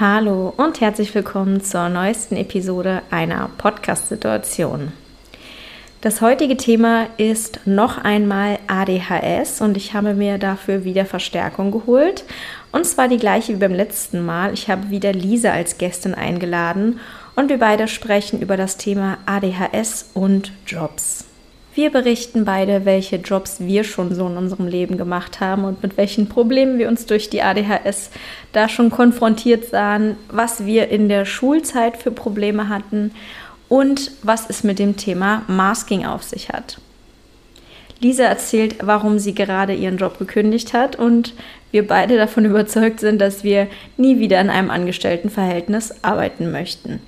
Hallo und herzlich willkommen zur neuesten Episode einer Podcast-Situation. Das heutige Thema ist noch einmal ADHS und ich habe mir dafür wieder Verstärkung geholt. Und zwar die gleiche wie beim letzten Mal. Ich habe wieder Lisa als Gästin eingeladen und wir beide sprechen über das Thema ADHS und Jobs. Wir berichten beide, welche Jobs wir schon so in unserem Leben gemacht haben und mit welchen Problemen wir uns durch die ADHS da schon konfrontiert sahen, was wir in der Schulzeit für Probleme hatten und was es mit dem Thema Masking auf sich hat. Lisa erzählt, warum sie gerade ihren Job gekündigt hat und wir beide davon überzeugt sind, dass wir nie wieder in einem Angestelltenverhältnis arbeiten möchten.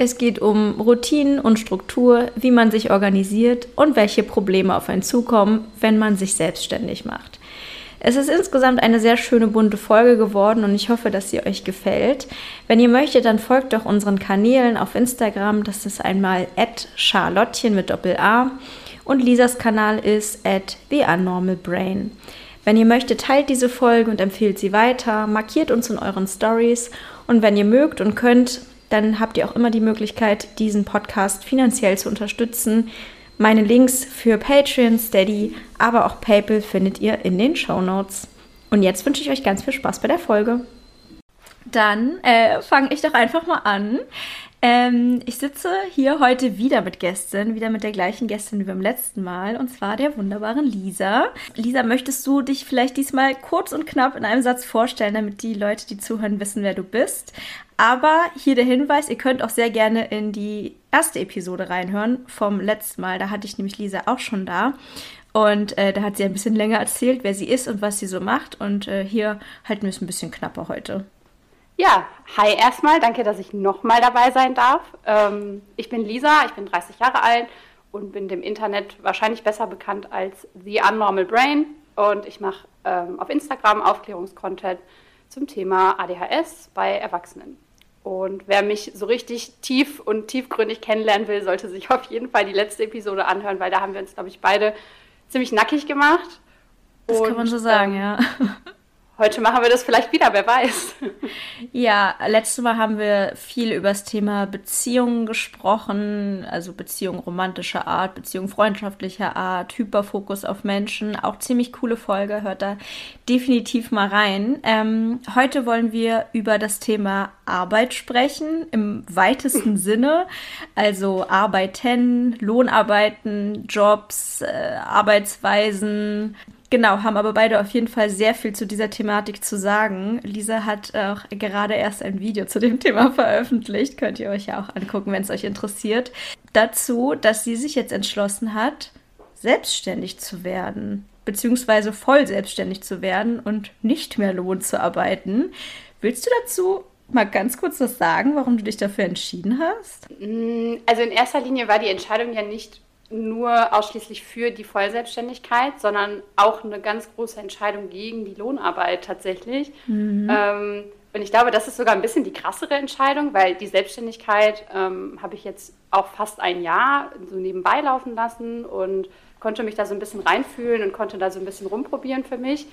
Es geht um Routinen und Struktur, wie man sich organisiert und welche Probleme auf einen zukommen, wenn man sich selbstständig macht. Es ist insgesamt eine sehr schöne bunte Folge geworden und ich hoffe, dass sie euch gefällt. Wenn ihr möchtet, dann folgt doch unseren Kanälen auf Instagram. Das ist einmal Charlottchen mit Doppel A und Lisas Kanal ist at TheUnormalBrain. Wenn ihr möchtet, teilt diese Folge und empfehlt sie weiter, markiert uns in euren Stories und wenn ihr mögt und könnt, dann habt ihr auch immer die Möglichkeit, diesen Podcast finanziell zu unterstützen. Meine Links für Patreon, Steady, aber auch PayPal findet ihr in den Show Notes. Und jetzt wünsche ich euch ganz viel Spaß bei der Folge. Dann äh, fange ich doch einfach mal an. Ähm, ich sitze hier heute wieder mit Gästen, wieder mit der gleichen Gästin wie beim letzten Mal, und zwar der wunderbaren Lisa. Lisa, möchtest du dich vielleicht diesmal kurz und knapp in einem Satz vorstellen, damit die Leute, die zuhören, wissen, wer du bist? Aber hier der Hinweis, ihr könnt auch sehr gerne in die erste Episode reinhören vom letzten Mal. Da hatte ich nämlich Lisa auch schon da. Und äh, da hat sie ein bisschen länger erzählt, wer sie ist und was sie so macht. Und äh, hier halten wir es ein bisschen knapper heute. Ja, hi erstmal. Danke, dass ich nochmal dabei sein darf. Ähm, ich bin Lisa, ich bin 30 Jahre alt und bin dem Internet wahrscheinlich besser bekannt als The Unnormal Brain. Und ich mache ähm, auf Instagram Aufklärungskontent zum Thema ADHS bei Erwachsenen. Und wer mich so richtig tief und tiefgründig kennenlernen will, sollte sich auf jeden Fall die letzte Episode anhören, weil da haben wir uns, glaube ich, beide ziemlich nackig gemacht. Das und, kann man so sagen, ähm, ja. Heute machen wir das vielleicht wieder, wer weiß. Ja, letztes Mal haben wir viel über das Thema Beziehungen gesprochen, also Beziehung romantischer Art, Beziehung freundschaftlicher Art, Hyperfokus auf Menschen. Auch ziemlich coole Folge, hört da definitiv mal rein. Ähm, heute wollen wir über das Thema Arbeit sprechen, im weitesten Sinne. Also Arbeiten, Lohnarbeiten, Jobs, äh, Arbeitsweisen, Genau, haben aber beide auf jeden Fall sehr viel zu dieser Thematik zu sagen. Lisa hat auch gerade erst ein Video zu dem Thema veröffentlicht. Könnt ihr euch ja auch angucken, wenn es euch interessiert. Dazu, dass sie sich jetzt entschlossen hat, selbstständig zu werden, beziehungsweise voll selbstständig zu werden und nicht mehr Lohn zu arbeiten. Willst du dazu mal ganz kurz was sagen, warum du dich dafür entschieden hast? Mm, also in erster Linie war die Entscheidung ja nicht nur ausschließlich für die Vollselbstständigkeit, sondern auch eine ganz große Entscheidung gegen die Lohnarbeit tatsächlich. Mhm. Ähm, und ich glaube, das ist sogar ein bisschen die krassere Entscheidung, weil die Selbstständigkeit ähm, habe ich jetzt auch fast ein Jahr so nebenbei laufen lassen und konnte mich da so ein bisschen reinfühlen und konnte da so ein bisschen rumprobieren für mich.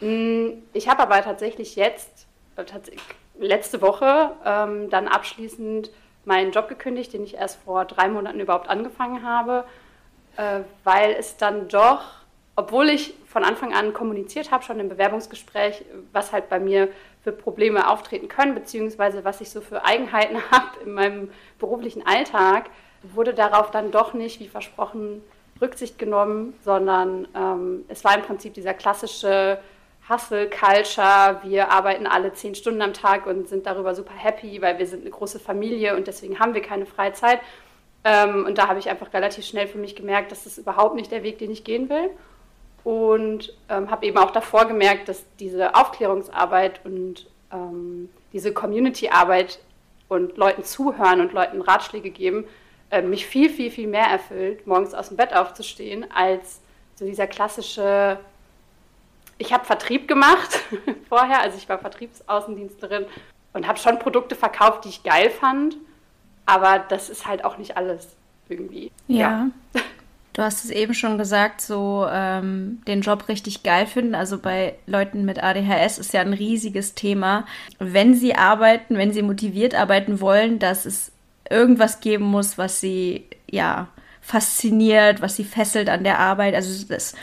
Mm, ich habe aber tatsächlich jetzt, äh, letzte Woche, ähm, dann abschließend meinen Job gekündigt, den ich erst vor drei Monaten überhaupt angefangen habe, äh, weil es dann doch, obwohl ich von Anfang an kommuniziert habe, schon im Bewerbungsgespräch, was halt bei mir für Probleme auftreten können, beziehungsweise was ich so für Eigenheiten habe in meinem beruflichen Alltag, wurde darauf dann doch nicht, wie versprochen, Rücksicht genommen, sondern ähm, es war im Prinzip dieser klassische Hustle Culture. Wir arbeiten alle zehn Stunden am Tag und sind darüber super happy, weil wir sind eine große Familie und deswegen haben wir keine Freizeit. Ähm, und da habe ich einfach relativ schnell für mich gemerkt, dass das überhaupt nicht der Weg, den ich gehen will. Und ähm, habe eben auch davor gemerkt, dass diese Aufklärungsarbeit und ähm, diese Community-Arbeit und Leuten zuhören und Leuten Ratschläge geben, äh, mich viel, viel, viel mehr erfüllt, morgens aus dem Bett aufzustehen, als so dieser klassische ich habe Vertrieb gemacht vorher, also ich war Vertriebsaußendienstlerin und habe schon Produkte verkauft, die ich geil fand, aber das ist halt auch nicht alles irgendwie. Ja. ja. Du hast es eben schon gesagt, so ähm, den Job richtig geil finden. Also bei Leuten mit ADHS ist ja ein riesiges Thema. Wenn sie arbeiten, wenn sie motiviert arbeiten wollen, dass es irgendwas geben muss, was sie ja fasziniert, was sie fesselt an der Arbeit. Also das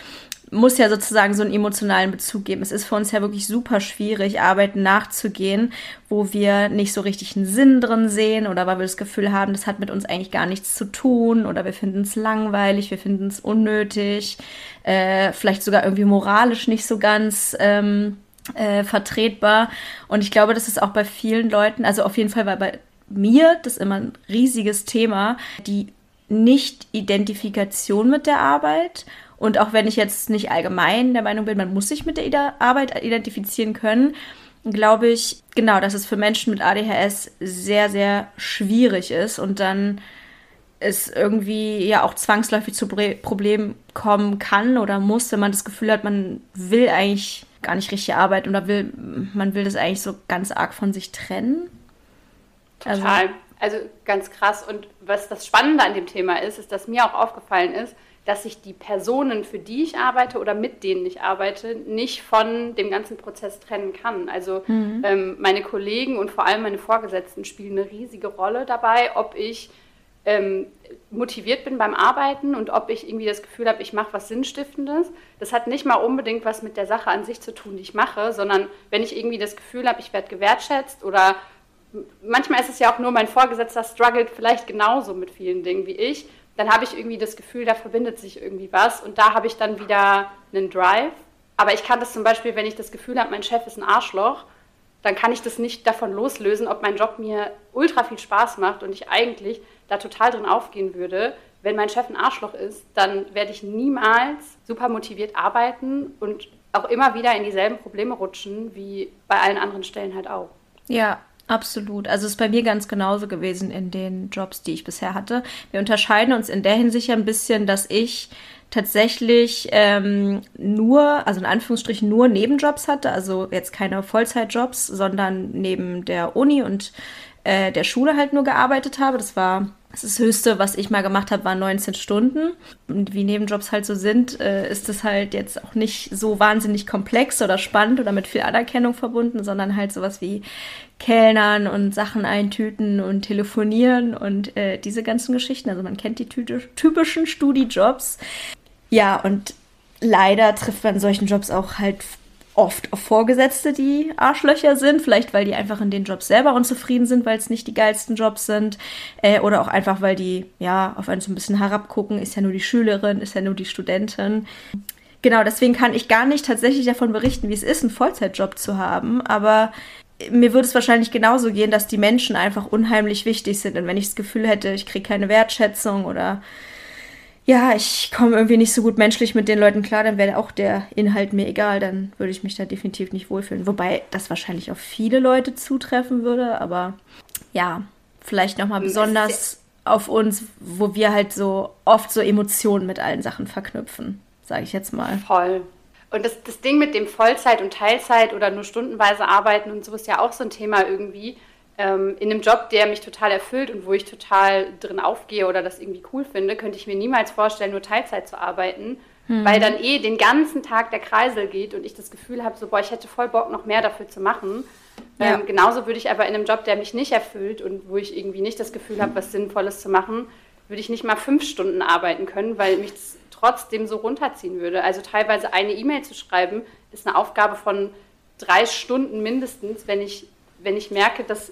muss ja sozusagen so einen emotionalen Bezug geben. Es ist für uns ja wirklich super schwierig, Arbeiten nachzugehen, wo wir nicht so richtig einen Sinn drin sehen oder weil wir das Gefühl haben, das hat mit uns eigentlich gar nichts zu tun oder wir finden es langweilig, wir finden es unnötig, äh, vielleicht sogar irgendwie moralisch nicht so ganz. Ähm, äh, vertretbar. Und ich glaube, das ist auch bei vielen Leuten, also auf jeden Fall war bei mir das immer ein riesiges Thema, die Nicht-Identifikation mit der Arbeit und auch wenn ich jetzt nicht allgemein der Meinung bin, man muss sich mit der Arbeit identifizieren können, glaube ich, genau, dass es für Menschen mit ADHS sehr, sehr schwierig ist und dann es irgendwie ja auch zwangsläufig zu Problemen kommen kann oder muss, wenn man das Gefühl hat, man will eigentlich gar nicht richtig arbeiten oder will, man will das eigentlich so ganz arg von sich trennen. Also Total. Also, also ganz krass. Und was das Spannende an dem Thema ist, ist, dass mir auch aufgefallen ist, dass ich die Personen, für die ich arbeite oder mit denen ich arbeite, nicht von dem ganzen Prozess trennen kann. Also mhm. ähm, meine Kollegen und vor allem meine Vorgesetzten spielen eine riesige Rolle dabei, ob ich ähm, motiviert bin beim Arbeiten und ob ich irgendwie das Gefühl habe, ich mache was Sinnstiftendes. Das hat nicht mal unbedingt was mit der Sache an sich zu tun, die ich mache, sondern wenn ich irgendwie das Gefühl habe, ich werde gewertschätzt oder manchmal ist es ja auch nur mein Vorgesetzter struggelt vielleicht genauso mit vielen Dingen wie ich dann habe ich irgendwie das Gefühl, da verbindet sich irgendwie was und da habe ich dann wieder einen Drive. Aber ich kann das zum Beispiel, wenn ich das Gefühl habe, mein Chef ist ein Arschloch, dann kann ich das nicht davon loslösen, ob mein Job mir ultra viel Spaß macht und ich eigentlich da total drin aufgehen würde. Wenn mein Chef ein Arschloch ist, dann werde ich niemals super motiviert arbeiten und auch immer wieder in dieselben Probleme rutschen, wie bei allen anderen Stellen halt auch. Ja, Absolut. Also es ist bei mir ganz genauso gewesen in den Jobs, die ich bisher hatte. Wir unterscheiden uns in der Hinsicht ein bisschen, dass ich tatsächlich ähm, nur, also in Anführungsstrichen nur Nebenjobs hatte, also jetzt keine Vollzeitjobs, sondern neben der Uni und äh, der Schule halt nur gearbeitet habe. Das war das Höchste, was ich mal gemacht habe, waren 19 Stunden. Und wie Nebenjobs halt so sind, äh, ist es halt jetzt auch nicht so wahnsinnig komplex oder spannend oder mit viel Anerkennung verbunden, sondern halt sowas wie Kellnern und Sachen eintüten und telefonieren und äh, diese ganzen Geschichten. Also man kennt die typischen Studijobs. Ja, und leider trifft man solchen Jobs auch halt oft auf Vorgesetzte, die Arschlöcher sind, vielleicht weil die einfach in den Jobs selber unzufrieden sind, weil es nicht die geilsten Jobs sind, äh, oder auch einfach, weil die ja auf einen so ein bisschen herabgucken, ist ja nur die Schülerin, ist ja nur die Studentin. Genau, deswegen kann ich gar nicht tatsächlich davon berichten, wie es ist, einen Vollzeitjob zu haben, aber mir würde es wahrscheinlich genauso gehen, dass die Menschen einfach unheimlich wichtig sind. Und wenn ich das Gefühl hätte, ich kriege keine Wertschätzung oder ja, ich komme irgendwie nicht so gut menschlich mit den Leuten klar, dann wäre auch der Inhalt mir egal, dann würde ich mich da definitiv nicht wohlfühlen. Wobei das wahrscheinlich auf viele Leute zutreffen würde, aber ja, vielleicht nochmal besonders auf uns, wo wir halt so oft so Emotionen mit allen Sachen verknüpfen, sage ich jetzt mal. Voll. Und das, das Ding mit dem Vollzeit und Teilzeit oder nur stundenweise arbeiten und so ist ja auch so ein Thema irgendwie ähm, in einem Job, der mich total erfüllt und wo ich total drin aufgehe oder das irgendwie cool finde, könnte ich mir niemals vorstellen, nur Teilzeit zu arbeiten, hm. weil dann eh den ganzen Tag der Kreisel geht und ich das Gefühl habe, so, boah, ich hätte voll Bock, noch mehr dafür zu machen. Ja. Ähm, genauso würde ich aber in einem Job, der mich nicht erfüllt und wo ich irgendwie nicht das Gefühl habe, was Sinnvolles zu machen, würde ich nicht mal fünf Stunden arbeiten können, weil mich das trotzdem so runterziehen würde. Also teilweise eine E-Mail zu schreiben, ist eine Aufgabe von drei Stunden mindestens, wenn ich, wenn ich merke, dass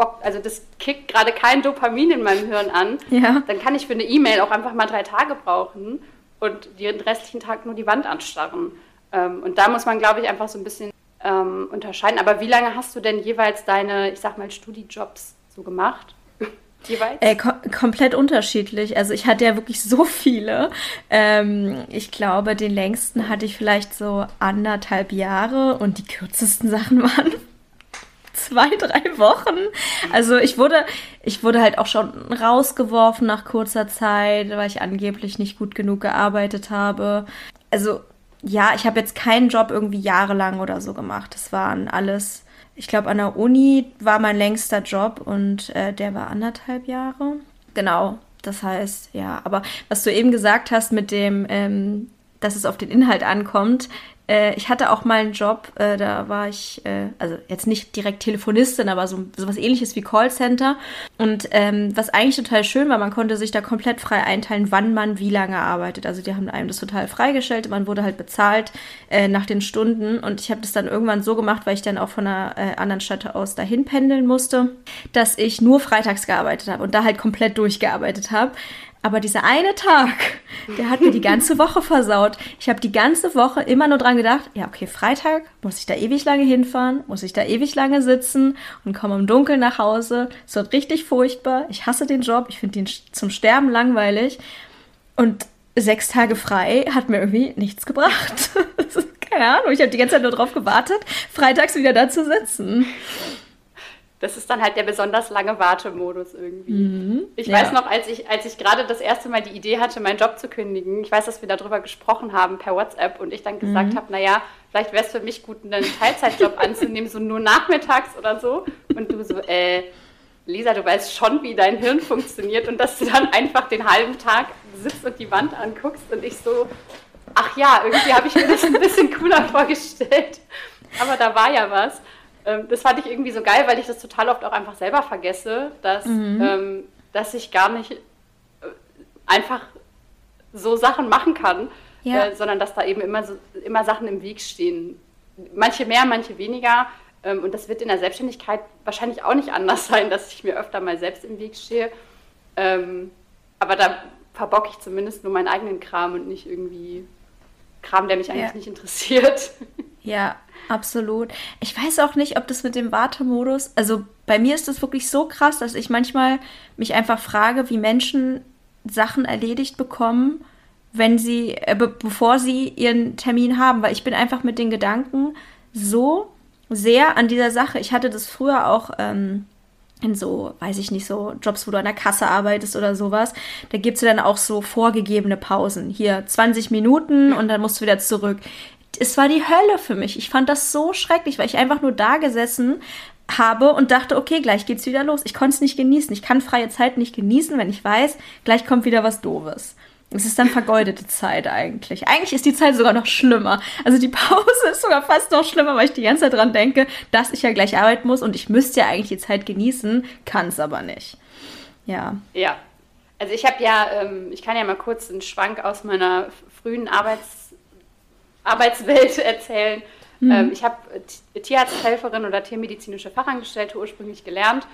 Bock, also das kickt gerade kein Dopamin in meinem Hirn an, ja. dann kann ich für eine E-Mail auch einfach mal drei Tage brauchen und den restlichen Tag nur die Wand anstarren. Ähm, und da muss man, glaube ich, einfach so ein bisschen ähm, unterscheiden. Aber wie lange hast du denn jeweils deine, ich sag mal, Studijobs so gemacht? Jeweils? Äh, kom komplett unterschiedlich. Also ich hatte ja wirklich so viele. Ähm, ich glaube, den längsten hatte ich vielleicht so anderthalb Jahre und die kürzesten Sachen waren zwei, drei Wochen. Also ich wurde, ich wurde halt auch schon rausgeworfen nach kurzer Zeit, weil ich angeblich nicht gut genug gearbeitet habe. Also ja, ich habe jetzt keinen Job irgendwie jahrelang oder so gemacht. Das waren alles, ich glaube, an der Uni war mein längster Job und äh, der war anderthalb Jahre. Genau. Das heißt, ja, aber was du eben gesagt hast mit dem, ähm, dass es auf den Inhalt ankommt, äh, ich hatte auch mal einen Job, äh, da war ich, äh, also jetzt nicht direkt Telefonistin, aber so, so was ähnliches wie Callcenter. Und ähm, was eigentlich total schön war, man konnte sich da komplett frei einteilen, wann man wie lange arbeitet. Also die haben einem das total freigestellt, man wurde halt bezahlt äh, nach den Stunden. Und ich habe das dann irgendwann so gemacht, weil ich dann auch von einer äh, anderen Stadt aus dahin pendeln musste, dass ich nur freitags gearbeitet habe und da halt komplett durchgearbeitet habe. Aber dieser eine Tag, der hat mir die ganze Woche versaut. Ich habe die ganze Woche immer nur dran gedacht, ja, okay, Freitag muss ich da ewig lange hinfahren, muss ich da ewig lange sitzen und komme im Dunkeln nach Hause. Es wird richtig furchtbar. Ich hasse den Job. Ich finde ihn zum Sterben langweilig. Und sechs Tage frei hat mir irgendwie nichts gebracht. Keine Ahnung, ich habe die ganze Zeit nur drauf gewartet, freitags wieder da zu sitzen das ist dann halt der besonders lange Wartemodus irgendwie. Mhm, ich ja. weiß noch, als ich, als ich gerade das erste Mal die Idee hatte, meinen Job zu kündigen, ich weiß, dass wir darüber gesprochen haben per WhatsApp und ich dann gesagt mhm. habe, naja, vielleicht wäre es für mich gut, einen Teilzeitjob anzunehmen, so nur nachmittags oder so. Und du so, äh, Lisa, du weißt schon, wie dein Hirn funktioniert und dass du dann einfach den halben Tag sitzt und die Wand anguckst und ich so, ach ja, irgendwie habe ich mir das ein bisschen cooler vorgestellt. Aber da war ja was. Ähm, das fand ich irgendwie so geil, weil ich das total oft auch einfach selber vergesse, dass, mhm. ähm, dass ich gar nicht äh, einfach so Sachen machen kann, ja. äh, sondern dass da eben immer, so, immer Sachen im Weg stehen. Manche mehr, manche weniger. Ähm, und das wird in der Selbstständigkeit wahrscheinlich auch nicht anders sein, dass ich mir öfter mal selbst im Weg stehe. Ähm, aber da verbocke ich zumindest nur meinen eigenen Kram und nicht irgendwie Kram, der mich eigentlich ja. nicht interessiert. Ja, absolut. Ich weiß auch nicht, ob das mit dem Wartemodus, also bei mir ist das wirklich so krass, dass ich manchmal mich einfach frage, wie Menschen Sachen erledigt bekommen, wenn sie, äh, be bevor sie ihren Termin haben, weil ich bin einfach mit den Gedanken so sehr an dieser Sache. Ich hatte das früher auch ähm, in so, weiß ich nicht, so Jobs, wo du an der Kasse arbeitest oder sowas. Da gibt es dann auch so vorgegebene Pausen. Hier 20 Minuten und dann musst du wieder zurück es war die Hölle für mich. Ich fand das so schrecklich, weil ich einfach nur da gesessen habe und dachte, okay, gleich geht's wieder los. Ich konnte es nicht genießen. Ich kann freie Zeit nicht genießen, wenn ich weiß, gleich kommt wieder was Doofes. Es ist dann vergeudete Zeit eigentlich. Eigentlich ist die Zeit sogar noch schlimmer. Also die Pause ist sogar fast noch schlimmer, weil ich die ganze Zeit dran denke, dass ich ja gleich arbeiten muss und ich müsste ja eigentlich die Zeit genießen, kann es aber nicht. Ja. Ja. Also ich habe ja, ähm, ich kann ja mal kurz einen Schwank aus meiner frühen Arbeits Arbeitswelt erzählen. Mhm. Ähm, ich habe Tierarzthelferin oder tiermedizinische Fachangestellte ursprünglich gelernt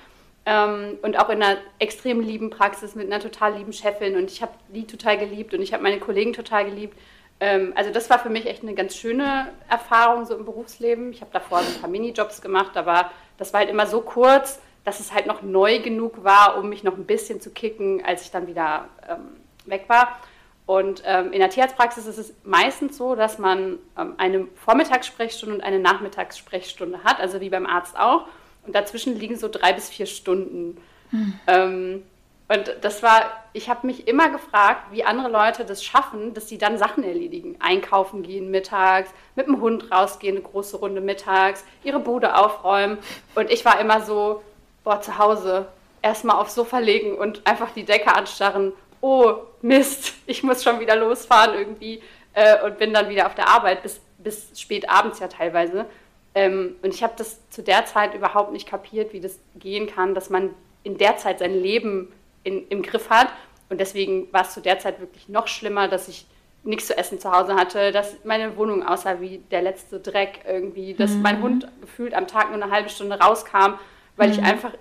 ähm, und auch in einer extrem lieben Praxis mit einer total lieben Chefin und ich habe die total geliebt und ich habe meine Kollegen total geliebt. Ähm, also das war für mich echt eine ganz schöne Erfahrung so im Berufsleben. Ich habe davor so ein paar Minijobs gemacht, aber das war halt immer so kurz, dass es halt noch neu genug war, um mich noch ein bisschen zu kicken, als ich dann wieder ähm, weg war. Und ähm, in der Tierarztpraxis ist es meistens so, dass man ähm, eine Vormittagssprechstunde und eine Nachmittagssprechstunde hat, also wie beim Arzt auch. Und dazwischen liegen so drei bis vier Stunden. Hm. Ähm, und das war, ich habe mich immer gefragt, wie andere Leute das schaffen, dass sie dann Sachen erledigen. Einkaufen gehen mittags, mit dem Hund rausgehen, eine große Runde mittags, ihre Bude aufräumen. Und ich war immer so, boah, zu Hause erstmal aufs Sofa legen und einfach die Decke anstarren oh Mist, ich muss schon wieder losfahren irgendwie äh, und bin dann wieder auf der Arbeit bis, bis spät abends ja teilweise. Ähm, und ich habe das zu der Zeit überhaupt nicht kapiert, wie das gehen kann, dass man in der Zeit sein Leben in, im Griff hat. Und deswegen war es zu der Zeit wirklich noch schlimmer, dass ich nichts zu essen zu Hause hatte, dass meine Wohnung aussah wie der letzte Dreck irgendwie, dass mhm. mein Hund gefühlt am Tag nur eine halbe Stunde rauskam, weil mhm. ich einfach,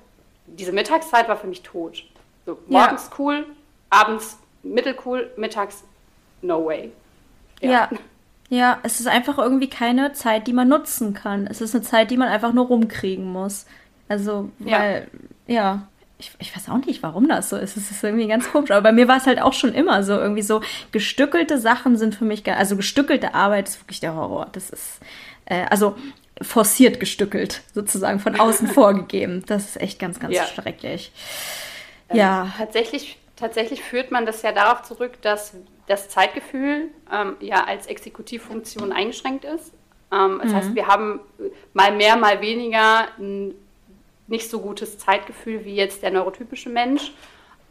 diese Mittagszeit war für mich tot. So, morgens ja. cool, abends mittelcool, mittags no way. Ja. ja. ja. es ist einfach irgendwie keine Zeit, die man nutzen kann. Es ist eine Zeit, die man einfach nur rumkriegen muss. Also, weil, ja, ja ich, ich, weiß auch nicht, warum das so ist. Es ist irgendwie ganz komisch. Aber bei mir war es halt auch schon immer so. Irgendwie so gestückelte Sachen sind für mich, also gestückelte Arbeit ist wirklich der Horror. Das ist, äh, also forciert gestückelt, sozusagen von außen vorgegeben. Das ist echt ganz, ganz ja. schrecklich. Ähm, ja. Tatsächlich tatsächlich führt man das ja darauf zurück, dass das Zeitgefühl ähm, ja als Exekutivfunktion eingeschränkt ist. Ähm, das mhm. heißt, wir haben mal mehr, mal weniger ein nicht so gutes Zeitgefühl wie jetzt der neurotypische Mensch.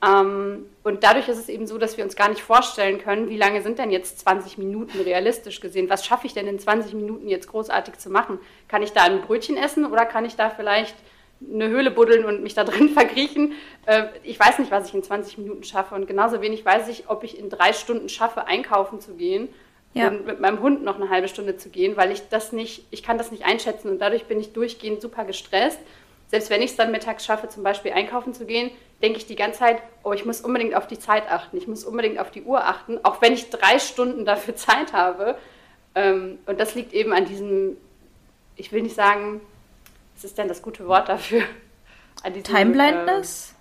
Ähm, und dadurch ist es eben so, dass wir uns gar nicht vorstellen können, wie lange sind denn jetzt 20 Minuten realistisch gesehen? Was schaffe ich denn in 20 Minuten jetzt großartig zu machen? Kann ich da ein Brötchen essen oder kann ich da vielleicht eine Höhle buddeln und mich da drin verkriechen? Äh, ich weiß nicht, was ich in 20 Minuten schaffe. Und genauso wenig weiß ich, ob ich in drei Stunden schaffe, einkaufen zu gehen ja. und mit meinem Hund noch eine halbe Stunde zu gehen, weil ich das nicht, ich kann das nicht einschätzen und dadurch bin ich durchgehend super gestresst. Selbst wenn ich es dann mittags schaffe, zum Beispiel einkaufen zu gehen, denke ich die ganze Zeit, oh, ich muss unbedingt auf die Zeit achten, ich muss unbedingt auf die Uhr achten, auch wenn ich drei Stunden dafür Zeit habe. Ähm, und das liegt eben an diesem, ich will nicht sagen, was ist denn das gute Wort dafür? Time Blindness?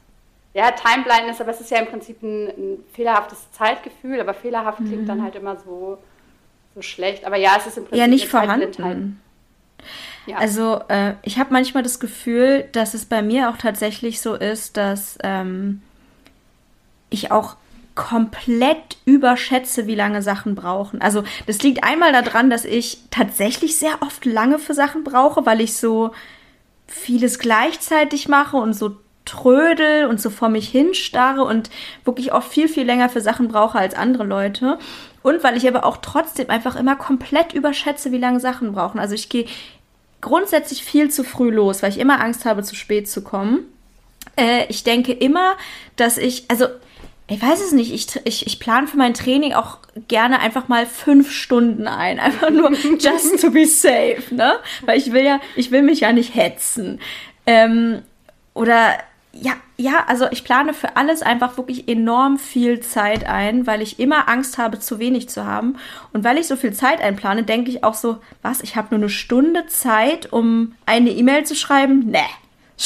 Ähm, ja, Time Blindness, aber es ist ja im Prinzip ein, ein fehlerhaftes Zeitgefühl, aber fehlerhaft mhm. klingt dann halt immer so, so schlecht. Aber ja, es ist im Prinzip ja nicht vorhanden. Ja. Also äh, ich habe manchmal das Gefühl, dass es bei mir auch tatsächlich so ist, dass ähm, ich auch komplett überschätze, wie lange Sachen brauchen. Also das liegt einmal daran, dass ich tatsächlich sehr oft lange für Sachen brauche, weil ich so vieles gleichzeitig mache und so trödel und so vor mich hinstarre und wirklich oft viel, viel länger für Sachen brauche als andere Leute. Und weil ich aber auch trotzdem einfach immer komplett überschätze, wie lange Sachen brauchen. Also ich gehe grundsätzlich viel zu früh los, weil ich immer Angst habe, zu spät zu kommen. Äh, ich denke immer, dass ich, also ich weiß es nicht, ich, ich, ich plane für mein Training auch gerne einfach mal fünf Stunden ein. Einfach nur just to be safe, ne? Weil ich will ja, ich will mich ja nicht hetzen. Ähm, oder ja, ja, also ich plane für alles einfach wirklich enorm viel Zeit ein, weil ich immer Angst habe, zu wenig zu haben. Und weil ich so viel Zeit einplane, denke ich auch so, was, ich habe nur eine Stunde Zeit, um eine E-Mail zu schreiben? Ne,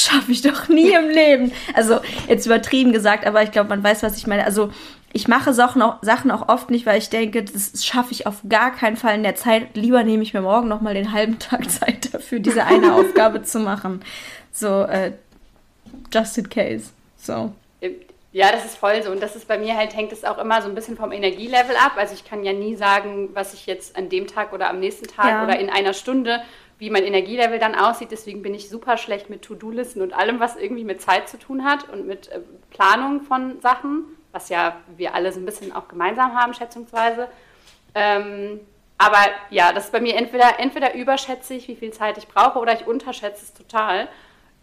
schaffe ich doch nie im Leben. Also jetzt übertrieben gesagt, aber ich glaube, man weiß, was ich meine. Also ich mache Sachen auch, Sachen auch oft nicht, weil ich denke, das schaffe ich auf gar keinen Fall in der Zeit. Lieber nehme ich mir morgen noch mal den halben Tag Zeit dafür, diese eine Aufgabe zu machen. So, äh, just in case. So. Ja, das ist voll so. Und das ist bei mir halt, hängt es auch immer so ein bisschen vom Energielevel ab. Also ich kann ja nie sagen, was ich jetzt an dem Tag oder am nächsten Tag ja. oder in einer Stunde, wie mein Energielevel dann aussieht. Deswegen bin ich super schlecht mit To-Do-Listen und allem, was irgendwie mit Zeit zu tun hat und mit äh, Planung von Sachen, was ja wir alle so ein bisschen auch gemeinsam haben, schätzungsweise. Ähm, aber ja, das ist bei mir entweder, entweder überschätze ich, wie viel Zeit ich brauche, oder ich unterschätze es total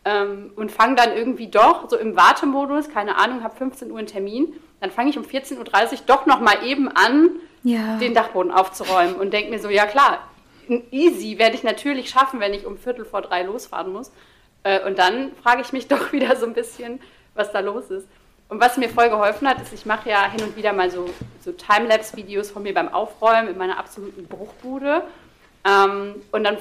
ähm, und fange dann irgendwie doch so im Wartemodus, keine Ahnung, habe 15 Uhr einen Termin, dann fange ich um 14.30 Uhr doch noch mal eben an, ja. den Dachboden aufzuräumen und denke mir so, ja klar, easy werde ich natürlich schaffen, wenn ich um Viertel vor drei losfahren muss. Äh, und dann frage ich mich doch wieder so ein bisschen, was da los ist. Und was mir voll geholfen hat, ist, ich mache ja hin und wieder mal so, so Timelapse-Videos von mir beim Aufräumen in meiner absoluten Bruchbude. Ähm, und dann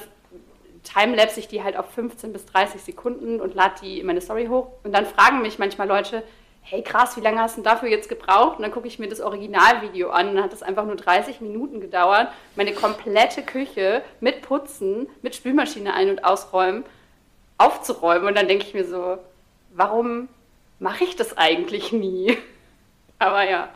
timelapse ich die halt auf 15 bis 30 Sekunden und lade die in meine Story hoch. Und dann fragen mich manchmal Leute, hey krass, wie lange hast du dafür jetzt gebraucht? Und dann gucke ich mir das Originalvideo an und dann hat das einfach nur 30 Minuten gedauert, meine komplette Küche mit Putzen, mit Spülmaschine ein- und ausräumen, aufzuräumen. Und dann denke ich mir so, warum mache ich das eigentlich nie? Aber ja.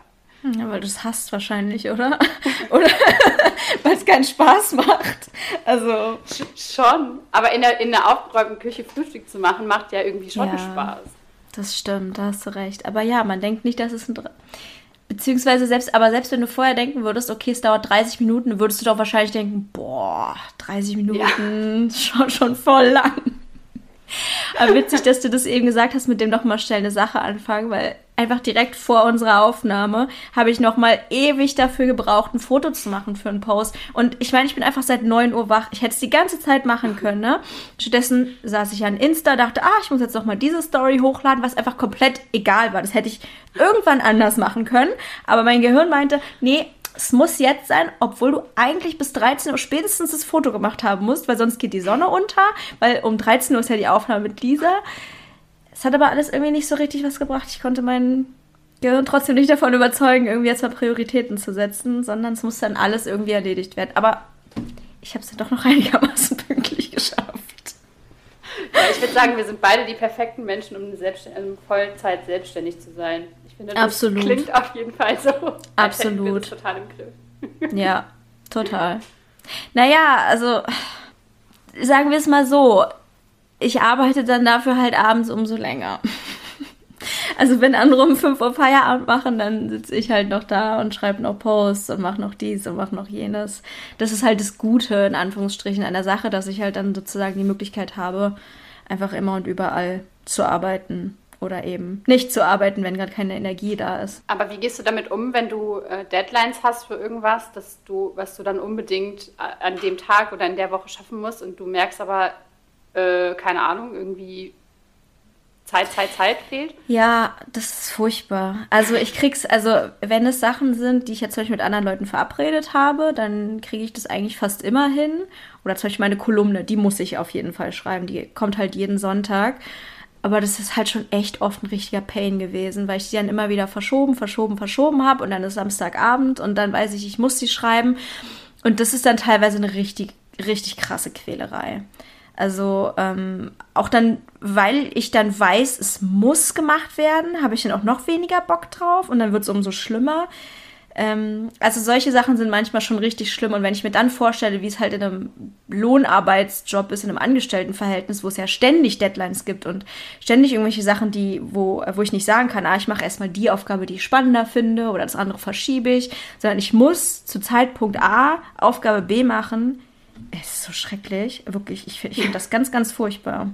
Ja, weil du es hasst wahrscheinlich, oder? oder weil es keinen Spaß macht. Also. Schon. Aber in der, in der aufgeräumten Küche Frühstück zu machen, macht ja irgendwie schon ja, Spaß. Das stimmt, da hast du recht. Aber ja, man denkt nicht, dass es ein. Beziehungsweise selbst, aber selbst wenn du vorher denken würdest, okay, es dauert 30 Minuten, würdest du doch wahrscheinlich denken, boah, 30 Minuten, ja. schon, schon voll lang. Aber witzig, dass du das eben gesagt hast, mit dem doch mal schnell eine Sache anfangen, weil einfach direkt vor unserer Aufnahme habe ich noch mal ewig dafür gebraucht, ein Foto zu machen für einen Post. Und ich meine, ich bin einfach seit 9 Uhr wach. Ich hätte es die ganze Zeit machen können. Ne? Stattdessen saß ich an Insta, dachte, ah, ich muss jetzt noch mal diese Story hochladen, was einfach komplett egal war. Das hätte ich irgendwann anders machen können. Aber mein Gehirn meinte, nee, es muss jetzt sein, obwohl du eigentlich bis 13 Uhr spätestens das Foto gemacht haben musst, weil sonst geht die Sonne unter, weil um 13 Uhr ist ja die Aufnahme mit Lisa. Es hat aber alles irgendwie nicht so richtig was gebracht. Ich konnte mein Gehirn trotzdem nicht davon überzeugen, irgendwie jetzt mal Prioritäten zu setzen, sondern es muss dann alles irgendwie erledigt werden. Aber ich habe es ja doch noch einigermaßen pünktlich geschafft. Ja, ich würde sagen, wir sind beide die perfekten Menschen, um in Vollzeit selbstständig zu sein finde, das Absolut. klingt auf jeden Fall so. Absolut. Wir total im Griff. ja, total. Naja, also sagen wir es mal so, ich arbeite dann dafür halt abends umso länger. Also wenn andere um 5 Uhr Feierabend machen, dann sitze ich halt noch da und schreibe noch Posts und mache noch dies und mache noch jenes. Das ist halt das Gute, in Anführungsstrichen, an der Sache, dass ich halt dann sozusagen die Möglichkeit habe, einfach immer und überall zu arbeiten oder eben nicht zu arbeiten, wenn gerade keine Energie da ist. Aber wie gehst du damit um, wenn du äh, Deadlines hast für irgendwas, dass du, was du dann unbedingt äh, an dem Tag oder in der Woche schaffen musst und du merkst aber, äh, keine Ahnung, irgendwie Zeit, Zeit, Zeit fehlt? Ja, das ist furchtbar. Also ich krieg's, also wenn es Sachen sind, die ich jetzt zum Beispiel mit anderen Leuten verabredet habe, dann kriege ich das eigentlich fast immer hin. Oder zum Beispiel meine Kolumne, die muss ich auf jeden Fall schreiben. Die kommt halt jeden Sonntag. Aber das ist halt schon echt oft ein richtiger Pain gewesen, weil ich die dann immer wieder verschoben, verschoben, verschoben habe und dann ist Samstagabend und dann weiß ich, ich muss sie schreiben. Und das ist dann teilweise eine richtig, richtig krasse Quälerei. Also ähm, auch dann, weil ich dann weiß, es muss gemacht werden, habe ich dann auch noch weniger Bock drauf und dann wird es umso schlimmer. Ähm, also solche Sachen sind manchmal schon richtig schlimm und wenn ich mir dann vorstelle, wie es halt in einem Lohnarbeitsjob ist, in einem Angestelltenverhältnis, wo es ja ständig Deadlines gibt und ständig irgendwelche Sachen, die, wo, wo ich nicht sagen kann, ah, ich mache erstmal die Aufgabe, die ich spannender finde oder das andere verschiebe ich, sondern ich muss zu Zeitpunkt A Aufgabe B machen, es ist so schrecklich. Wirklich, ich, finde das ganz, ganz furchtbar.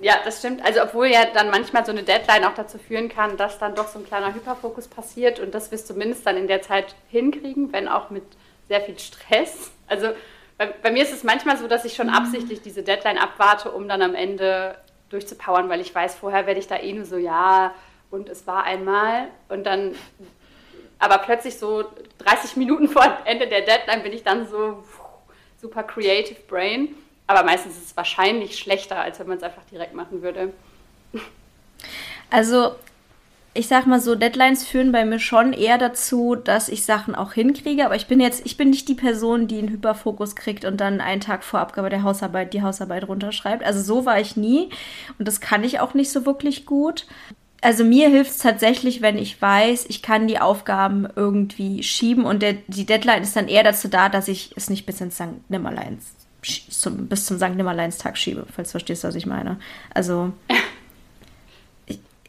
Ja, das stimmt. Also obwohl ja dann manchmal so eine Deadline auch dazu führen kann, dass dann doch so ein kleiner Hyperfokus passiert und das wirst du zumindest dann in der Zeit hinkriegen, wenn auch mit sehr viel Stress. Also bei, bei mir ist es manchmal so, dass ich schon absichtlich diese Deadline abwarte, um dann am Ende durchzupowern, weil ich weiß, vorher werde ich da eh nur so, ja, und es war einmal und dann aber plötzlich so 30 Minuten vor Ende der Deadline bin ich dann so super creative brain. Aber meistens ist es wahrscheinlich schlechter, als wenn man es einfach direkt machen würde. Also, ich sag mal so, Deadlines führen bei mir schon eher dazu, dass ich Sachen auch hinkriege. Aber ich bin jetzt, ich bin nicht die Person, die einen Hyperfokus kriegt und dann einen Tag vor Abgabe der Hausarbeit die Hausarbeit runterschreibt. Also so war ich nie. Und das kann ich auch nicht so wirklich gut also mir hilft es tatsächlich, wenn ich weiß, ich kann die Aufgaben irgendwie schieben und der, die Deadline ist dann eher dazu da, dass ich es nicht bis ins St. Nimmerleins, zum, bis zum St. Nimmerleins-Tag schiebe, falls du verstehst, was ich meine. Also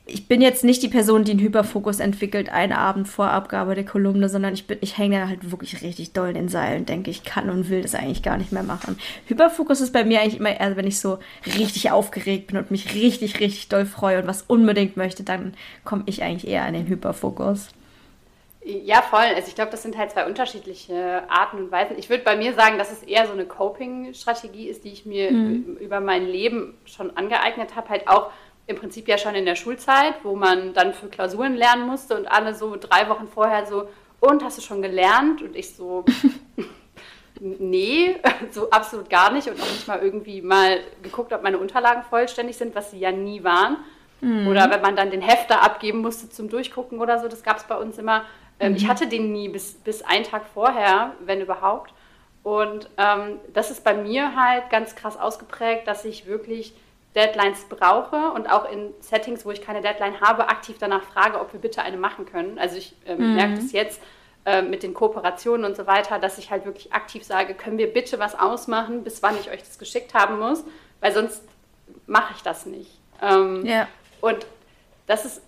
ich bin jetzt nicht die Person, die einen Hyperfokus entwickelt, einen Abend vor Abgabe der Kolumne, sondern ich, bin, ich hänge halt wirklich richtig doll in den Seilen, denke ich, kann und will das eigentlich gar nicht mehr machen. Hyperfokus ist bei mir eigentlich immer eher, wenn ich so richtig aufgeregt bin und mich richtig, richtig doll freue und was unbedingt möchte, dann komme ich eigentlich eher an den Hyperfokus. Ja, voll. Also ich glaube, das sind halt zwei unterschiedliche Arten und Weisen. Ich würde bei mir sagen, dass es eher so eine Coping-Strategie ist, die ich mir mhm. über mein Leben schon angeeignet habe, halt auch im Prinzip ja schon in der Schulzeit, wo man dann für Klausuren lernen musste und alle so drei Wochen vorher so, und hast du schon gelernt? Und ich so, nee, so absolut gar nicht und auch nicht mal irgendwie mal geguckt, ob meine Unterlagen vollständig sind, was sie ja nie waren. Mhm. Oder wenn man dann den Hefter abgeben musste zum Durchgucken oder so, das gab es bei uns immer. Ähm, mhm. Ich hatte den nie bis, bis einen Tag vorher, wenn überhaupt. Und ähm, das ist bei mir halt ganz krass ausgeprägt, dass ich wirklich Deadlines brauche und auch in Settings, wo ich keine Deadline habe, aktiv danach frage, ob wir bitte eine machen können. Also ich äh, mhm. merke das jetzt äh, mit den Kooperationen und so weiter, dass ich halt wirklich aktiv sage, können wir bitte was ausmachen, bis wann ich euch das geschickt haben muss, weil sonst mache ich das nicht. Ähm, ja. Und das ist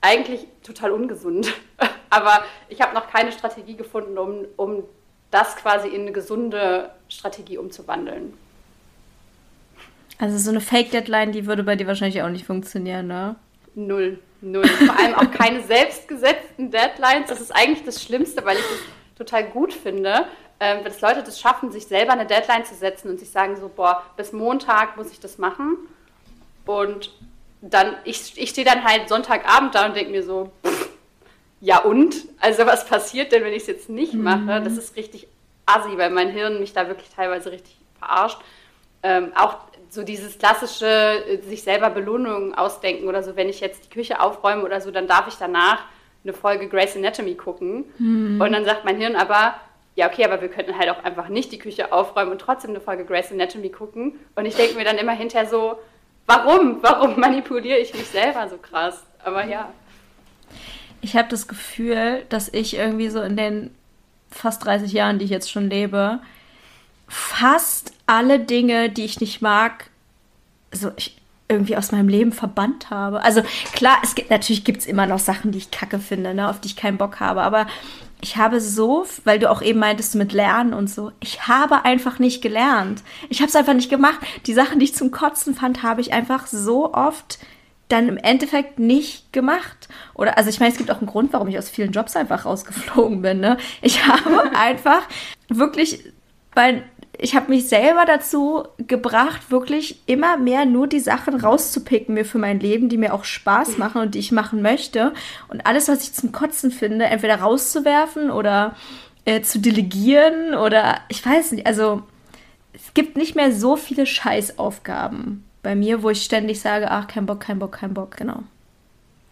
eigentlich total ungesund. Aber ich habe noch keine Strategie gefunden, um, um das quasi in eine gesunde Strategie umzuwandeln. Also so eine Fake-Deadline, die würde bei dir wahrscheinlich auch nicht funktionieren, ne? Null. Null. Vor allem auch keine selbstgesetzten Deadlines. Das ist eigentlich das Schlimmste, weil ich das total gut finde, äh, dass Leute das schaffen, sich selber eine Deadline zu setzen und sich sagen so, boah, bis Montag muss ich das machen. Und dann, ich, ich stehe dann halt Sonntagabend da und denke mir so, pff, ja und? Also was passiert denn, wenn ich es jetzt nicht mache? Mhm. Das ist richtig assi, weil mein Hirn mich da wirklich teilweise richtig verarscht. Ähm, auch so dieses klassische äh, sich selber Belohnungen ausdenken oder so, wenn ich jetzt die Küche aufräume oder so, dann darf ich danach eine Folge Grey's Anatomy gucken. Mhm. Und dann sagt mein Hirn aber, ja, okay, aber wir könnten halt auch einfach nicht die Küche aufräumen und trotzdem eine Folge Grey's Anatomy gucken. Und ich denke mir dann immer hinterher so, warum? Warum manipuliere ich mich selber so krass? Aber ja. Ich habe das Gefühl, dass ich irgendwie so in den fast 30 Jahren, die ich jetzt schon lebe, fast alle Dinge, die ich nicht mag, so ich, irgendwie aus meinem Leben verbannt habe. Also klar, es gibt natürlich gibt es immer noch Sachen, die ich kacke finde, ne, auf die ich keinen Bock habe. Aber ich habe so, weil du auch eben meintest mit Lernen und so, ich habe einfach nicht gelernt. Ich habe es einfach nicht gemacht. Die Sachen, die ich zum Kotzen fand, habe ich einfach so oft dann im Endeffekt nicht gemacht. Oder, also ich meine, es gibt auch einen Grund, warum ich aus vielen Jobs einfach rausgeflogen bin. Ne? Ich habe einfach wirklich, weil ich habe mich selber dazu gebracht, wirklich immer mehr nur die Sachen rauszupicken mir für mein Leben, die mir auch Spaß machen und die ich machen möchte. Und alles, was ich zum Kotzen finde, entweder rauszuwerfen oder äh, zu delegieren oder ich weiß nicht, also es gibt nicht mehr so viele Scheißaufgaben bei mir, wo ich ständig sage, ach, kein Bock, kein Bock, kein Bock, genau.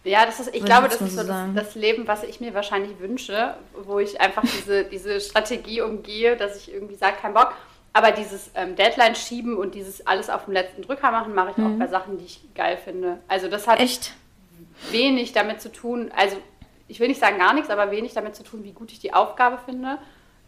Ja, das ist, ich Würde glaube, das ist so das, das, Leben, was ich mir wahrscheinlich wünsche, wo ich einfach diese, diese Strategie umgehe, dass ich irgendwie sage, kein Bock. Aber dieses ähm, Deadline schieben und dieses alles auf dem letzten Drücker machen, mache ich mhm. auch bei Sachen, die ich geil finde. Also das hat Echt? wenig damit zu tun, also ich will nicht sagen gar nichts, aber wenig damit zu tun, wie gut ich die Aufgabe finde.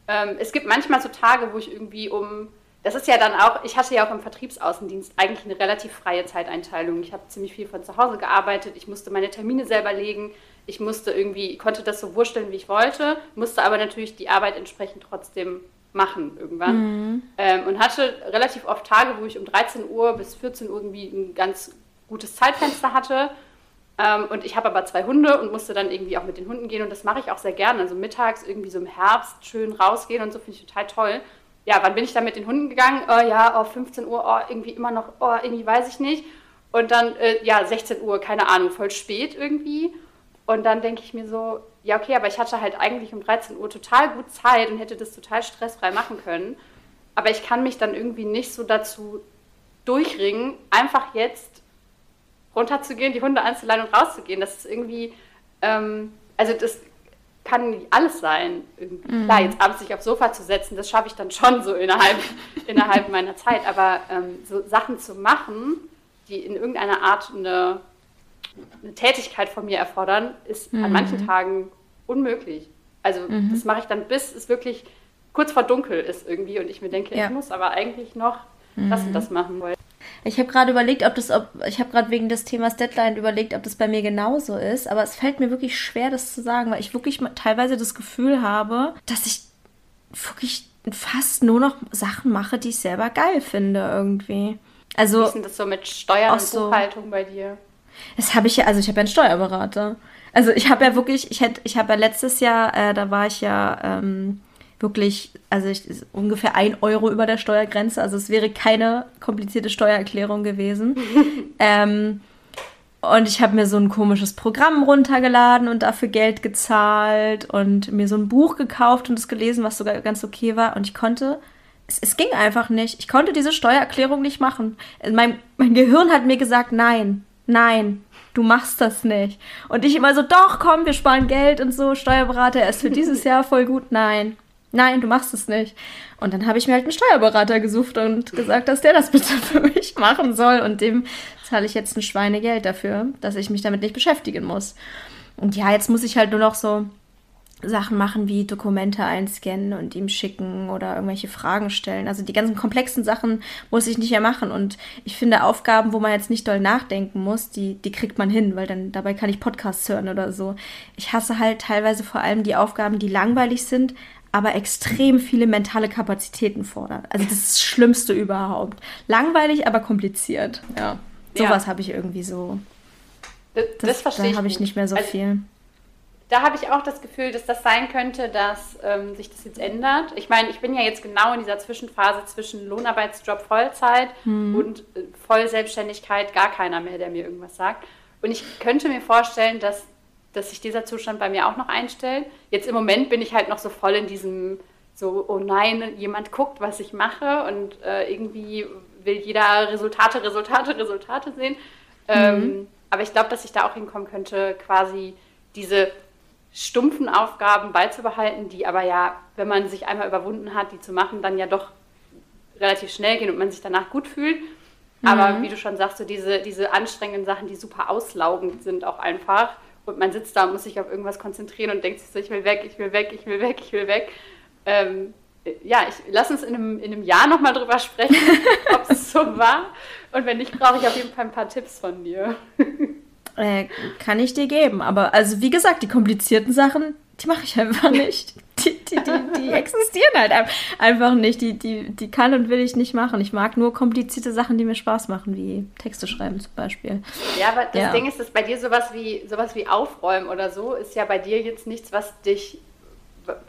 Ähm, es gibt manchmal so Tage, wo ich irgendwie um, das ist ja dann auch, ich hatte ja auch im Vertriebsaußendienst eigentlich eine relativ freie Zeiteinteilung. Ich habe ziemlich viel von zu Hause gearbeitet, ich musste meine Termine selber legen, ich musste irgendwie, konnte das so wursteln, wie ich wollte, musste aber natürlich die Arbeit entsprechend trotzdem machen irgendwann. Mhm. Ähm, und hatte relativ oft Tage, wo ich um 13 Uhr bis 14 Uhr irgendwie ein ganz gutes Zeitfenster hatte. Ähm, und ich habe aber zwei Hunde und musste dann irgendwie auch mit den Hunden gehen und das mache ich auch sehr gerne. Also mittags irgendwie so im Herbst schön rausgehen und so finde ich total toll. Ja, wann bin ich dann mit den Hunden gegangen? Oh, ja, auf oh, 15 Uhr, oh, irgendwie immer noch, oh, irgendwie weiß ich nicht. Und dann, äh, ja, 16 Uhr, keine Ahnung, voll spät irgendwie. Und dann denke ich mir so, ja, okay, aber ich hatte halt eigentlich um 13 Uhr total gut Zeit und hätte das total stressfrei machen können. Aber ich kann mich dann irgendwie nicht so dazu durchringen, einfach jetzt runterzugehen, die Hunde anzuleihen und rauszugehen. Das ist irgendwie, ähm, also das kann nicht alles sein. Mhm. Klar, jetzt abends sich aufs Sofa zu setzen, das schaffe ich dann schon so innerhalb, innerhalb meiner Zeit. Aber ähm, so Sachen zu machen, die in irgendeiner Art eine eine Tätigkeit von mir erfordern, ist mhm. an manchen Tagen unmöglich. Also mhm. das mache ich dann, bis es wirklich kurz vor dunkel ist irgendwie und ich mir denke, ja. ich muss aber eigentlich noch mhm. das und das machen wollen. Ich habe gerade überlegt, ob das, ob ich habe gerade wegen des Themas Deadline überlegt, ob das bei mir genauso ist, aber es fällt mir wirklich schwer, das zu sagen, weil ich wirklich teilweise das Gefühl habe, dass ich wirklich fast nur noch Sachen mache, die ich selber geil finde irgendwie. Also, Wie ist denn das so mit Steuern und Buchhaltung bei dir? Das habe ich ja, also ich habe ja einen Steuerberater. Also ich habe ja wirklich, ich hätte, ich habe ja letztes Jahr, äh, da war ich ja ähm, wirklich, also ich, ungefähr ein Euro über der Steuergrenze. Also es wäre keine komplizierte Steuererklärung gewesen. ähm, und ich habe mir so ein komisches Programm runtergeladen und dafür Geld gezahlt und mir so ein Buch gekauft und es gelesen, was sogar ganz okay war. Und ich konnte, es, es ging einfach nicht. Ich konnte diese Steuererklärung nicht machen. Mein, mein Gehirn hat mir gesagt, nein, nein, du machst das nicht. Und ich immer so, doch, komm, wir sparen Geld und so, Steuerberater, er ist für dieses Jahr voll gut. Nein, nein, du machst es nicht. Und dann habe ich mir halt einen Steuerberater gesucht und gesagt, dass der das bitte für mich machen soll. Und dem zahle ich jetzt ein Schweinegeld dafür, dass ich mich damit nicht beschäftigen muss. Und ja, jetzt muss ich halt nur noch so Sachen machen wie Dokumente einscannen und ihm schicken oder irgendwelche Fragen stellen. Also die ganzen komplexen Sachen muss ich nicht mehr machen. Und ich finde Aufgaben, wo man jetzt nicht doll nachdenken muss, die, die kriegt man hin, weil dann dabei kann ich Podcasts hören oder so. Ich hasse halt teilweise vor allem die Aufgaben, die langweilig sind, aber extrem viele mentale Kapazitäten fordern. Also das ist das Schlimmste überhaupt. Langweilig, aber kompliziert. Ja. Sowas ja. habe ich irgendwie so. Das, das, das verstehe ich. Da habe ich nicht mehr so also, viel da habe ich auch das Gefühl, dass das sein könnte, dass ähm, sich das jetzt ändert. Ich meine, ich bin ja jetzt genau in dieser Zwischenphase zwischen Lohnarbeitsjob Vollzeit hm. und äh, Vollselbstständigkeit, gar keiner mehr, der mir irgendwas sagt. Und ich könnte mir vorstellen, dass, dass sich dieser Zustand bei mir auch noch einstellt. Jetzt im Moment bin ich halt noch so voll in diesem, so, oh nein, jemand guckt, was ich mache und äh, irgendwie will jeder Resultate, Resultate, Resultate sehen. Mhm. Ähm, aber ich glaube, dass ich da auch hinkommen könnte, quasi diese stumpfen Aufgaben beizubehalten, die aber ja, wenn man sich einmal überwunden hat, die zu machen, dann ja doch relativ schnell gehen und man sich danach gut fühlt. Mhm. Aber wie du schon sagst, so diese, diese anstrengenden Sachen, die super auslaugend sind auch einfach. Und man sitzt da und muss sich auf irgendwas konzentrieren und denkt sich so, ich will weg, ich will weg, ich will weg, ich will weg. Ähm, ja, ich lass uns in einem, in einem Jahr nochmal drüber sprechen, ob es so war. Und wenn nicht, brauche ich auf jeden Fall ein paar Tipps von dir. Äh, kann ich dir geben. Aber also wie gesagt, die komplizierten Sachen, die mache ich einfach nicht. Die, die, die, die existieren halt einfach nicht. Die, die, die kann und will ich nicht machen. Ich mag nur komplizierte Sachen, die mir Spaß machen, wie Texte schreiben zum Beispiel. Ja, aber das ja. Ding ist, dass bei dir sowas wie sowas wie Aufräumen oder so ist ja bei dir jetzt nichts, was dich,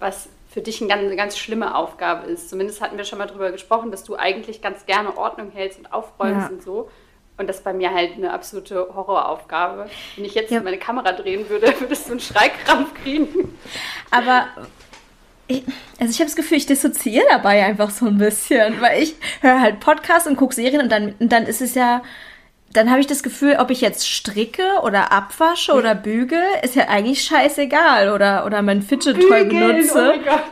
was für dich eine ganz, eine ganz schlimme Aufgabe ist. Zumindest hatten wir schon mal darüber gesprochen, dass du eigentlich ganz gerne Ordnung hältst und aufräumst ja. und so. Und das ist bei mir halt eine absolute Horroraufgabe. Wenn ich jetzt ja. meine Kamera drehen würde, würdest du einen Schreikrampf kriegen. Aber ich, also ich habe das Gefühl, ich dissoziiere dabei einfach so ein bisschen, weil ich höre halt Podcasts und gucke Serien und dann, und dann ist es ja, dann habe ich das Gefühl, ob ich jetzt stricke oder abwasche oder bügel, ist ja eigentlich scheißegal oder, oder mein Fidget Toy benutze. Oh mein Gott.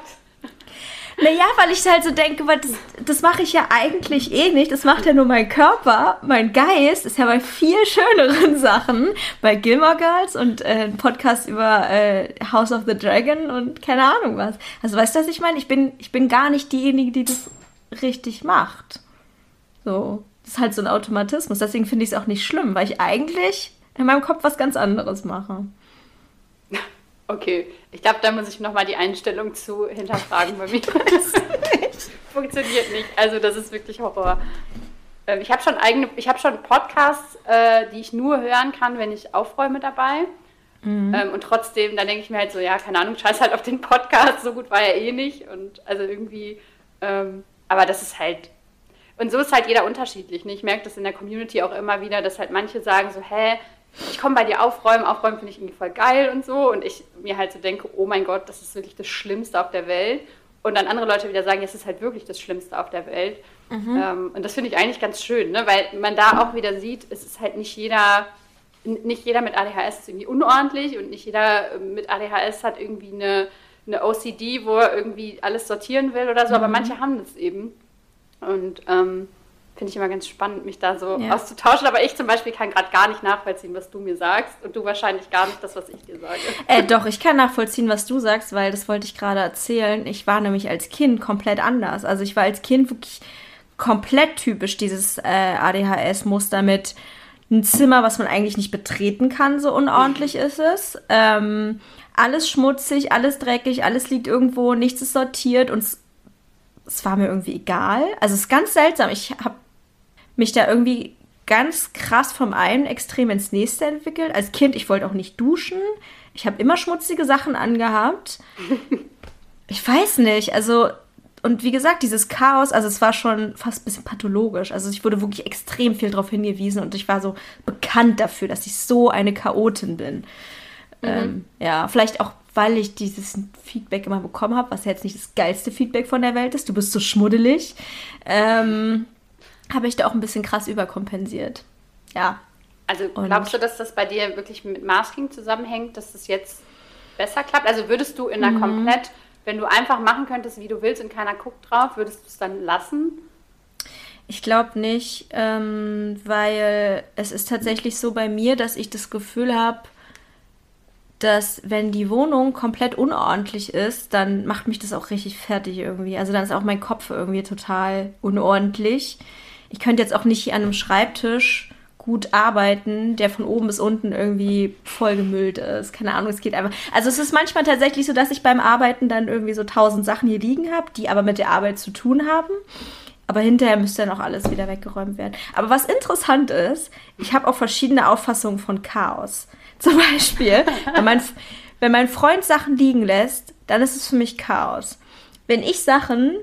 Naja, weil ich halt so denke, weil das, das mache ich ja eigentlich eh nicht. Das macht ja nur mein Körper. Mein Geist ist ja bei viel schöneren Sachen. Bei Gilmore Girls und äh, ein Podcast über äh, House of the Dragon und keine Ahnung was. Also weißt du, was ich meine? Ich bin, ich bin gar nicht diejenige, die das richtig macht. So. Das ist halt so ein Automatismus. Deswegen finde ich es auch nicht schlimm, weil ich eigentlich in meinem Kopf was ganz anderes mache. Okay, ich glaube, da muss ich nochmal die Einstellung zu hinterfragen bei mir. Das funktioniert nicht. Also das ist wirklich Horror. Ähm, ich habe schon eigene, ich habe schon Podcasts, äh, die ich nur hören kann, wenn ich aufräume dabei. Mhm. Ähm, und trotzdem, dann denke ich mir halt so, ja, keine Ahnung, scheiß halt auf den Podcast, so gut war er eh nicht. Und also irgendwie, ähm, aber das ist halt, und so ist halt jeder unterschiedlich. Ne? Ich merke das in der Community auch immer wieder, dass halt manche sagen so, hä, ich komme bei dir aufräumen, aufräumen finde ich irgendwie voll geil und so. Und ich mir halt so denke, oh mein Gott, das ist wirklich das Schlimmste auf der Welt. Und dann andere Leute wieder sagen, es ist halt wirklich das Schlimmste auf der Welt. Mhm. Ähm, und das finde ich eigentlich ganz schön, ne? weil man da auch wieder sieht, es ist halt nicht jeder, nicht jeder mit ADHS ist irgendwie unordentlich und nicht jeder mit ADHS hat irgendwie eine, eine OCD, wo er irgendwie alles sortieren will oder so, mhm. aber manche haben das eben. Und ähm, finde ich immer ganz spannend, mich da so ja. auszutauschen. Aber ich zum Beispiel kann gerade gar nicht nachvollziehen, was du mir sagst. Und du wahrscheinlich gar nicht das, was ich dir sage. Äh, doch, ich kann nachvollziehen, was du sagst, weil das wollte ich gerade erzählen. Ich war nämlich als Kind komplett anders. Also ich war als Kind wirklich komplett typisch dieses äh, ADHS-Muster mit ein Zimmer, was man eigentlich nicht betreten kann, so unordentlich ist es. Ähm, alles schmutzig, alles dreckig, alles liegt irgendwo, nichts ist sortiert und es, es war mir irgendwie egal. Also es ist ganz seltsam. Ich habe mich da irgendwie ganz krass vom einen Extrem ins nächste entwickelt. Als Kind, ich wollte auch nicht duschen. Ich habe immer schmutzige Sachen angehabt. Ich weiß nicht, also und wie gesagt, dieses Chaos, also es war schon fast ein bisschen pathologisch. Also ich wurde wirklich extrem viel darauf hingewiesen und ich war so bekannt dafür, dass ich so eine Chaotin bin. Mhm. Ähm, ja, vielleicht auch, weil ich dieses Feedback immer bekommen habe, was jetzt nicht das geilste Feedback von der Welt ist. Du bist so schmuddelig. Ähm, habe ich da auch ein bisschen krass überkompensiert. Ja. Also glaubst du, dass das bei dir wirklich mit Masking zusammenhängt, dass das jetzt besser klappt? Also würdest du in einer mhm. komplett, wenn du einfach machen könntest, wie du willst und keiner guckt drauf, würdest du es dann lassen? Ich glaube nicht, ähm, weil es ist tatsächlich so bei mir, dass ich das Gefühl habe, dass wenn die Wohnung komplett unordentlich ist, dann macht mich das auch richtig fertig irgendwie. Also dann ist auch mein Kopf irgendwie total unordentlich ich könnte jetzt auch nicht an einem Schreibtisch gut arbeiten, der von oben bis unten irgendwie vollgemüllt ist. Keine Ahnung, es geht einfach. Also es ist manchmal tatsächlich so, dass ich beim Arbeiten dann irgendwie so tausend Sachen hier liegen habe, die aber mit der Arbeit zu tun haben. Aber hinterher müsste dann auch alles wieder weggeräumt werden. Aber was interessant ist, ich habe auch verschiedene Auffassungen von Chaos. Zum Beispiel, wenn mein, wenn mein Freund Sachen liegen lässt, dann ist es für mich Chaos. Wenn ich Sachen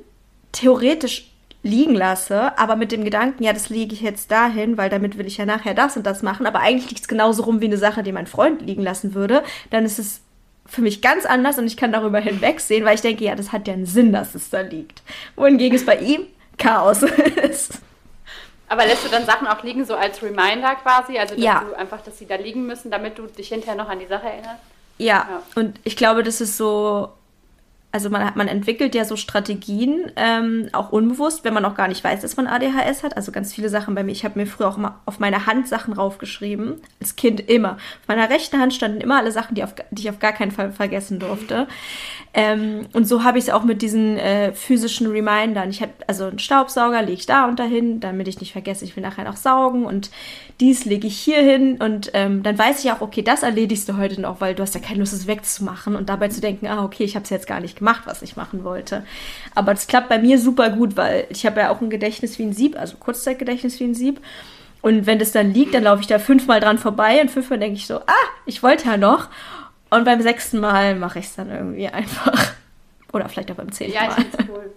theoretisch liegen lasse, aber mit dem Gedanken, ja, das lege ich jetzt dahin, weil damit will ich ja nachher das und das machen, aber eigentlich liegt es genauso rum wie eine Sache, die mein Freund liegen lassen würde, dann ist es für mich ganz anders und ich kann darüber hinwegsehen, weil ich denke, ja, das hat ja einen Sinn, dass es da liegt. Wohingegen es bei ihm Chaos ist. Aber lässt du dann Sachen auch liegen, so als Reminder quasi? Also, dass ja. du einfach, dass sie da liegen müssen, damit du dich hinterher noch an die Sache erinnerst? Ja, ja. und ich glaube, das ist so also man, man entwickelt ja so Strategien, ähm, auch unbewusst, wenn man auch gar nicht weiß, dass man ADHS hat. Also ganz viele Sachen bei mir. Ich habe mir früher auch immer auf meine Hand Sachen raufgeschrieben. Als Kind immer. Auf meiner rechten Hand standen immer alle Sachen, die, auf, die ich auf gar keinen Fall vergessen durfte. Ähm, und so habe ich es auch mit diesen äh, physischen Remindern. Ich habe also einen Staubsauger, lege ich da und dahin, damit ich nicht vergesse, ich will nachher noch saugen und dies lege ich hier hin und ähm, dann weiß ich auch, okay, das erledigst du heute noch, weil du hast ja keine Lust, es wegzumachen und dabei zu denken, ah, okay, ich habe es jetzt gar nicht gemacht, was ich machen wollte. Aber das klappt bei mir super gut, weil ich habe ja auch ein Gedächtnis wie ein Sieb, also Kurzzeitgedächtnis wie ein Sieb. Und wenn das dann liegt, dann laufe ich da fünfmal dran vorbei und fünfmal denke ich so, ah, ich wollte ja noch. Und beim sechsten Mal mache ich es dann irgendwie einfach. Oder vielleicht auch beim zehnten Mal. Ja, ich finde cool.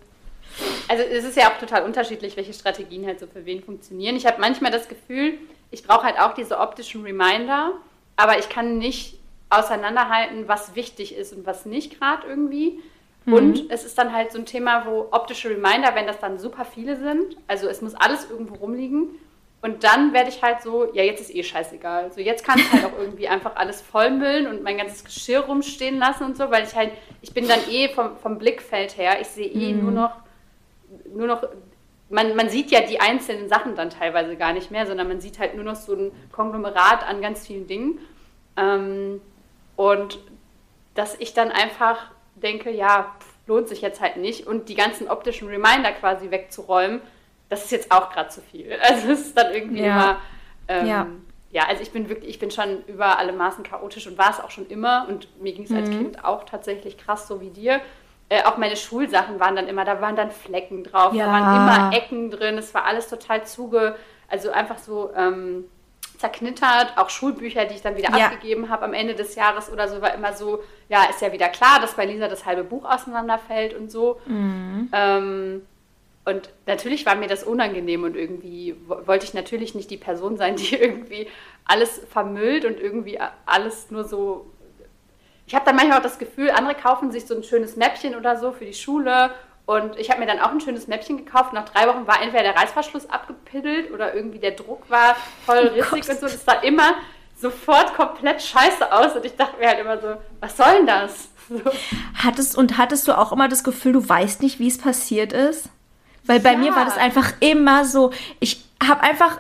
Also es ist ja auch total unterschiedlich, welche Strategien halt so für wen funktionieren. Ich habe manchmal das Gefühl, ich brauche halt auch diese optischen Reminder, aber ich kann nicht auseinanderhalten, was wichtig ist und was nicht gerade irgendwie. Mhm. Und es ist dann halt so ein Thema, wo optische Reminder, wenn das dann super viele sind, also es muss alles irgendwo rumliegen. Und dann werde ich halt so, ja, jetzt ist eh scheißegal. So, jetzt kann ich halt auch irgendwie einfach alles vollmüllen und mein ganzes Geschirr rumstehen lassen und so, weil ich halt, ich bin dann eh vom, vom Blickfeld her, ich sehe eh mhm. nur noch, nur noch man, man sieht ja die einzelnen Sachen dann teilweise gar nicht mehr, sondern man sieht halt nur noch so ein Konglomerat an ganz vielen Dingen. Ähm, und dass ich dann einfach denke, ja, lohnt sich jetzt halt nicht. Und die ganzen optischen Reminder quasi wegzuräumen, das ist jetzt auch gerade zu viel. Also es ist dann irgendwie ja. immer. Ähm, ja. ja. also ich bin wirklich, ich bin schon über alle Maßen chaotisch und war es auch schon immer. Und mir ging es mhm. als Kind auch tatsächlich krass, so wie dir. Äh, auch meine Schulsachen waren dann immer, da waren dann Flecken drauf, ja. da waren immer Ecken drin, es war alles total zuge, also einfach so ähm, zerknittert. Auch Schulbücher, die ich dann wieder ja. abgegeben habe am Ende des Jahres oder so, war immer so, ja, ist ja wieder klar, dass bei Lisa das halbe Buch auseinanderfällt und so. Mhm. Ähm, und natürlich war mir das unangenehm und irgendwie wollte ich natürlich nicht die Person sein, die irgendwie alles vermüllt und irgendwie alles nur so ich habe dann manchmal auch das Gefühl, andere kaufen sich so ein schönes Mäppchen oder so für die Schule. Und ich habe mir dann auch ein schönes Mäppchen gekauft. Nach drei Wochen war entweder der Reißverschluss abgepiddelt oder irgendwie der Druck war voll rissig oh und so. Das sah immer sofort komplett scheiße aus. Und ich dachte mir halt immer so, was soll denn das? So. Hattest und hattest du auch immer das Gefühl, du weißt nicht, wie es passiert ist? Weil bei ja. mir war das einfach immer so, ich habe einfach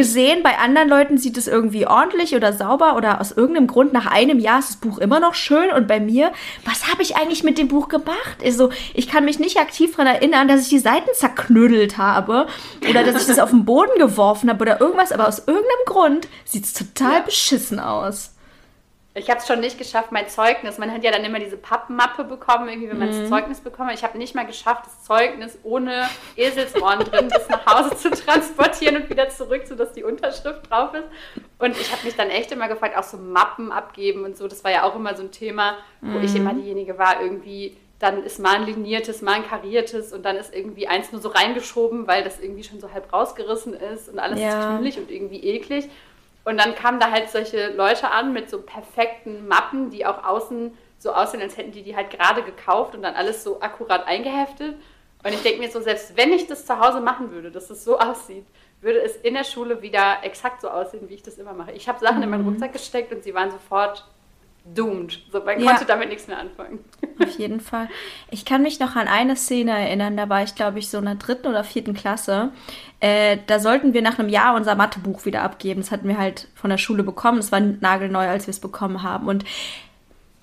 gesehen, bei anderen Leuten sieht es irgendwie ordentlich oder sauber oder aus irgendeinem Grund nach einem Jahr ist das Buch immer noch schön und bei mir, was habe ich eigentlich mit dem Buch gemacht? Also, ich kann mich nicht aktiv daran erinnern, dass ich die Seiten zerknüttelt habe oder dass ich das auf den Boden geworfen habe oder irgendwas, aber aus irgendeinem Grund sieht es total ja. beschissen aus. Ich habe es schon nicht geschafft, mein Zeugnis. Man hat ja dann immer diese Pappmappe bekommen, irgendwie, wenn man mhm. das Zeugnis bekommt. Ich habe nicht mal geschafft, das Zeugnis ohne Eselsohren drin bis nach Hause zu transportieren und wieder zurück, sodass die Unterschrift drauf ist. Und ich habe mich dann echt immer gefragt, auch so Mappen abgeben und so. Das war ja auch immer so ein Thema, wo mhm. ich immer diejenige war, irgendwie dann ist mal ein liniertes, mal ein kariertes und dann ist irgendwie eins nur so reingeschoben, weil das irgendwie schon so halb rausgerissen ist und alles ja. ist und irgendwie eklig. Und dann kamen da halt solche Leute an mit so perfekten Mappen, die auch außen so aussehen, als hätten die die halt gerade gekauft und dann alles so akkurat eingeheftet. Und ich denke mir so, selbst wenn ich das zu Hause machen würde, dass es so aussieht, würde es in der Schule wieder exakt so aussehen, wie ich das immer mache. Ich habe Sachen mhm. in meinen mhm. Rucksack gesteckt und sie waren sofort doomed. So, man ja. konnte damit nichts mehr anfangen. Auf jeden Fall. Ich kann mich noch an eine Szene erinnern, da war ich, glaube ich, so in der dritten oder vierten Klasse. Äh, da sollten wir nach einem Jahr unser Mathebuch wieder abgeben. Das hatten wir halt von der Schule bekommen. Das war nagelneu, als wir es bekommen haben. Und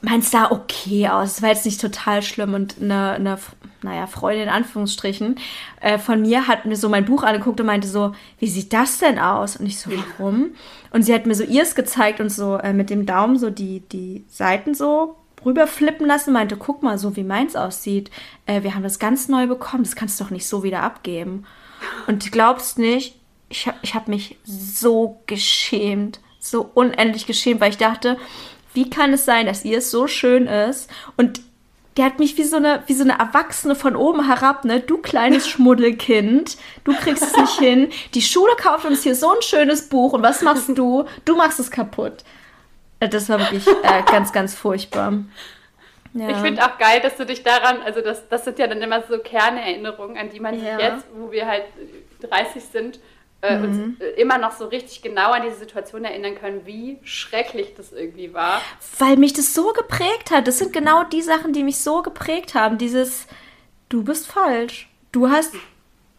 meins sah okay aus. Es war jetzt nicht total schlimm und eine, eine naja, Freundin in Anführungsstrichen äh, von mir hat mir so mein Buch angeguckt und meinte so, wie sieht das denn aus? Und ich so, warum? Und sie hat mir so ihrs gezeigt und so äh, mit dem Daumen so die, die Seiten so rüberflippen lassen, meinte, guck mal, so wie meins aussieht. Äh, wir haben das ganz neu bekommen, das kannst du doch nicht so wieder abgeben. Und glaubst nicht, ich habe ich hab mich so geschämt, so unendlich geschämt, weil ich dachte, wie kann es sein, dass ihr es so schön ist und der hat mich wie so eine, wie so eine Erwachsene von oben herab, ne? Du kleines Schmuddelkind, du kriegst es nicht hin. Die Schule kauft uns hier so ein schönes Buch und was machst du? Du machst es kaputt. Äh, das war wirklich äh, ganz, ganz furchtbar. Ja. Ich finde auch geil, dass du dich daran, also das, das sind ja dann immer so Kernerinnerungen, an die man ja. sich jetzt, wo wir halt 30 sind, äh, mhm. uns äh, immer noch so richtig genau an diese Situation erinnern können, wie schrecklich das irgendwie war. Weil mich das so geprägt hat. Das sind genau die Sachen, die mich so geprägt haben. Dieses, du bist falsch. Du hast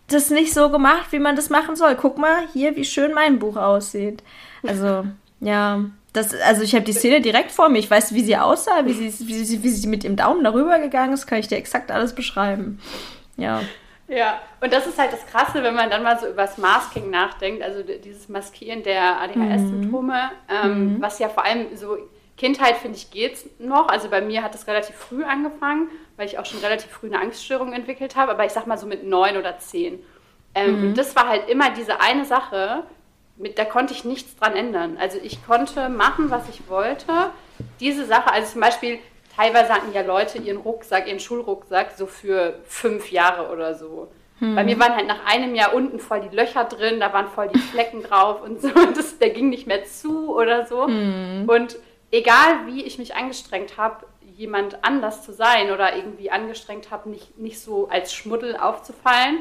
das nicht so gemacht, wie man das machen soll. Guck mal hier, wie schön mein Buch aussieht. Also, ja. Das, also ich habe die Szene direkt vor mir. Ich weiß, wie sie aussah, wie sie, wie, sie, wie sie mit dem Daumen darüber gegangen ist, kann ich dir exakt alles beschreiben. Ja. Ja, und das ist halt das Krasse, wenn man dann mal so über das Masking nachdenkt, also dieses Maskieren der ADHS-Symptome, mhm. ähm, mhm. was ja vor allem so Kindheit, finde ich, geht es noch. Also bei mir hat es relativ früh angefangen, weil ich auch schon relativ früh eine Angststörung entwickelt habe, aber ich sag mal so mit neun oder zehn. Ähm, mhm. Und das war halt immer diese eine Sache, mit, da konnte ich nichts dran ändern. Also ich konnte machen, was ich wollte. Diese Sache, also zum Beispiel, teilweise hatten ja Leute ihren Rucksack, ihren Schulrucksack so für fünf Jahre oder so. Hm. Bei mir waren halt nach einem Jahr unten voll die Löcher drin, da waren voll die Flecken drauf und so. Und das, der ging nicht mehr zu oder so. Hm. Und egal wie ich mich angestrengt habe, jemand anders zu sein oder irgendwie angestrengt habe, nicht, nicht so als Schmuddel aufzufallen,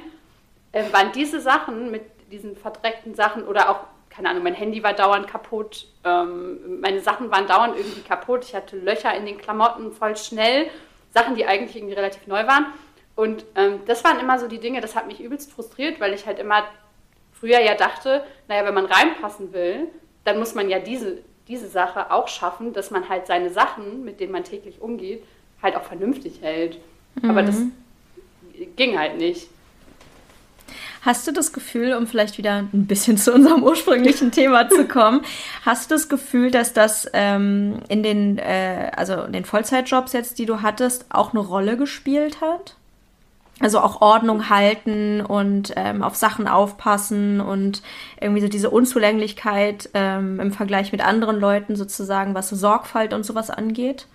äh, waren diese Sachen mit diesen verdreckten Sachen oder auch keine Ahnung, mein Handy war dauernd kaputt, ähm, meine Sachen waren dauernd irgendwie kaputt, ich hatte Löcher in den Klamotten voll schnell, Sachen, die eigentlich irgendwie relativ neu waren. Und ähm, das waren immer so die Dinge, das hat mich übelst frustriert, weil ich halt immer früher ja dachte, naja, wenn man reinpassen will, dann muss man ja diese, diese Sache auch schaffen, dass man halt seine Sachen, mit denen man täglich umgeht, halt auch vernünftig hält. Mhm. Aber das ging halt nicht. Hast du das Gefühl, um vielleicht wieder ein bisschen zu unserem ursprünglichen Thema zu kommen, hast du das Gefühl, dass das ähm, in den, äh, also in den Vollzeitjobs jetzt, die du hattest, auch eine Rolle gespielt hat? Also auch Ordnung halten und ähm, auf Sachen aufpassen und irgendwie so diese Unzulänglichkeit ähm, im Vergleich mit anderen Leuten sozusagen, was so Sorgfalt und sowas angeht?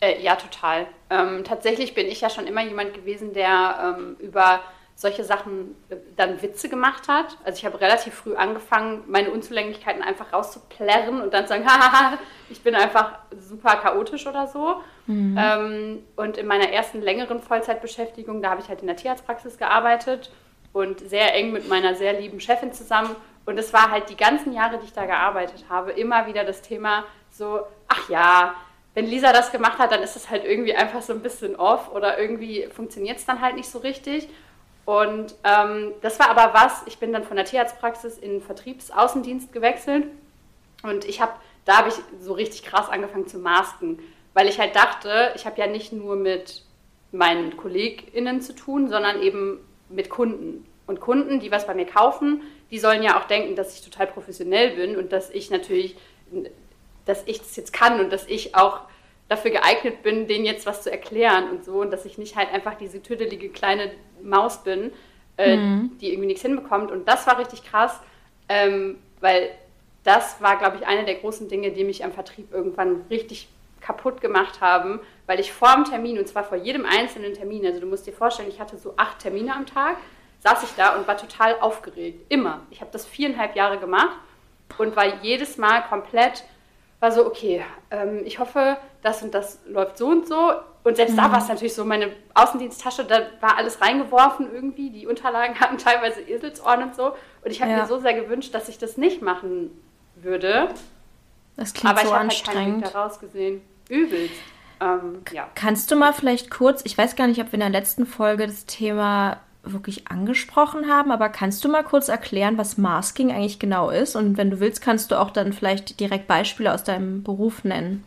Äh, ja, total. Ähm, tatsächlich bin ich ja schon immer jemand gewesen, der ähm, über solche Sachen äh, dann Witze gemacht hat. Also ich habe relativ früh angefangen, meine Unzulänglichkeiten einfach rauszuplärren und dann zu sagen, haha, ich bin einfach super chaotisch oder so. Mhm. Ähm, und in meiner ersten längeren Vollzeitbeschäftigung, da habe ich halt in der Tierarztpraxis gearbeitet und sehr eng mit meiner sehr lieben Chefin zusammen. Und es war halt die ganzen Jahre, die ich da gearbeitet habe, immer wieder das Thema so, ach ja, wenn Lisa das gemacht hat, dann ist es halt irgendwie einfach so ein bisschen off oder irgendwie funktioniert es dann halt nicht so richtig. Und ähm, das war aber was, ich bin dann von der Tierarztpraxis in den Vertriebsaußendienst gewechselt. Und ich habe, da habe ich so richtig krass angefangen zu masken, weil ich halt dachte, ich habe ja nicht nur mit meinen KollegInnen zu tun, sondern eben mit Kunden. Und Kunden, die was bei mir kaufen, die sollen ja auch denken, dass ich total professionell bin und dass ich natürlich, dass ich das jetzt kann und dass ich auch dafür geeignet bin, denen jetzt was zu erklären und so. Und dass ich nicht halt einfach diese tüdelige kleine Maus bin, äh, mhm. die irgendwie nichts hinbekommt. Und das war richtig krass, ähm, weil das war, glaube ich, eine der großen Dinge, die mich am Vertrieb irgendwann richtig kaputt gemacht haben, weil ich vor dem Termin, und zwar vor jedem einzelnen Termin, also du musst dir vorstellen, ich hatte so acht Termine am Tag, saß ich da und war total aufgeregt. Immer. Ich habe das viereinhalb Jahre gemacht und war jedes Mal komplett war so, okay, ähm, ich hoffe, das und das läuft so und so. Und selbst mhm. da war es natürlich so, meine Außendiensttasche, da war alles reingeworfen irgendwie. Die Unterlagen hatten teilweise Eselsohren und so. Und ich habe ja. mir so sehr gewünscht, dass ich das nicht machen würde. Das klingt Aber so ich habe halt keinen Weg daraus gesehen. Übelst. Ähm, ja. Kannst du mal vielleicht kurz, ich weiß gar nicht, ob wir in der letzten Folge das Thema wirklich angesprochen haben, aber kannst du mal kurz erklären, was Masking eigentlich genau ist? Und wenn du willst, kannst du auch dann vielleicht direkt Beispiele aus deinem Beruf nennen.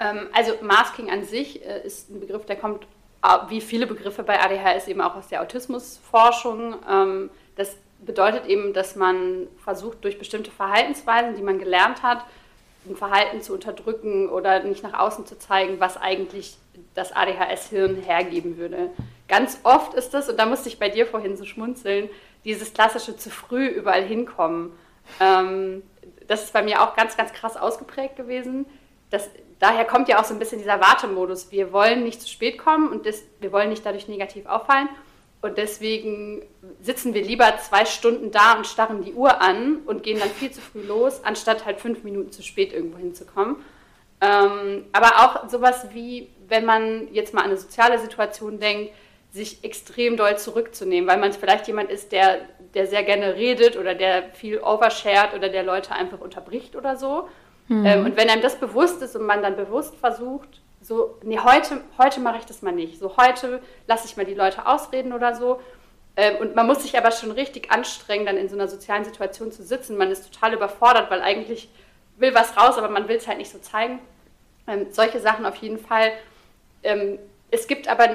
Ähm, also Masking an sich äh, ist ein Begriff, der kommt äh, wie viele Begriffe bei ADHS eben auch aus der Autismusforschung. Ähm, das bedeutet eben, dass man versucht, durch bestimmte Verhaltensweisen, die man gelernt hat, ein Verhalten zu unterdrücken oder nicht nach außen zu zeigen, was eigentlich das ADHS-Hirn hergeben würde. Ganz oft ist das, und da musste ich bei dir vorhin so schmunzeln, dieses klassische zu früh überall hinkommen. Ähm, das ist bei mir auch ganz, ganz krass ausgeprägt gewesen. Das, daher kommt ja auch so ein bisschen dieser Wartemodus. Wir wollen nicht zu spät kommen und das, wir wollen nicht dadurch negativ auffallen. Und deswegen sitzen wir lieber zwei Stunden da und starren die Uhr an und gehen dann viel zu früh los, anstatt halt fünf Minuten zu spät irgendwo hinzukommen. Ähm, aber auch sowas wie, wenn man jetzt mal an eine soziale Situation denkt, sich extrem doll zurückzunehmen, weil man vielleicht jemand ist, der, der sehr gerne redet oder der viel overshared oder der Leute einfach unterbricht oder so. Mhm. Und wenn einem das bewusst ist und man dann bewusst versucht, so, nee, heute, heute mache ich das mal nicht. So, heute lasse ich mal die Leute ausreden oder so. Ähm, und man muss sich aber schon richtig anstrengen, dann in so einer sozialen Situation zu sitzen. Man ist total überfordert, weil eigentlich will was raus, aber man will es halt nicht so zeigen. Ähm, solche Sachen auf jeden Fall. Ähm, es gibt aber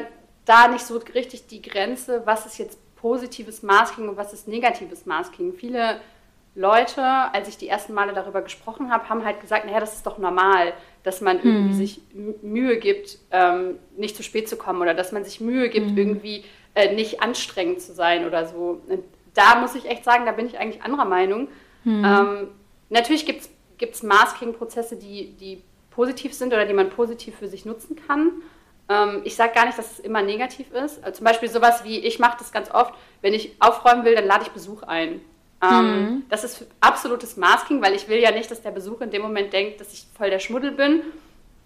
da nicht so richtig die Grenze, was ist jetzt positives Masking und was ist negatives Masking. Viele Leute, als ich die ersten Male darüber gesprochen habe, haben halt gesagt, naja, das ist doch normal, dass man hm. irgendwie sich Mühe gibt, ähm, nicht zu spät zu kommen oder dass man sich Mühe gibt, hm. irgendwie äh, nicht anstrengend zu sein oder so. Und da muss ich echt sagen, da bin ich eigentlich anderer Meinung. Hm. Ähm, natürlich gibt es Masking-Prozesse, die, die positiv sind oder die man positiv für sich nutzen kann. Ähm, ich sage gar nicht, dass es immer negativ ist. Also zum Beispiel sowas wie, ich mache das ganz oft, wenn ich aufräumen will, dann lade ich Besuch ein. Ähm, mhm. Das ist absolutes Masking, weil ich will ja nicht, dass der Besuch in dem Moment denkt, dass ich voll der Schmuddel bin.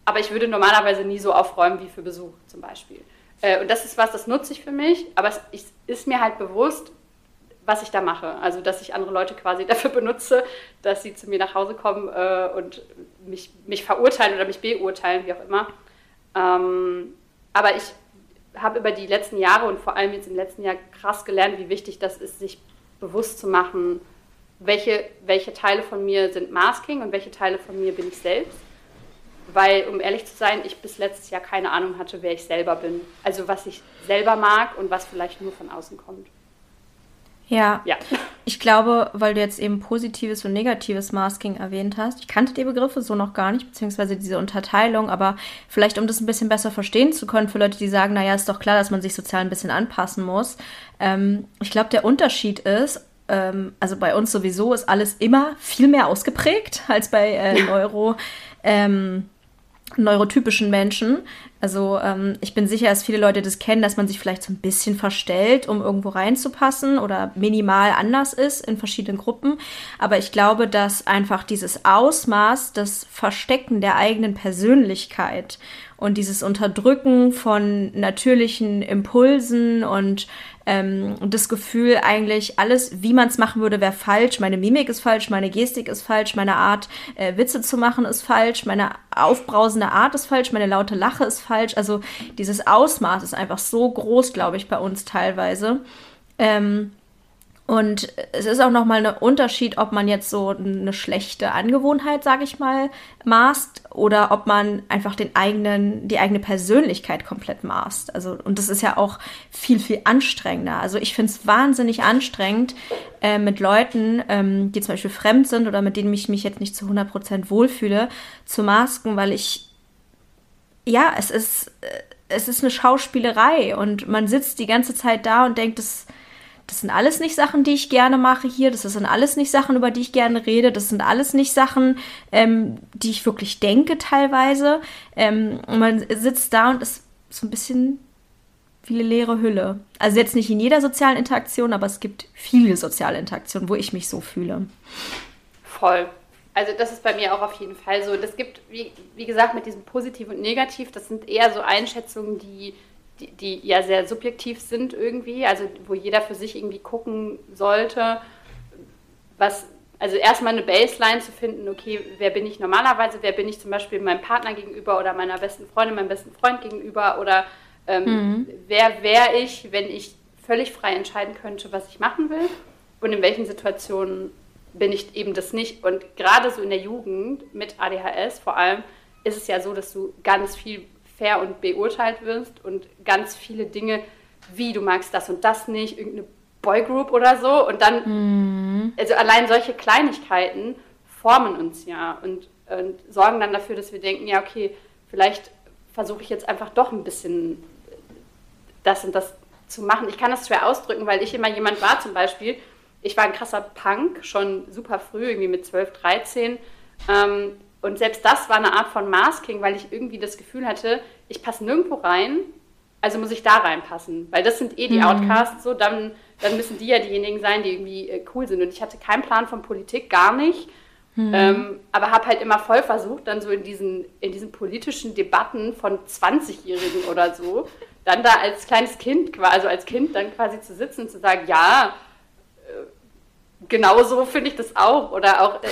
Aber ich würde normalerweise nie so aufräumen wie für Besuch zum Beispiel. Äh, und das ist was, das nutze ich für mich, aber es ich, ist mir halt bewusst, was ich da mache. Also, dass ich andere Leute quasi dafür benutze, dass sie zu mir nach Hause kommen äh, und mich, mich verurteilen oder mich beurteilen, wie auch immer. Ähm, aber ich habe über die letzten Jahre und vor allem jetzt im letzten Jahr krass gelernt, wie wichtig das ist, sich bewusst zu machen, welche, welche Teile von mir sind Masking und welche Teile von mir bin ich selbst. Weil, um ehrlich zu sein, ich bis letztes Jahr keine Ahnung hatte, wer ich selber bin. Also was ich selber mag und was vielleicht nur von außen kommt. Ja. ja. Ich glaube, weil du jetzt eben positives und negatives Masking erwähnt hast, ich kannte die Begriffe so noch gar nicht, beziehungsweise diese Unterteilung, aber vielleicht, um das ein bisschen besser verstehen zu können, für Leute, die sagen, naja, ist doch klar, dass man sich sozial ein bisschen anpassen muss. Ähm, ich glaube, der Unterschied ist, ähm, also bei uns sowieso ist alles immer viel mehr ausgeprägt als bei äh, Neuro. Ähm, neurotypischen Menschen. Also ähm, ich bin sicher, dass viele Leute das kennen, dass man sich vielleicht so ein bisschen verstellt, um irgendwo reinzupassen oder minimal anders ist in verschiedenen Gruppen. Aber ich glaube, dass einfach dieses Ausmaß, das Verstecken der eigenen Persönlichkeit und dieses Unterdrücken von natürlichen Impulsen und ähm, das Gefühl, eigentlich alles, wie man es machen würde, wäre falsch. Meine Mimik ist falsch, meine Gestik ist falsch, meine Art, äh, Witze zu machen, ist falsch, meine aufbrausende Art ist falsch, meine laute Lache ist falsch. Also dieses Ausmaß ist einfach so groß, glaube ich, bei uns teilweise. Ähm, und es ist auch nochmal ein Unterschied, ob man jetzt so eine schlechte Angewohnheit, sage ich mal, maßt oder ob man einfach den eigenen, die eigene Persönlichkeit komplett maßt. Also, und das ist ja auch viel, viel anstrengender. Also ich finde es wahnsinnig anstrengend, äh, mit Leuten, ähm, die zum Beispiel fremd sind oder mit denen ich mich jetzt nicht zu 100% wohlfühle, zu masken, weil ich, ja, es ist, äh, es ist eine Schauspielerei und man sitzt die ganze Zeit da und denkt, das das sind alles nicht Sachen, die ich gerne mache hier. Das sind alles nicht Sachen, über die ich gerne rede. Das sind alles nicht Sachen, ähm, die ich wirklich denke teilweise. Ähm, und man sitzt da und ist so ein bisschen wie eine leere Hülle. Also jetzt nicht in jeder sozialen Interaktion, aber es gibt viele soziale Interaktionen, wo ich mich so fühle. Voll. Also das ist bei mir auch auf jeden Fall so. Das gibt, wie, wie gesagt, mit diesem Positiv und Negativ, das sind eher so Einschätzungen, die die, die ja sehr subjektiv sind irgendwie, also wo jeder für sich irgendwie gucken sollte, was, also erstmal eine Baseline zu finden, okay, wer bin ich normalerweise, wer bin ich zum Beispiel meinem Partner gegenüber oder meiner besten Freundin, meinem besten Freund gegenüber oder ähm, mhm. wer wäre ich, wenn ich völlig frei entscheiden könnte, was ich machen will und in welchen Situationen bin ich eben das nicht. Und gerade so in der Jugend mit ADHS vor allem ist es ja so, dass du ganz viel fair und beurteilt wirst und ganz viele Dinge, wie du magst das und das nicht, irgendeine Boygroup oder so. Und dann, mhm. also allein solche Kleinigkeiten formen uns ja und, und sorgen dann dafür, dass wir denken, ja, okay, vielleicht versuche ich jetzt einfach doch ein bisschen das und das zu machen. Ich kann das schwer ausdrücken, weil ich immer jemand war, zum Beispiel, ich war ein krasser Punk, schon super früh, irgendwie mit 12, 13. Ähm, und selbst das war eine Art von Masking, weil ich irgendwie das Gefühl hatte, ich passe nirgendwo rein, also muss ich da reinpassen. Weil das sind eh die mhm. Outcasts, so, dann, dann müssen die ja diejenigen sein, die irgendwie äh, cool sind. Und ich hatte keinen Plan von Politik, gar nicht. Mhm. Ähm, aber habe halt immer voll versucht, dann so in diesen, in diesen politischen Debatten von 20-Jährigen oder so, dann da als kleines Kind, also als Kind dann quasi zu sitzen und zu sagen, ja, äh, genau so finde ich das auch. Oder auch, äh,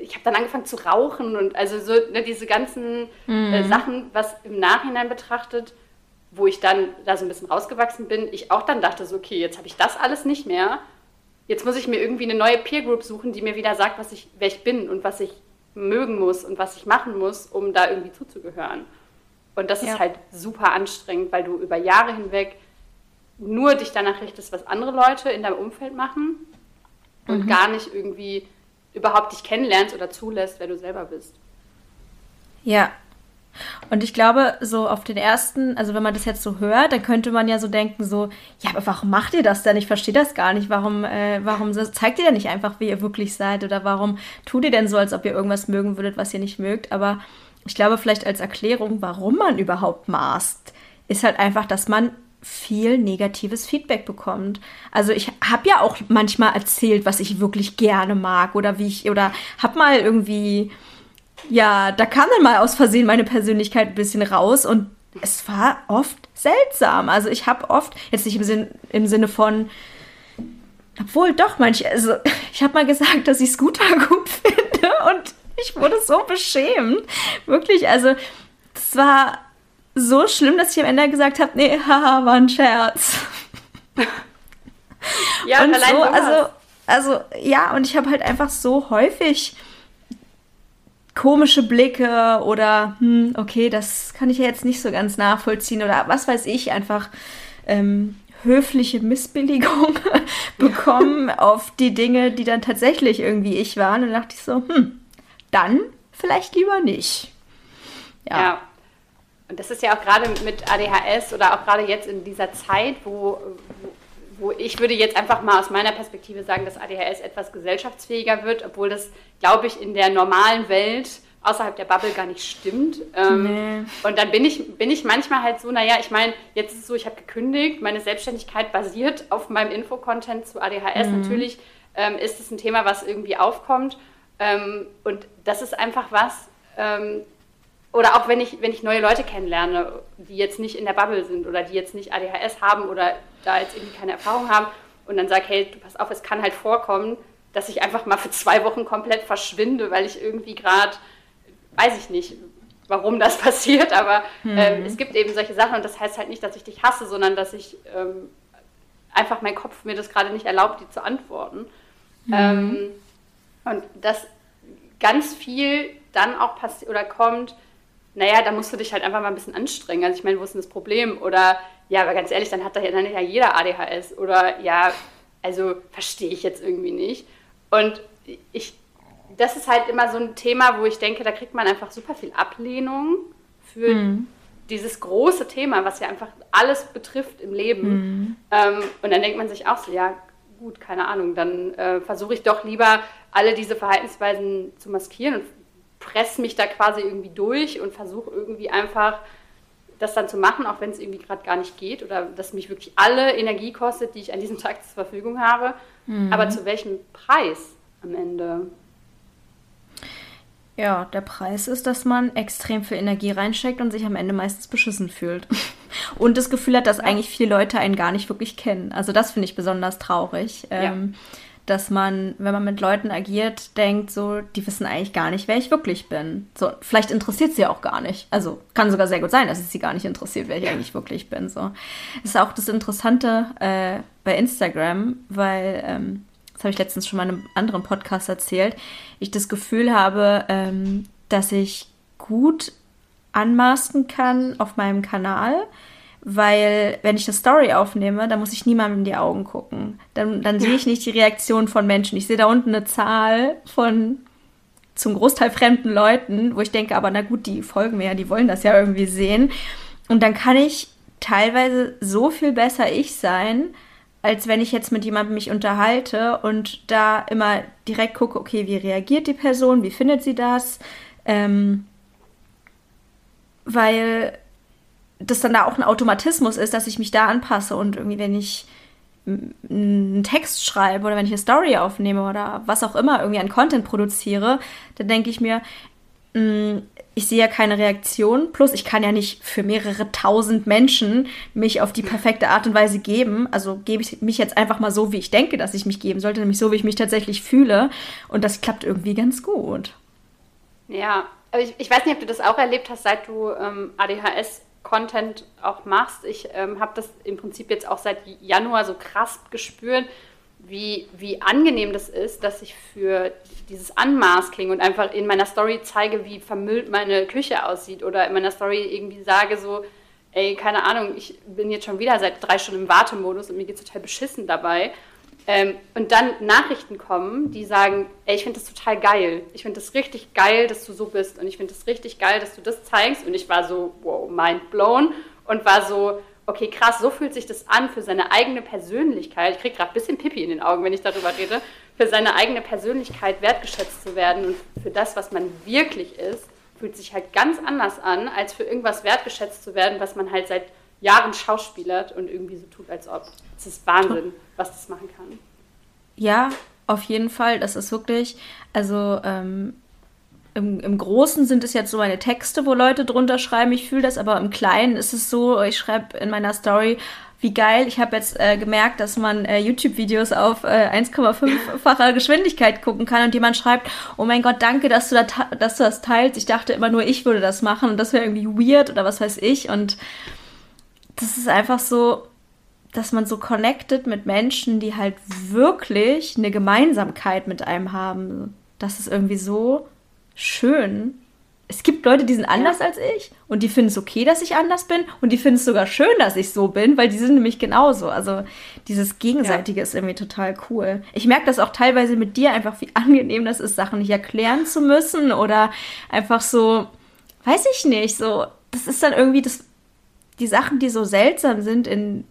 ich habe dann angefangen zu rauchen und also so ne, diese ganzen äh, mhm. äh, Sachen, was im Nachhinein betrachtet, wo ich dann da so ein bisschen rausgewachsen bin, ich auch dann dachte so, okay, jetzt habe ich das alles nicht mehr. Jetzt muss ich mir irgendwie eine neue Peer Group suchen, die mir wieder sagt, was ich, wer ich bin und was ich mögen muss und was ich machen muss, um da irgendwie zuzugehören. Und das ja. ist halt super anstrengend, weil du über Jahre hinweg nur dich danach richtest, was andere Leute in deinem Umfeld machen und mhm. gar nicht irgendwie überhaupt dich kennenlernst oder zulässt, wer du selber bist. Ja. Und ich glaube, so auf den ersten, also wenn man das jetzt so hört, dann könnte man ja so denken, so, ja, aber warum macht ihr das denn? Ich verstehe das gar nicht. Warum, äh, warum zeigt ihr denn nicht einfach, wie ihr wirklich seid? Oder warum tut ihr denn so, als ob ihr irgendwas mögen würdet, was ihr nicht mögt? Aber ich glaube, vielleicht als Erklärung, warum man überhaupt maßt, ist halt einfach, dass man viel negatives Feedback bekommt. Also ich habe ja auch manchmal erzählt, was ich wirklich gerne mag oder wie ich oder habe mal irgendwie ja, da kam dann mal aus Versehen meine Persönlichkeit ein bisschen raus und es war oft seltsam. Also ich habe oft jetzt nicht im, Sinn, im Sinne von obwohl doch manche also ich habe mal gesagt, dass ich Scooter gut finde und ich wurde so beschämt. Wirklich, also das war so schlimm, dass ich am Ende gesagt habe, nee, haha, war ein Scherz. ja, und allein so, also, also ja, und ich habe halt einfach so häufig komische Blicke oder hm, okay, das kann ich ja jetzt nicht so ganz nachvollziehen oder was weiß ich, einfach ähm, höfliche Missbilligung bekommen auf die Dinge, die dann tatsächlich irgendwie ich waren. Und dachte ich so, hm, dann vielleicht lieber nicht. Ja. ja. Und das ist ja auch gerade mit ADHS oder auch gerade jetzt in dieser Zeit, wo, wo, ich würde jetzt einfach mal aus meiner Perspektive sagen, dass ADHS etwas gesellschaftsfähiger wird, obwohl das, glaube ich, in der normalen Welt außerhalb der Bubble gar nicht stimmt. Ähm, nee. Und dann bin ich, bin ich manchmal halt so, naja, ich meine, jetzt ist es so, ich habe gekündigt, meine Selbstständigkeit basiert auf meinem Infocontent zu ADHS. Mhm. Natürlich ähm, ist es ein Thema, was irgendwie aufkommt. Ähm, und das ist einfach was, ähm, oder auch wenn ich, wenn ich neue Leute kennenlerne, die jetzt nicht in der Bubble sind oder die jetzt nicht ADHS haben oder da jetzt irgendwie keine Erfahrung haben und dann sage, hey, du pass auf, es kann halt vorkommen, dass ich einfach mal für zwei Wochen komplett verschwinde, weil ich irgendwie gerade, weiß ich nicht, warum das passiert, aber mhm. ähm, es gibt eben solche Sachen und das heißt halt nicht, dass ich dich hasse, sondern dass ich ähm, einfach mein Kopf mir das gerade nicht erlaubt, die zu antworten. Mhm. Ähm, und das ganz viel dann auch passiert oder kommt, naja, da musst du dich halt einfach mal ein bisschen anstrengen. Also ich meine, wo ist denn das Problem? Oder ja, aber ganz ehrlich, dann hat da ja, dann ja jeder ADHS. Oder ja, also verstehe ich jetzt irgendwie nicht. Und ich, das ist halt immer so ein Thema, wo ich denke, da kriegt man einfach super viel Ablehnung für mhm. dieses große Thema, was ja einfach alles betrifft im Leben. Mhm. Ähm, und dann denkt man sich auch so, ja, gut, keine Ahnung, dann äh, versuche ich doch lieber alle diese Verhaltensweisen zu maskieren und presse mich da quasi irgendwie durch und versuche irgendwie einfach das dann zu machen, auch wenn es irgendwie gerade gar nicht geht oder dass mich wirklich alle Energie kostet, die ich an diesem Tag zur Verfügung habe. Mhm. Aber zu welchem Preis am Ende? Ja, der Preis ist, dass man extrem viel Energie reinsteckt und sich am Ende meistens beschissen fühlt. Und das Gefühl hat, dass ja. eigentlich viele Leute einen gar nicht wirklich kennen. Also das finde ich besonders traurig. Ja. Ähm, dass man, wenn man mit Leuten agiert, denkt, so, die wissen eigentlich gar nicht, wer ich wirklich bin. So, vielleicht interessiert sie auch gar nicht. Also kann sogar sehr gut sein, dass es sie gar nicht interessiert, wer ich eigentlich wirklich bin. So, das ist auch das Interessante äh, bei Instagram, weil ähm, das habe ich letztens schon mal in einem anderen Podcast erzählt, ich das Gefühl habe, ähm, dass ich gut anmasken kann auf meinem Kanal, weil wenn ich eine Story aufnehme, dann muss ich niemandem in die Augen gucken. Dann, dann sehe ich nicht die Reaktion von Menschen. Ich sehe da unten eine Zahl von zum Großteil fremden Leuten, wo ich denke, aber na gut, die folgen mir ja, die wollen das ja irgendwie sehen. Und dann kann ich teilweise so viel besser ich sein, als wenn ich jetzt mit jemandem mich unterhalte und da immer direkt gucke, okay, wie reagiert die Person, wie findet sie das? Ähm, weil das dann da auch ein Automatismus ist, dass ich mich da anpasse und irgendwie, wenn ich einen Text schreibe oder wenn ich eine Story aufnehme oder was auch immer irgendwie an Content produziere, dann denke ich mir, mm, ich sehe ja keine Reaktion. Plus, ich kann ja nicht für mehrere tausend Menschen mich auf die perfekte Art und Weise geben. Also gebe ich mich jetzt einfach mal so, wie ich denke, dass ich mich geben sollte, nämlich so, wie ich mich tatsächlich fühle. Und das klappt irgendwie ganz gut. Ja, ich, ich weiß nicht, ob du das auch erlebt hast, seit du ähm, ADHS-Content auch machst. Ich ähm, habe das im Prinzip jetzt auch seit Januar so krass gespürt, wie, wie angenehm das ist, dass ich für dieses Unmasking und einfach in meiner Story zeige, wie vermüllt meine Küche aussieht oder in meiner Story irgendwie sage so, ey, keine Ahnung, ich bin jetzt schon wieder seit drei Stunden im Wartemodus und mir geht es total beschissen dabei. Ähm, und dann Nachrichten kommen, die sagen, ey, ich finde das total geil. Ich finde das richtig geil, dass du so bist. Und ich finde das richtig geil, dass du das zeigst. Und ich war so, wow, mind blown. Und war so, okay, krass, so fühlt sich das an für seine eigene Persönlichkeit. Ich kriege gerade ein bisschen Pipi in den Augen, wenn ich darüber rede. Für seine eigene Persönlichkeit wertgeschätzt zu werden und für das, was man wirklich ist, fühlt sich halt ganz anders an, als für irgendwas wertgeschätzt zu werden, was man halt seit Jahren schauspielert und irgendwie so tut, als ob. Es ist Wahnsinn, was das machen kann. Ja, auf jeden Fall. Das ist wirklich, also ähm, im, im Großen sind es jetzt so meine Texte, wo Leute drunter schreiben, ich fühle das, aber im Kleinen ist es so, ich schreibe in meiner Story, wie geil, ich habe jetzt äh, gemerkt, dass man äh, YouTube-Videos auf äh, 1,5-facher Geschwindigkeit gucken kann und jemand schreibt, oh mein Gott, danke, dass du, da dass du das teilst. Ich dachte immer nur, ich würde das machen und das wäre irgendwie weird oder was weiß ich. Und das ist einfach so, dass man so connected mit Menschen, die halt wirklich eine Gemeinsamkeit mit einem haben. Das ist irgendwie so schön. Es gibt Leute, die sind anders ja. als ich und die finden es okay, dass ich anders bin und die finden es sogar schön, dass ich so bin, weil die sind nämlich genauso. Also dieses Gegenseitige ja. ist irgendwie total cool. Ich merke das auch teilweise mit dir einfach, wie angenehm das ist, Sachen nicht erklären zu müssen oder einfach so, weiß ich nicht, so, das ist dann irgendwie das, die Sachen, die so seltsam sind in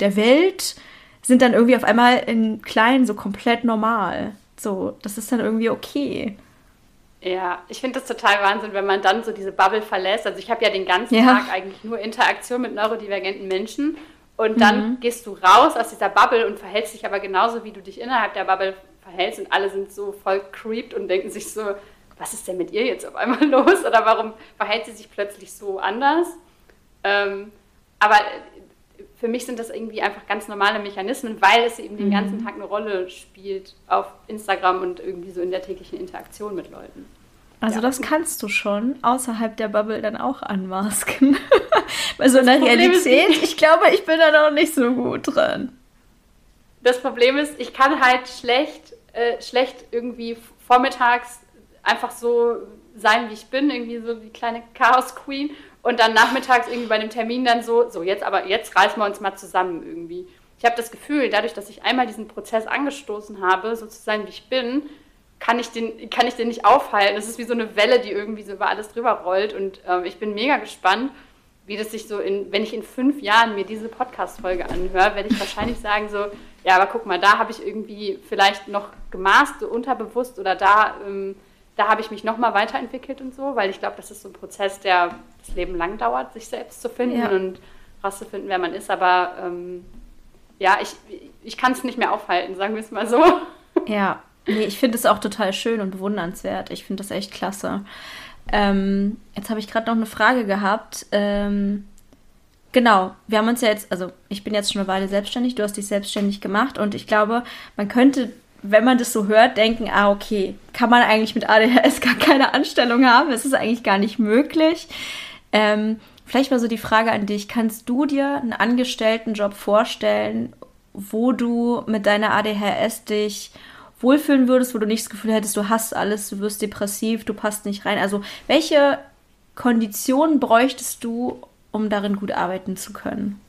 der Welt, sind dann irgendwie auf einmal in klein so komplett normal. So, das ist dann irgendwie okay. Ja, ich finde das total Wahnsinn, wenn man dann so diese Bubble verlässt. Also ich habe ja den ganzen ja. Tag eigentlich nur Interaktion mit neurodivergenten Menschen und dann mhm. gehst du raus aus dieser Bubble und verhältst dich aber genauso, wie du dich innerhalb der Bubble verhältst und alle sind so voll creeped und denken sich so, was ist denn mit ihr jetzt auf einmal los oder warum verhält sie sich plötzlich so anders? Ähm, aber für mich sind das irgendwie einfach ganz normale Mechanismen, weil es eben den ganzen mhm. Tag eine Rolle spielt auf Instagram und irgendwie so in der täglichen Interaktion mit Leuten. Also ja. das kannst du schon außerhalb der Bubble dann auch anmasken. Weil so in der Realität, ich glaube, ich bin da noch nicht so gut dran. Das Problem ist, ich kann halt schlecht, äh, schlecht irgendwie vormittags einfach so sein, wie ich bin, irgendwie so die kleine Chaos Queen und dann nachmittags irgendwie bei dem Termin dann so, so jetzt aber, jetzt reißen wir uns mal zusammen irgendwie. Ich habe das Gefühl, dadurch, dass ich einmal diesen Prozess angestoßen habe, so zu sein, wie ich bin, kann ich den, kann ich den nicht aufhalten. Das ist wie so eine Welle, die irgendwie so über alles drüber rollt. Und äh, ich bin mega gespannt, wie das sich so in, wenn ich in fünf Jahren mir diese Podcast-Folge anhöre, werde ich wahrscheinlich sagen so, ja, aber guck mal, da habe ich irgendwie vielleicht noch gemaßt, so unterbewusst oder da ähm, da habe ich mich nochmal weiterentwickelt und so, weil ich glaube, das ist so ein Prozess, der das Leben lang dauert, sich selbst zu finden ja. und rauszufinden, wer man ist. Aber ähm, ja, ich, ich kann es nicht mehr aufhalten, sagen wir es mal so. Ja, nee, ich finde es auch total schön und bewundernswert. Ich finde das echt klasse. Ähm, jetzt habe ich gerade noch eine Frage gehabt. Ähm, genau, wir haben uns ja jetzt, also ich bin jetzt schon eine Weile selbstständig, du hast dich selbstständig gemacht und ich glaube, man könnte wenn man das so hört, denken, ah, okay, kann man eigentlich mit ADHS gar keine Anstellung haben? Es ist eigentlich gar nicht möglich. Ähm, vielleicht mal so die Frage an dich, kannst du dir einen Angestelltenjob vorstellen, wo du mit deiner ADHS dich wohlfühlen würdest, wo du nicht das Gefühl hättest, du hast alles, du wirst depressiv, du passt nicht rein? Also welche Konditionen bräuchtest du, um darin gut arbeiten zu können?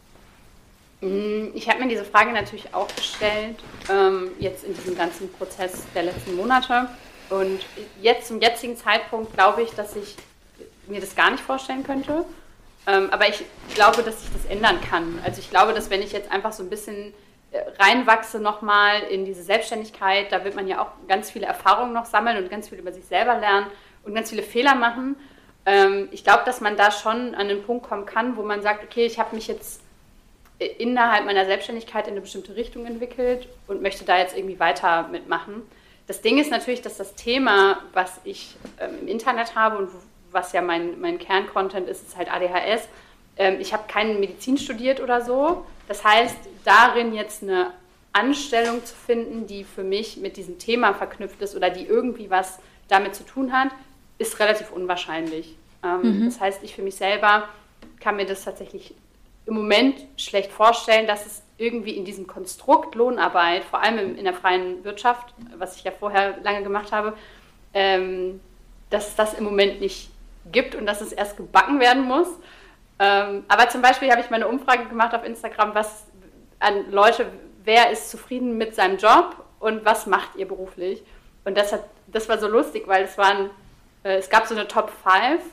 Mm, ich habe mir diese Frage natürlich auch gestellt, ähm, jetzt in diesem ganzen Prozess der letzten Monate. Und jetzt zum jetzigen Zeitpunkt glaube ich, dass ich mir das gar nicht vorstellen könnte. Ähm, aber ich glaube, dass sich das ändern kann. Also ich glaube, dass wenn ich jetzt einfach so ein bisschen äh, reinwachse nochmal in diese Selbstständigkeit, da wird man ja auch ganz viele Erfahrungen noch sammeln und ganz viel über sich selber lernen und ganz viele Fehler machen. Ähm, ich glaube, dass man da schon an den Punkt kommen kann, wo man sagt, okay, ich habe mich jetzt innerhalb meiner Selbstständigkeit in eine bestimmte Richtung entwickelt und möchte da jetzt irgendwie weiter mitmachen. das Ding ist natürlich, dass das Thema, was ich ähm, im Internet habe und was ja mein, mein Kerncontent ist, ist halt ADHS. Ähm, ich habe keine Medizin studiert oder so. Das heißt, darin jetzt eine Anstellung zu finden, die für mich mit diesem Thema verknüpft ist oder die irgendwie was damit zu tun hat, ist relativ unwahrscheinlich. Ähm, mhm. Das heißt, ich für mich selber kann mir das tatsächlich im Moment schlecht vorstellen, dass es irgendwie in diesem Konstrukt Lohnarbeit, vor allem in der freien Wirtschaft, was ich ja vorher lange gemacht habe, ähm, dass es das im Moment nicht gibt und dass es erst gebacken werden muss. Ähm, aber zum Beispiel habe ich mal eine Umfrage gemacht auf Instagram, was an Leute, wer ist zufrieden mit seinem Job und was macht ihr beruflich? Und das, hat, das war so lustig, weil es waren, äh, es gab so eine Top 5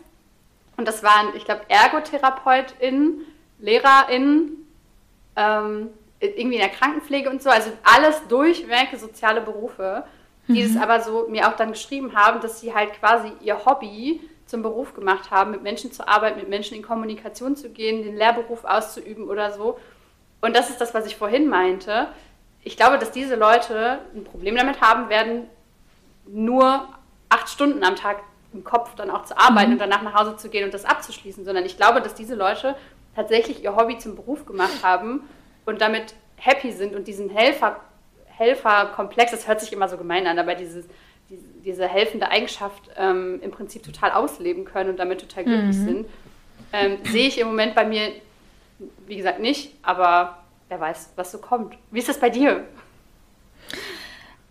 und das waren, ich glaube, ErgotherapeutInnen, LehrerInnen, ähm, irgendwie in der Krankenpflege und so, also alles durchweg soziale Berufe, die mhm. es aber so mir auch dann geschrieben haben, dass sie halt quasi ihr Hobby zum Beruf gemacht haben, mit Menschen zu arbeiten, mit Menschen in Kommunikation zu gehen, den Lehrberuf auszuüben oder so. Und das ist das, was ich vorhin meinte. Ich glaube, dass diese Leute ein Problem damit haben werden, nur acht Stunden am Tag im Kopf dann auch zu arbeiten mhm. und danach nach Hause zu gehen und das abzuschließen, sondern ich glaube, dass diese Leute tatsächlich ihr Hobby zum Beruf gemacht haben und damit happy sind und diesen Helfer, Helferkomplex, das hört sich immer so gemein an, aber dieses, diese, diese helfende Eigenschaft ähm, im Prinzip total ausleben können und damit total glücklich mhm. sind, ähm, sehe ich im Moment bei mir, wie gesagt, nicht, aber wer weiß, was so kommt. Wie ist das bei dir?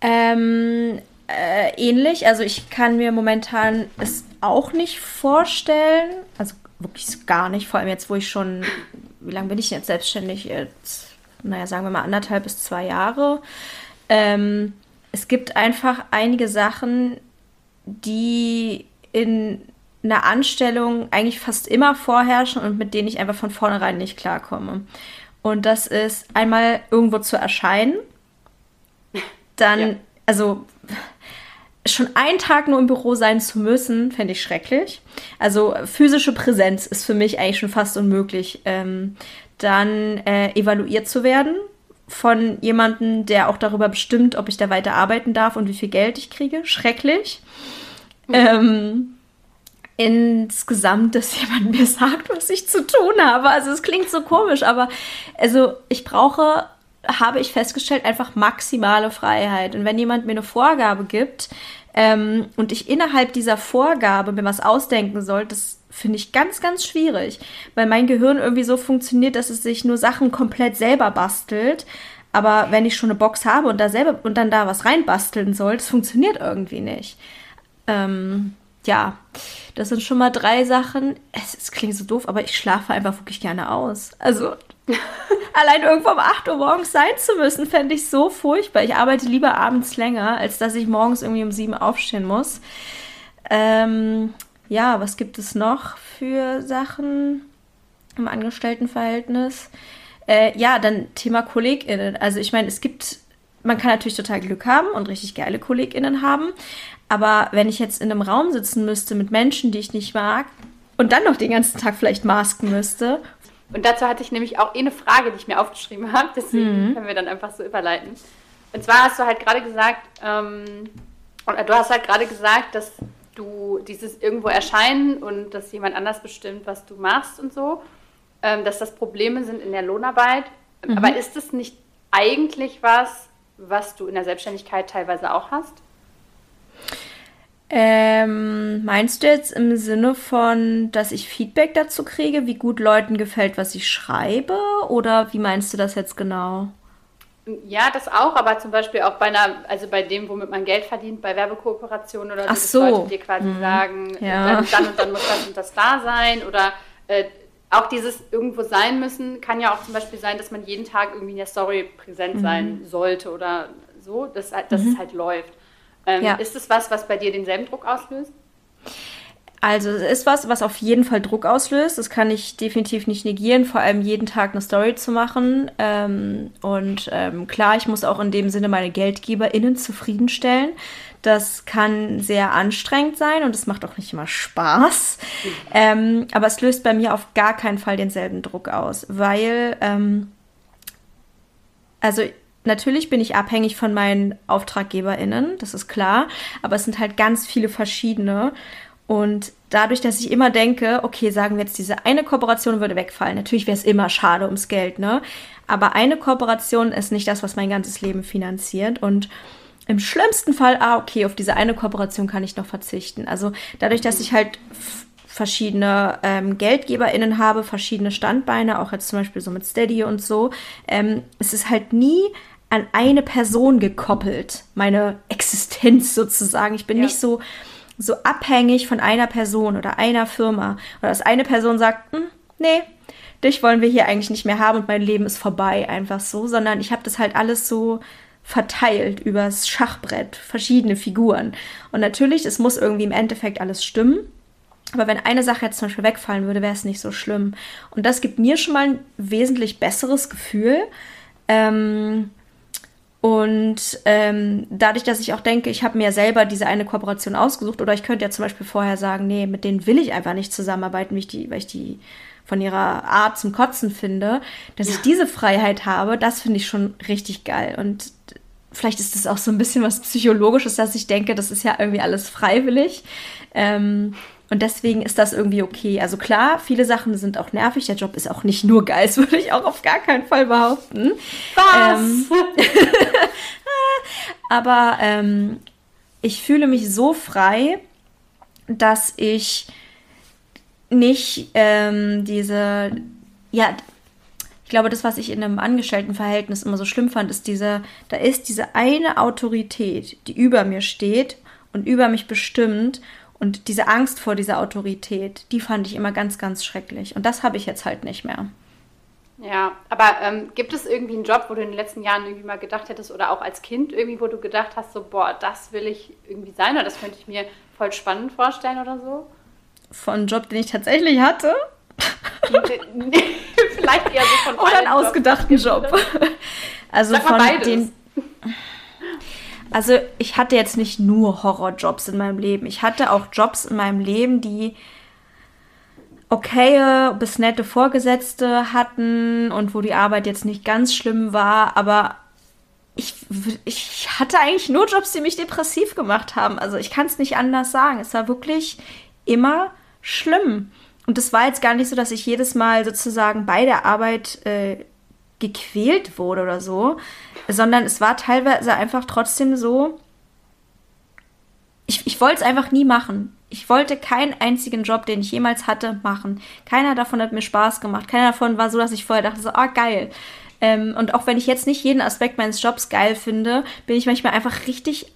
Ähm, äh, ähnlich. Also ich kann mir momentan es auch nicht vorstellen. Also wirklich gar nicht. Vor allem jetzt, wo ich schon, wie lange bin ich jetzt selbstständig? Jetzt, naja, sagen wir mal anderthalb bis zwei Jahre. Ähm, es gibt einfach einige Sachen, die in einer Anstellung eigentlich fast immer vorherrschen und mit denen ich einfach von vornherein nicht klarkomme. Und das ist einmal irgendwo zu erscheinen, dann, ja. also schon einen Tag nur im Büro sein zu müssen, fände ich schrecklich. Also physische Präsenz ist für mich eigentlich schon fast unmöglich. Ähm, dann äh, evaluiert zu werden von jemandem, der auch darüber bestimmt, ob ich da weiter arbeiten darf und wie viel Geld ich kriege. Schrecklich. Ähm, insgesamt, dass jemand mir sagt, was ich zu tun habe. Also es klingt so komisch, aber also ich brauche habe ich festgestellt, einfach maximale Freiheit. Und wenn jemand mir eine Vorgabe gibt ähm, und ich innerhalb dieser Vorgabe mir was ausdenken soll, das finde ich ganz, ganz schwierig, weil mein Gehirn irgendwie so funktioniert, dass es sich nur Sachen komplett selber bastelt. Aber wenn ich schon eine Box habe und da selber und dann da was reinbasteln soll, das funktioniert irgendwie nicht. Ähm, ja, das sind schon mal drei Sachen. Es, es, klingt so doof, aber ich schlafe einfach wirklich gerne aus. Also Allein irgendwo um 8 Uhr morgens sein zu müssen, fände ich so furchtbar. Ich arbeite lieber abends länger, als dass ich morgens irgendwie um 7 aufstehen muss. Ähm, ja, was gibt es noch für Sachen im Angestelltenverhältnis? Äh, ja, dann Thema KollegInnen. Also ich meine, es gibt, man kann natürlich total Glück haben und richtig geile KollegInnen haben. Aber wenn ich jetzt in einem Raum sitzen müsste mit Menschen, die ich nicht mag, und dann noch den ganzen Tag vielleicht masken müsste und dazu hatte ich nämlich auch eh eine Frage, die ich mir aufgeschrieben habe. Deswegen mhm. können wir dann einfach so überleiten. Und zwar hast du halt gerade gesagt, ähm, du hast halt gerade gesagt, dass du dieses irgendwo erscheinen und dass jemand anders bestimmt, was du machst und so, ähm, dass das Probleme sind in der Lohnarbeit. Mhm. Aber ist es nicht eigentlich was, was du in der Selbstständigkeit teilweise auch hast? Ähm, meinst du jetzt im Sinne von, dass ich Feedback dazu kriege, wie gut Leuten gefällt, was ich schreibe? Oder wie meinst du das jetzt genau? Ja, das auch, aber zum Beispiel auch bei einer, also bei dem, womit man Geld verdient, bei Werbekooperationen oder so, Ach so. Leute dir quasi mhm. sagen, ja. dann, dann und dann muss das und das da sein oder äh, auch dieses irgendwo sein müssen kann ja auch zum Beispiel sein, dass man jeden Tag irgendwie in der Story präsent mhm. sein sollte oder so, dass, dass mhm. es halt läuft. Ähm, ja. Ist es was, was bei dir denselben Druck auslöst? Also es ist was, was auf jeden Fall Druck auslöst. Das kann ich definitiv nicht negieren, vor allem jeden Tag eine Story zu machen. Ähm, und ähm, klar, ich muss auch in dem Sinne meine GeldgeberInnen zufriedenstellen. Das kann sehr anstrengend sein und es macht auch nicht immer Spaß. Mhm. Ähm, aber es löst bei mir auf gar keinen Fall denselben Druck aus, weil, ähm, also natürlich bin ich abhängig von meinen AuftraggeberInnen, das ist klar, aber es sind halt ganz viele verschiedene. Und dadurch, dass ich immer denke, okay, sagen wir jetzt, diese eine Kooperation würde wegfallen. Natürlich wäre es immer schade ums Geld, ne? Aber eine Kooperation ist nicht das, was mein ganzes Leben finanziert. Und im schlimmsten Fall, ah, okay, auf diese eine Kooperation kann ich noch verzichten. Also dadurch, dass ich halt verschiedene ähm, GeldgeberInnen habe, verschiedene Standbeine, auch jetzt zum Beispiel so mit Steady und so, ähm, es ist halt nie an eine Person gekoppelt, meine Existenz sozusagen. Ich bin ja. nicht so so abhängig von einer Person oder einer Firma. Oder dass eine Person sagt, hm, nee, dich wollen wir hier eigentlich nicht mehr haben und mein Leben ist vorbei, einfach so, sondern ich habe das halt alles so verteilt übers Schachbrett, verschiedene Figuren. Und natürlich, es muss irgendwie im Endeffekt alles stimmen. Aber wenn eine Sache jetzt zum Beispiel wegfallen würde, wäre es nicht so schlimm. Und das gibt mir schon mal ein wesentlich besseres Gefühl. Ähm, und ähm, dadurch, dass ich auch denke, ich habe mir selber diese eine Kooperation ausgesucht, oder ich könnte ja zum Beispiel vorher sagen, nee, mit denen will ich einfach nicht zusammenarbeiten, weil ich die, weil ich die von ihrer Art zum Kotzen finde, dass ja. ich diese Freiheit habe, das finde ich schon richtig geil. Und vielleicht ist das auch so ein bisschen was Psychologisches, dass ich denke, das ist ja irgendwie alles freiwillig. Ähm, und deswegen ist das irgendwie okay. Also klar, viele Sachen sind auch nervig. Der Job ist auch nicht nur geil, das würde ich auch auf gar keinen Fall behaupten. Was? Ähm, aber ähm, ich fühle mich so frei, dass ich nicht ähm, diese, ja, ich glaube, das, was ich in einem Angestelltenverhältnis immer so schlimm fand, ist diese, da ist diese eine Autorität, die über mir steht und über mich bestimmt und diese Angst vor dieser Autorität, die fand ich immer ganz, ganz schrecklich. Und das habe ich jetzt halt nicht mehr. Ja, aber ähm, gibt es irgendwie einen Job, wo du in den letzten Jahren irgendwie mal gedacht hättest oder auch als Kind irgendwie, wo du gedacht hast, so, boah, das will ich irgendwie sein oder das könnte ich mir voll spannend vorstellen oder so? Von einem Job, den ich tatsächlich hatte? Vielleicht eher so von Oder einen ausgedachten Job. Job. Also Sag von den also ich hatte jetzt nicht nur Horrorjobs in meinem Leben. Ich hatte auch Jobs in meinem Leben, die okaye bis nette Vorgesetzte hatten und wo die Arbeit jetzt nicht ganz schlimm war, aber ich, ich hatte eigentlich nur Jobs, die mich depressiv gemacht haben. Also ich kann es nicht anders sagen. Es war wirklich immer schlimm. Und es war jetzt gar nicht so, dass ich jedes Mal sozusagen bei der Arbeit äh, gequält wurde oder so, sondern es war teilweise einfach trotzdem so, ich, ich wollte es einfach nie machen. Ich wollte keinen einzigen Job, den ich jemals hatte, machen. Keiner davon hat mir Spaß gemacht. Keiner davon war so, dass ich vorher dachte, so, ah, geil. Ähm, und auch wenn ich jetzt nicht jeden Aspekt meines Jobs geil finde, bin ich manchmal einfach richtig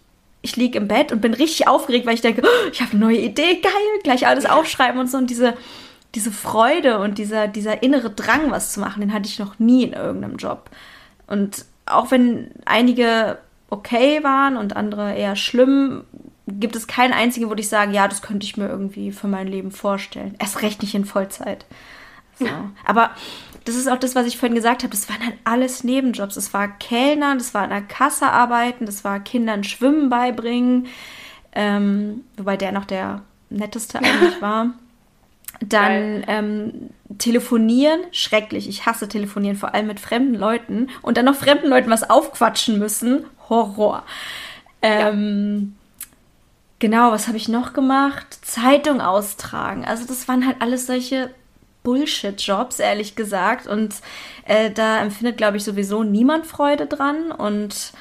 ich liege im Bett und bin richtig aufgeregt, weil ich denke, oh, ich habe eine neue Idee, geil, gleich alles aufschreiben und so. Und diese, diese Freude und dieser, dieser innere Drang, was zu machen, den hatte ich noch nie in irgendeinem Job. Und auch wenn einige okay waren und andere eher schlimm, gibt es keinen einzigen, wo ich sage, ja, das könnte ich mir irgendwie für mein Leben vorstellen. Erst recht nicht in Vollzeit. So. Aber das ist auch das, was ich vorhin gesagt habe. Das waren halt alles Nebenjobs. Das war Kellner, das war an der Kasse arbeiten, das war Kindern Schwimmen beibringen. Ähm, wobei der noch der netteste eigentlich war. Dann ähm, telefonieren, schrecklich. Ich hasse telefonieren, vor allem mit fremden Leuten. Und dann noch fremden Leuten was aufquatschen müssen. Horror. Ähm, ja. Genau, was habe ich noch gemacht? Zeitung austragen. Also das waren halt alles solche Bullshit-Jobs, ehrlich gesagt. Und äh, da empfindet, glaube ich, sowieso niemand Freude dran. Und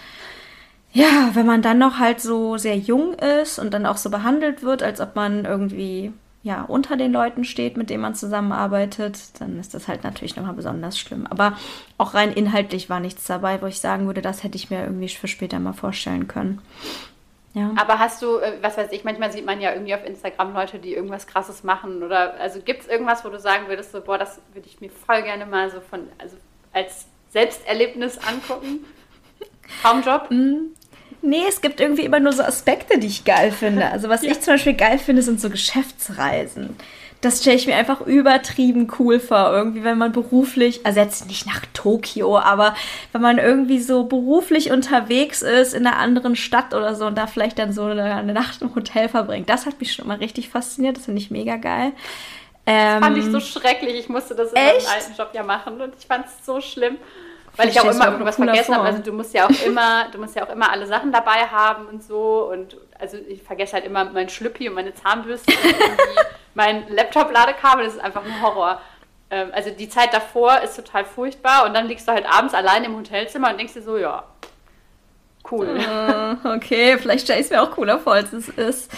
ja, wenn man dann noch halt so sehr jung ist und dann auch so behandelt wird, als ob man irgendwie ja, unter den Leuten steht, mit denen man zusammenarbeitet, dann ist das halt natürlich nochmal besonders schlimm. Aber auch rein inhaltlich war nichts dabei, wo ich sagen würde, das hätte ich mir irgendwie für später mal vorstellen können. Ja. Aber hast du, äh, was weiß ich, manchmal sieht man ja irgendwie auf Instagram Leute, die irgendwas krasses machen oder also gibt es irgendwas, wo du sagen würdest, so, boah, das würde ich mir voll gerne mal so von, also als Selbsterlebnis angucken? Traumjob? Nee, es gibt irgendwie immer nur so Aspekte, die ich geil finde. Also was ja. ich zum Beispiel geil finde, sind so Geschäftsreisen. Das stelle ich mir einfach übertrieben cool vor. Irgendwie, wenn man beruflich, also jetzt nicht nach Tokio, aber wenn man irgendwie so beruflich unterwegs ist in einer anderen Stadt oder so und da vielleicht dann so eine, eine Nacht im Hotel verbringt. Das hat mich schon mal richtig fasziniert. Das finde ich mega geil. Ähm, das fand ich so schrecklich. Ich musste das in echt? meinem alten Job ja machen und ich fand es so schlimm. Weil ich auch immer irgendwas vergessen habe. Also du musst ja auch immer, du musst ja auch immer alle Sachen dabei haben und so. Und also ich vergesse halt immer mein Schlüppi und meine Zahnbürste und mein Laptop-Ladekabel. Das ist einfach ein Horror. Ähm, also die Zeit davor ist total furchtbar und dann liegst du halt abends allein im Hotelzimmer und denkst dir so, ja, cool. Uh, okay, vielleicht stelle ich es mir auch cooler vor, als es ist.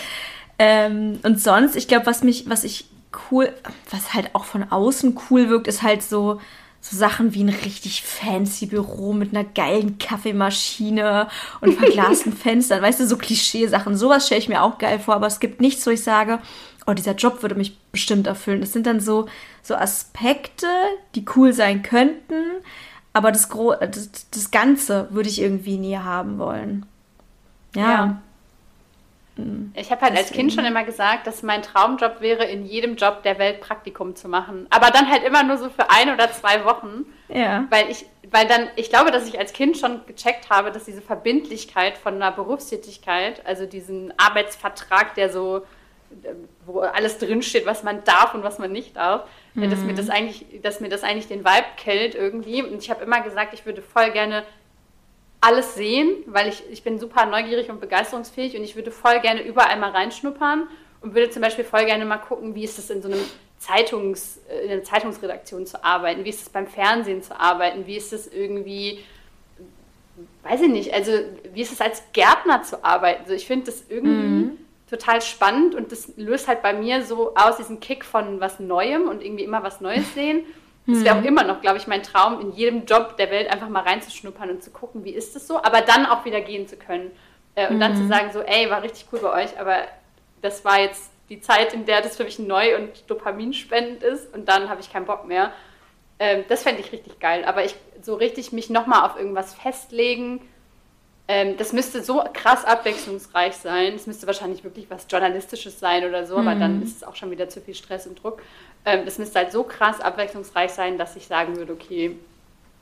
Ähm, und sonst, ich glaube, was mich, was ich cool, was halt auch von außen cool wirkt, ist halt so, so Sachen wie ein richtig fancy Büro mit einer geilen Kaffeemaschine und verglasten Fenstern, weißt du, so Klischeesachen. Sowas stelle ich mir auch geil vor, aber es gibt nichts, wo ich sage, oh, dieser Job würde mich bestimmt erfüllen. Das sind dann so, so Aspekte, die cool sein könnten, aber das, Gro das, das Ganze würde ich irgendwie nie haben wollen. Ja. ja. Hm. Ich habe halt Deswegen. als Kind schon immer gesagt, dass mein Traumjob wäre, in jedem Job der Welt Praktikum zu machen. Aber dann halt immer nur so für ein oder zwei Wochen. Ja. Weil ich, weil dann, ich glaube, dass ich als Kind schon gecheckt habe, dass diese Verbindlichkeit von einer Berufstätigkeit, also diesen Arbeitsvertrag, der so, wo alles drinsteht, was man darf und was man nicht darf, mhm. dass mir das eigentlich, dass mir das eigentlich den Vibe killt irgendwie. Und ich habe immer gesagt, ich würde voll gerne alles sehen, weil ich, ich bin super neugierig und begeisterungsfähig und ich würde voll gerne überall mal reinschnuppern und würde zum Beispiel voll gerne mal gucken, wie ist es in so einem Zeitungs, in einer Zeitungsredaktion zu arbeiten, wie ist es beim Fernsehen zu arbeiten, wie ist es irgendwie, weiß ich nicht, also wie ist es als Gärtner zu arbeiten. Also ich finde das irgendwie mhm. total spannend und das löst halt bei mir so aus diesen Kick von was Neuem und irgendwie immer was Neues sehen. Es wäre auch hm. immer noch, glaube ich, mein Traum, in jedem Job der Welt einfach mal reinzuschnuppern und zu gucken, wie ist es so, aber dann auch wieder gehen zu können. Äh, und mhm. dann zu hm. sagen, so, ey, war richtig cool bei euch, aber das war jetzt die Zeit, in der das für mich neu und dopaminspendend ist und dann habe ich keinen Bock mehr. Ähm, das fände ich richtig geil. Aber ich so richtig mich nochmal auf irgendwas festlegen, ähm, das müsste so krass abwechslungsreich sein. Es müsste wahrscheinlich wirklich was Journalistisches sein oder so, mhm. aber dann ist es auch schon wieder zu viel Stress und Druck. Ähm, das müsste halt so krass abwechslungsreich sein, dass ich sagen würde, okay,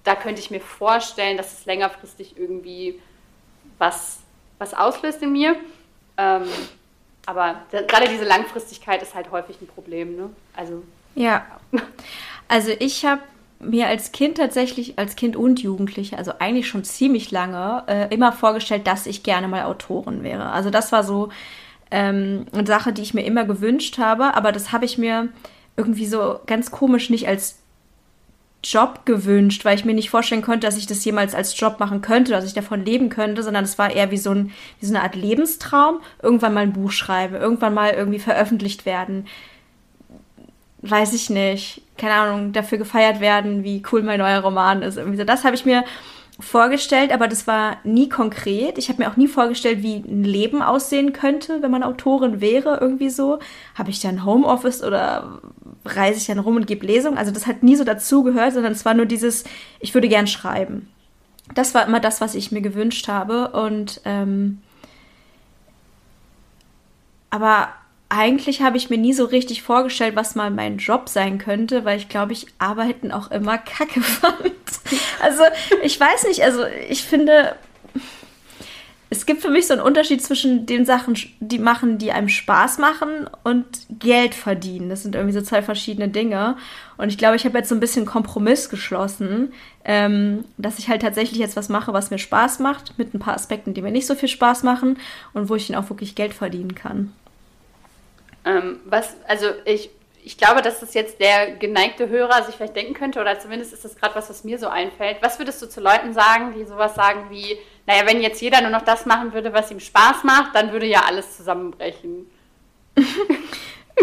da könnte ich mir vorstellen, dass es längerfristig irgendwie was, was auslöst in mir. Ähm, aber gerade diese Langfristigkeit ist halt häufig ein Problem. Ne? Also, ja. Also ich habe mir als Kind tatsächlich, als Kind und Jugendliche, also eigentlich schon ziemlich lange, äh, immer vorgestellt, dass ich gerne mal Autorin wäre. Also das war so ähm, eine Sache, die ich mir immer gewünscht habe, aber das habe ich mir irgendwie so ganz komisch nicht als Job gewünscht, weil ich mir nicht vorstellen konnte, dass ich das jemals als Job machen könnte, dass ich davon leben könnte, sondern es war eher wie so, ein, wie so eine Art Lebenstraum, irgendwann mal ein Buch schreiben, irgendwann mal irgendwie veröffentlicht werden. Weiß ich nicht. Keine Ahnung, dafür gefeiert werden, wie cool mein neuer Roman ist. Irgendwie so. Das habe ich mir vorgestellt, aber das war nie konkret. Ich habe mir auch nie vorgestellt, wie ein Leben aussehen könnte, wenn man Autorin wäre, irgendwie so. Habe ich dann Homeoffice oder reise ich dann rum und gebe Lesungen? Also das hat nie so dazugehört, sondern es war nur dieses, ich würde gern schreiben. Das war immer das, was ich mir gewünscht habe. Und ähm, aber eigentlich habe ich mir nie so richtig vorgestellt, was mal mein Job sein könnte, weil ich glaube, ich Arbeiten auch immer kacke fand. Also, ich weiß nicht, also ich finde, es gibt für mich so einen Unterschied zwischen den Sachen, die machen, die einem Spaß machen und Geld verdienen. Das sind irgendwie so zwei verschiedene Dinge. Und ich glaube, ich habe jetzt so ein bisschen Kompromiss geschlossen, ähm, dass ich halt tatsächlich jetzt was mache, was mir Spaß macht, mit ein paar Aspekten, die mir nicht so viel Spaß machen und wo ich dann auch wirklich Geld verdienen kann. Ähm, was, also ich, ich glaube, dass das jetzt der geneigte Hörer sich vielleicht denken könnte, oder zumindest ist das gerade was, was mir so einfällt. Was würdest du zu Leuten sagen, die sowas sagen wie, naja, wenn jetzt jeder nur noch das machen würde, was ihm Spaß macht, dann würde ja alles zusammenbrechen?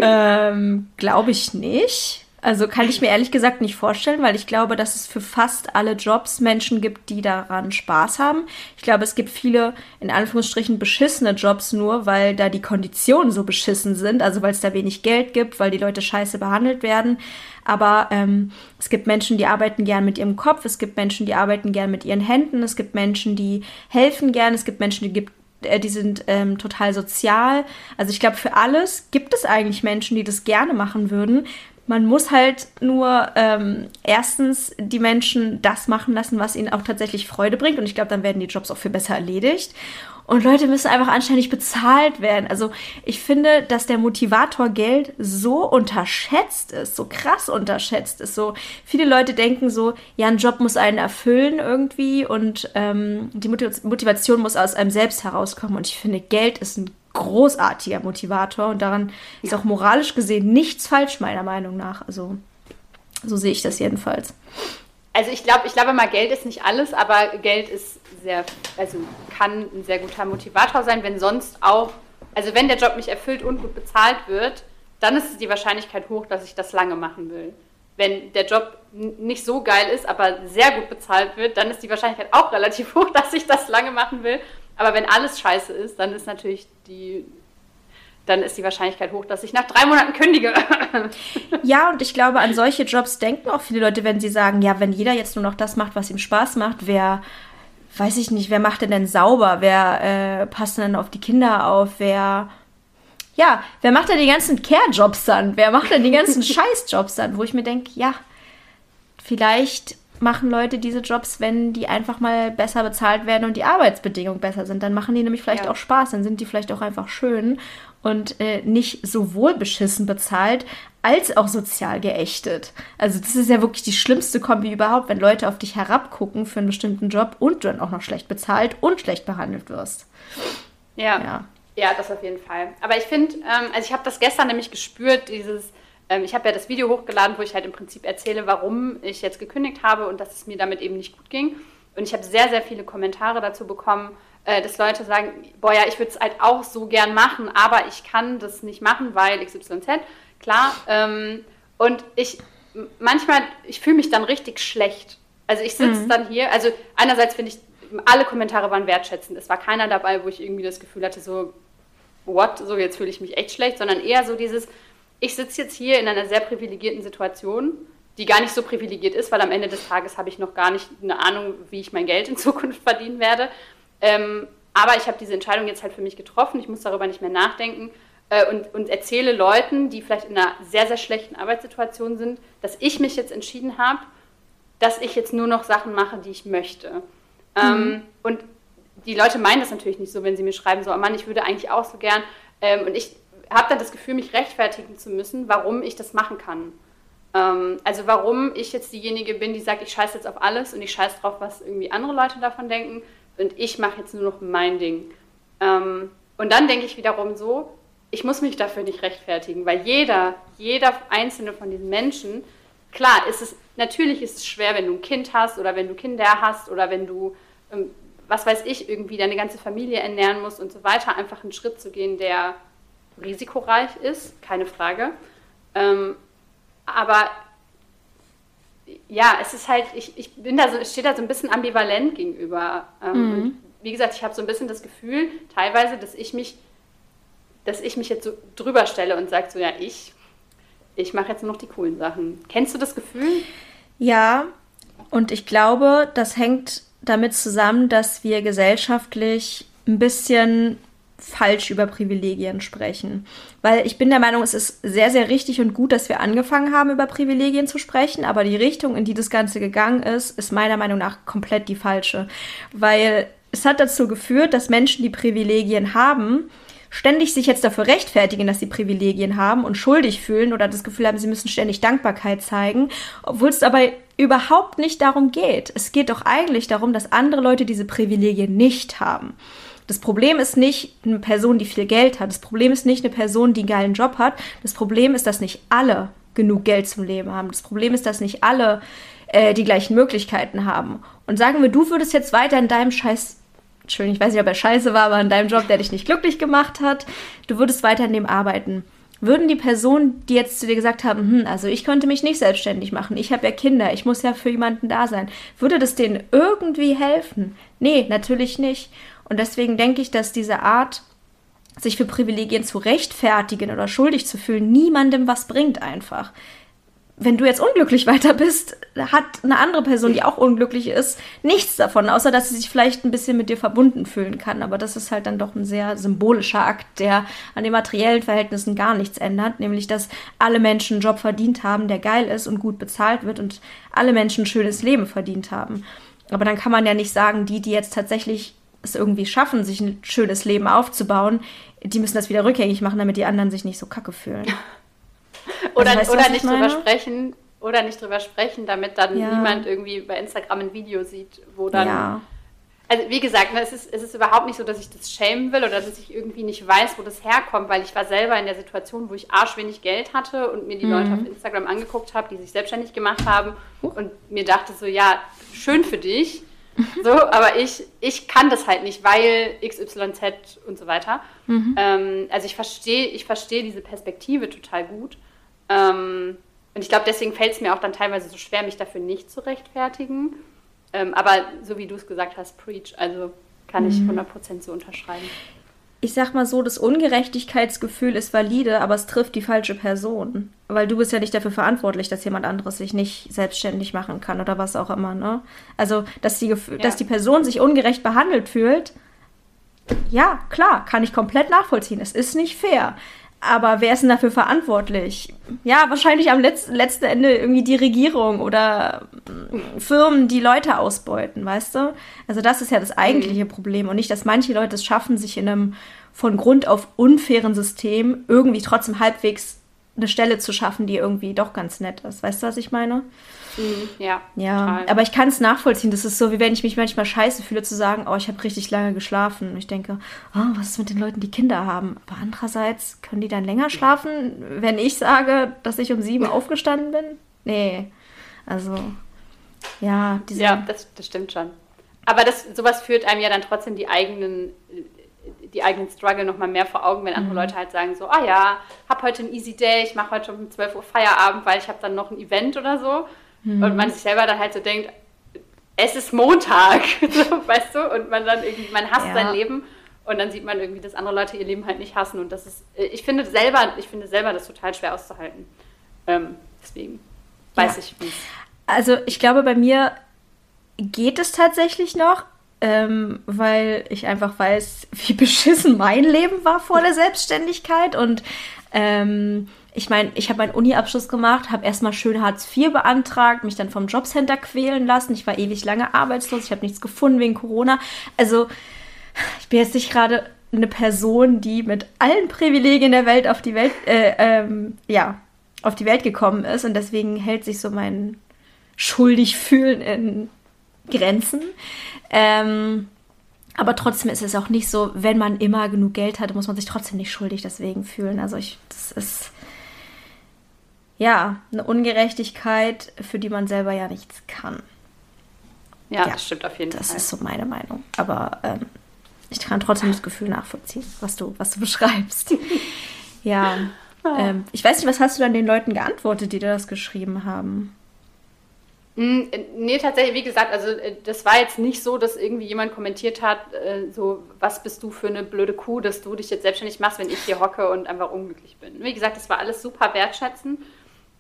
ähm, glaube ich nicht. Also kann ich mir ehrlich gesagt nicht vorstellen, weil ich glaube, dass es für fast alle Jobs Menschen gibt, die daran Spaß haben. Ich glaube, es gibt viele, in Anführungsstrichen, beschissene Jobs nur, weil da die Konditionen so beschissen sind, also weil es da wenig Geld gibt, weil die Leute scheiße behandelt werden. Aber ähm, es gibt Menschen, die arbeiten gern mit ihrem Kopf, es gibt Menschen, die arbeiten gern mit ihren Händen, es gibt Menschen, die helfen gern, es gibt Menschen, die gibt äh, die sind ähm, total sozial. Also ich glaube, für alles gibt es eigentlich Menschen, die das gerne machen würden. Man muss halt nur ähm, erstens die Menschen das machen lassen, was ihnen auch tatsächlich Freude bringt. Und ich glaube, dann werden die Jobs auch viel besser erledigt. Und Leute müssen einfach anständig bezahlt werden. Also ich finde, dass der Motivator Geld so unterschätzt ist, so krass unterschätzt ist. So viele Leute denken so, ja, ein Job muss einen erfüllen irgendwie und ähm, die Motivation muss aus einem selbst herauskommen. Und ich finde, Geld ist ein großartiger Motivator und daran ist auch moralisch gesehen nichts falsch, meiner Meinung nach. Also so sehe ich das jedenfalls. Also ich glaube, ich glaube mal, Geld ist nicht alles, aber Geld ist sehr, also kann ein sehr guter Motivator sein, wenn sonst auch, also wenn der Job mich erfüllt und gut bezahlt wird, dann ist die Wahrscheinlichkeit hoch, dass ich das lange machen will. Wenn der Job nicht so geil ist, aber sehr gut bezahlt wird, dann ist die Wahrscheinlichkeit auch relativ hoch, dass ich das lange machen will. Aber wenn alles scheiße ist, dann ist natürlich die dann ist die Wahrscheinlichkeit hoch, dass ich nach drei Monaten kündige. ja, und ich glaube, an solche Jobs denken auch viele Leute, wenn sie sagen, ja, wenn jeder jetzt nur noch das macht, was ihm Spaß macht, wer, weiß ich nicht, wer macht denn denn sauber? Wer äh, passt denn auf die Kinder auf? Wer, ja, wer macht denn die ganzen Care-Jobs dann? Wer macht denn die ganzen Scheiß-Jobs dann? Wo ich mir denke, ja, vielleicht machen Leute diese Jobs, wenn die einfach mal besser bezahlt werden und die Arbeitsbedingungen besser sind. Dann machen die nämlich vielleicht ja. auch Spaß, dann sind die vielleicht auch einfach schön und äh, nicht sowohl beschissen bezahlt als auch sozial geächtet. Also das ist ja wirklich die schlimmste Kombi überhaupt, wenn Leute auf dich herabgucken für einen bestimmten Job und du dann auch noch schlecht bezahlt und schlecht behandelt wirst. Ja. Ja, ja das auf jeden Fall. Aber ich finde, ähm, also ich habe das gestern nämlich gespürt, dieses, ähm, ich habe ja das Video hochgeladen, wo ich halt im Prinzip erzähle, warum ich jetzt gekündigt habe und dass es mir damit eben nicht gut ging. Und ich habe sehr, sehr viele Kommentare dazu bekommen, äh, dass Leute sagen, boah ja, ich würde es halt auch so gern machen, aber ich kann das nicht machen, weil XYZ, klar. Ähm, und ich manchmal, ich fühle mich dann richtig schlecht. Also ich sitze mhm. dann hier, also einerseits finde ich, alle Kommentare waren wertschätzend. Es war keiner dabei, wo ich irgendwie das Gefühl hatte, so, what, so jetzt fühle ich mich echt schlecht, sondern eher so dieses, ich sitze jetzt hier in einer sehr privilegierten Situation, die gar nicht so privilegiert ist, weil am Ende des Tages habe ich noch gar nicht eine Ahnung, wie ich mein Geld in Zukunft verdienen werde. Ähm, aber ich habe diese Entscheidung jetzt halt für mich getroffen. Ich muss darüber nicht mehr nachdenken äh, und, und erzähle Leuten, die vielleicht in einer sehr, sehr schlechten Arbeitssituation sind, dass ich mich jetzt entschieden habe, dass ich jetzt nur noch Sachen mache, die ich möchte. Ähm, mhm. Ähm, und die Leute meinen das natürlich nicht so, wenn sie mir schreiben, so, oh Mann, ich würde eigentlich auch so gern. Ähm, und ich habe dann das Gefühl, mich rechtfertigen zu müssen, warum ich das machen kann. Ähm, also warum ich jetzt diejenige bin, die sagt, ich scheiße jetzt auf alles und ich scheiße drauf, was irgendwie andere Leute davon denken, und ich mache jetzt nur noch mein Ding. Ähm, und dann denke ich wiederum so, ich muss mich dafür nicht rechtfertigen, weil jeder, jeder einzelne von diesen Menschen, klar, ist es, natürlich ist es schwer, wenn du ein Kind hast oder wenn du Kinder hast oder wenn du, ähm, was weiß ich, irgendwie deine ganze Familie ernähren musst und so weiter, einfach einen Schritt zu gehen, der risikoreich ist, keine Frage. Ähm, aber ja, es ist halt, ich, ich bin da so, ich stehe da so ein bisschen ambivalent gegenüber. Ähm, mhm. wie gesagt, ich habe so ein bisschen das Gefühl, teilweise, dass ich mich, dass ich mich jetzt so drüber stelle und sage so, ja, ich, ich mache jetzt nur noch die coolen Sachen. Kennst du das Gefühl? Ja, und ich glaube, das hängt damit zusammen, dass wir gesellschaftlich ein bisschen falsch über Privilegien sprechen. Weil ich bin der Meinung, es ist sehr, sehr richtig und gut, dass wir angefangen haben, über Privilegien zu sprechen, aber die Richtung, in die das Ganze gegangen ist, ist meiner Meinung nach komplett die falsche. Weil es hat dazu geführt, dass Menschen, die Privilegien haben, ständig sich jetzt dafür rechtfertigen, dass sie Privilegien haben und schuldig fühlen oder das Gefühl haben, sie müssen ständig Dankbarkeit zeigen, obwohl es dabei überhaupt nicht darum geht. Es geht doch eigentlich darum, dass andere Leute diese Privilegien nicht haben. Das Problem ist nicht eine Person, die viel Geld hat. Das Problem ist nicht eine Person, die einen geilen Job hat. Das Problem ist, dass nicht alle genug Geld zum Leben haben. Das Problem ist, dass nicht alle äh, die gleichen Möglichkeiten haben. Und sagen wir, du würdest jetzt weiter in deinem Scheiß Entschuldigung, ich weiß nicht, ob er scheiße war, aber in deinem Job, der dich nicht glücklich gemacht hat, du würdest weiter in dem arbeiten. Würden die Personen, die jetzt zu dir gesagt haben, hm, also ich könnte mich nicht selbstständig machen, ich habe ja Kinder, ich muss ja für jemanden da sein, würde das denen irgendwie helfen? Nee, natürlich nicht. Und deswegen denke ich, dass diese Art, sich für Privilegien zu rechtfertigen oder schuldig zu fühlen, niemandem was bringt einfach. Wenn du jetzt unglücklich weiter bist, hat eine andere Person, die auch unglücklich ist, nichts davon, außer dass sie sich vielleicht ein bisschen mit dir verbunden fühlen kann. Aber das ist halt dann doch ein sehr symbolischer Akt, der an den materiellen Verhältnissen gar nichts ändert, nämlich dass alle Menschen einen Job verdient haben, der geil ist und gut bezahlt wird und alle Menschen ein schönes Leben verdient haben. Aber dann kann man ja nicht sagen, die, die jetzt tatsächlich es irgendwie schaffen, sich ein schönes Leben aufzubauen, die müssen das wieder rückgängig machen, damit die anderen sich nicht so kacke fühlen. oder also, oder nicht drüber sprechen, oder nicht drüber sprechen, damit dann ja. niemand irgendwie bei Instagram ein Video sieht, wo dann. Ja. Also wie gesagt, ne, es, ist, es ist überhaupt nicht so, dass ich das schämen will oder dass ich irgendwie nicht weiß, wo das herkommt, weil ich war selber in der Situation, wo ich arschwenig Geld hatte und mir die mhm. Leute auf Instagram angeguckt habe, die sich selbstständig gemacht haben und mir dachte so, ja, schön für dich, so, aber ich, ich kann das halt nicht, weil XYZ und so weiter. Mhm. Ähm, also ich verstehe ich versteh diese Perspektive total gut. Ähm, und ich glaube, deswegen fällt es mir auch dann teilweise so schwer, mich dafür nicht zu rechtfertigen. Ähm, aber so wie du es gesagt hast, preach, also kann ich 100% mhm. so unterschreiben. Ich sag mal so, das Ungerechtigkeitsgefühl ist valide, aber es trifft die falsche Person. Weil du bist ja nicht dafür verantwortlich, dass jemand anderes sich nicht selbstständig machen kann oder was auch immer, ne? Also, dass die, ja. dass die Person sich ungerecht behandelt fühlt, ja, klar, kann ich komplett nachvollziehen. Es ist nicht fair. Aber wer ist denn dafür verantwortlich? Ja, wahrscheinlich am Letz letzten Ende irgendwie die Regierung oder mm, Firmen, die Leute ausbeuten, weißt du? Also das ist ja das eigentliche mhm. Problem und nicht, dass manche Leute es schaffen, sich in einem von Grund auf unfairen System irgendwie trotzdem halbwegs eine Stelle zu schaffen, die irgendwie doch ganz nett ist. Weißt du, was ich meine? Mhm, ja. Ja, total. aber ich kann es nachvollziehen. Das ist so, wie wenn ich mich manchmal scheiße fühle, zu sagen, oh, ich habe richtig lange geschlafen. Und ich denke, oh, was ist mit den Leuten, die Kinder haben? Aber andererseits, können die dann länger schlafen, wenn ich sage, dass ich um sieben aufgestanden bin? Nee. Also, ja. Diese ja, das, das stimmt schon. Aber das, sowas führt einem ja dann trotzdem die eigenen die eigenen Struggle noch mal mehr vor Augen, wenn andere mhm. Leute halt sagen so, ah ja, hab heute ein easy day, ich mache heute um 12 Uhr Feierabend, weil ich habe dann noch ein Event oder so. Mhm. Und man sich selber dann halt so denkt, es ist Montag, so, weißt du? Und man dann irgendwie, man hasst ja. sein Leben und dann sieht man irgendwie, dass andere Leute ihr Leben halt nicht hassen. Und das ist, äh, ich finde selber, ich finde selber das total schwer auszuhalten. Ähm, deswegen weiß ja. ich wie Also ich glaube, bei mir geht es tatsächlich noch, ähm, weil ich einfach weiß, wie beschissen mein Leben war vor der Selbstständigkeit und ähm, ich meine, ich habe meinen Uni-Abschluss gemacht, habe erstmal schön Hartz IV beantragt, mich dann vom Jobcenter quälen lassen. Ich war ewig lange arbeitslos, ich habe nichts gefunden wegen Corona. Also, ich bin jetzt nicht gerade eine Person, die mit allen Privilegien der Welt auf die Welt, äh, ähm, ja, auf die Welt gekommen ist und deswegen hält sich so mein schuldig fühlen in Grenzen. Ähm, aber trotzdem ist es auch nicht so, wenn man immer genug Geld hat, muss man sich trotzdem nicht schuldig deswegen fühlen. Also ich, das ist ja, eine Ungerechtigkeit, für die man selber ja nichts kann. Ja, ja das stimmt auf jeden das Fall. Das ist so meine Meinung. Aber ähm, ich kann trotzdem das Gefühl nachvollziehen, was du, was du beschreibst. ja. Ähm, ich weiß nicht, was hast du dann den Leuten geantwortet, die dir das geschrieben haben? Mm, nee, tatsächlich, wie gesagt, also äh, das war jetzt nicht so, dass irgendwie jemand kommentiert hat, äh, so, was bist du für eine blöde Kuh, dass du dich jetzt selbstständig machst, wenn ich hier hocke und einfach unglücklich bin. Wie gesagt, das war alles super wertschätzend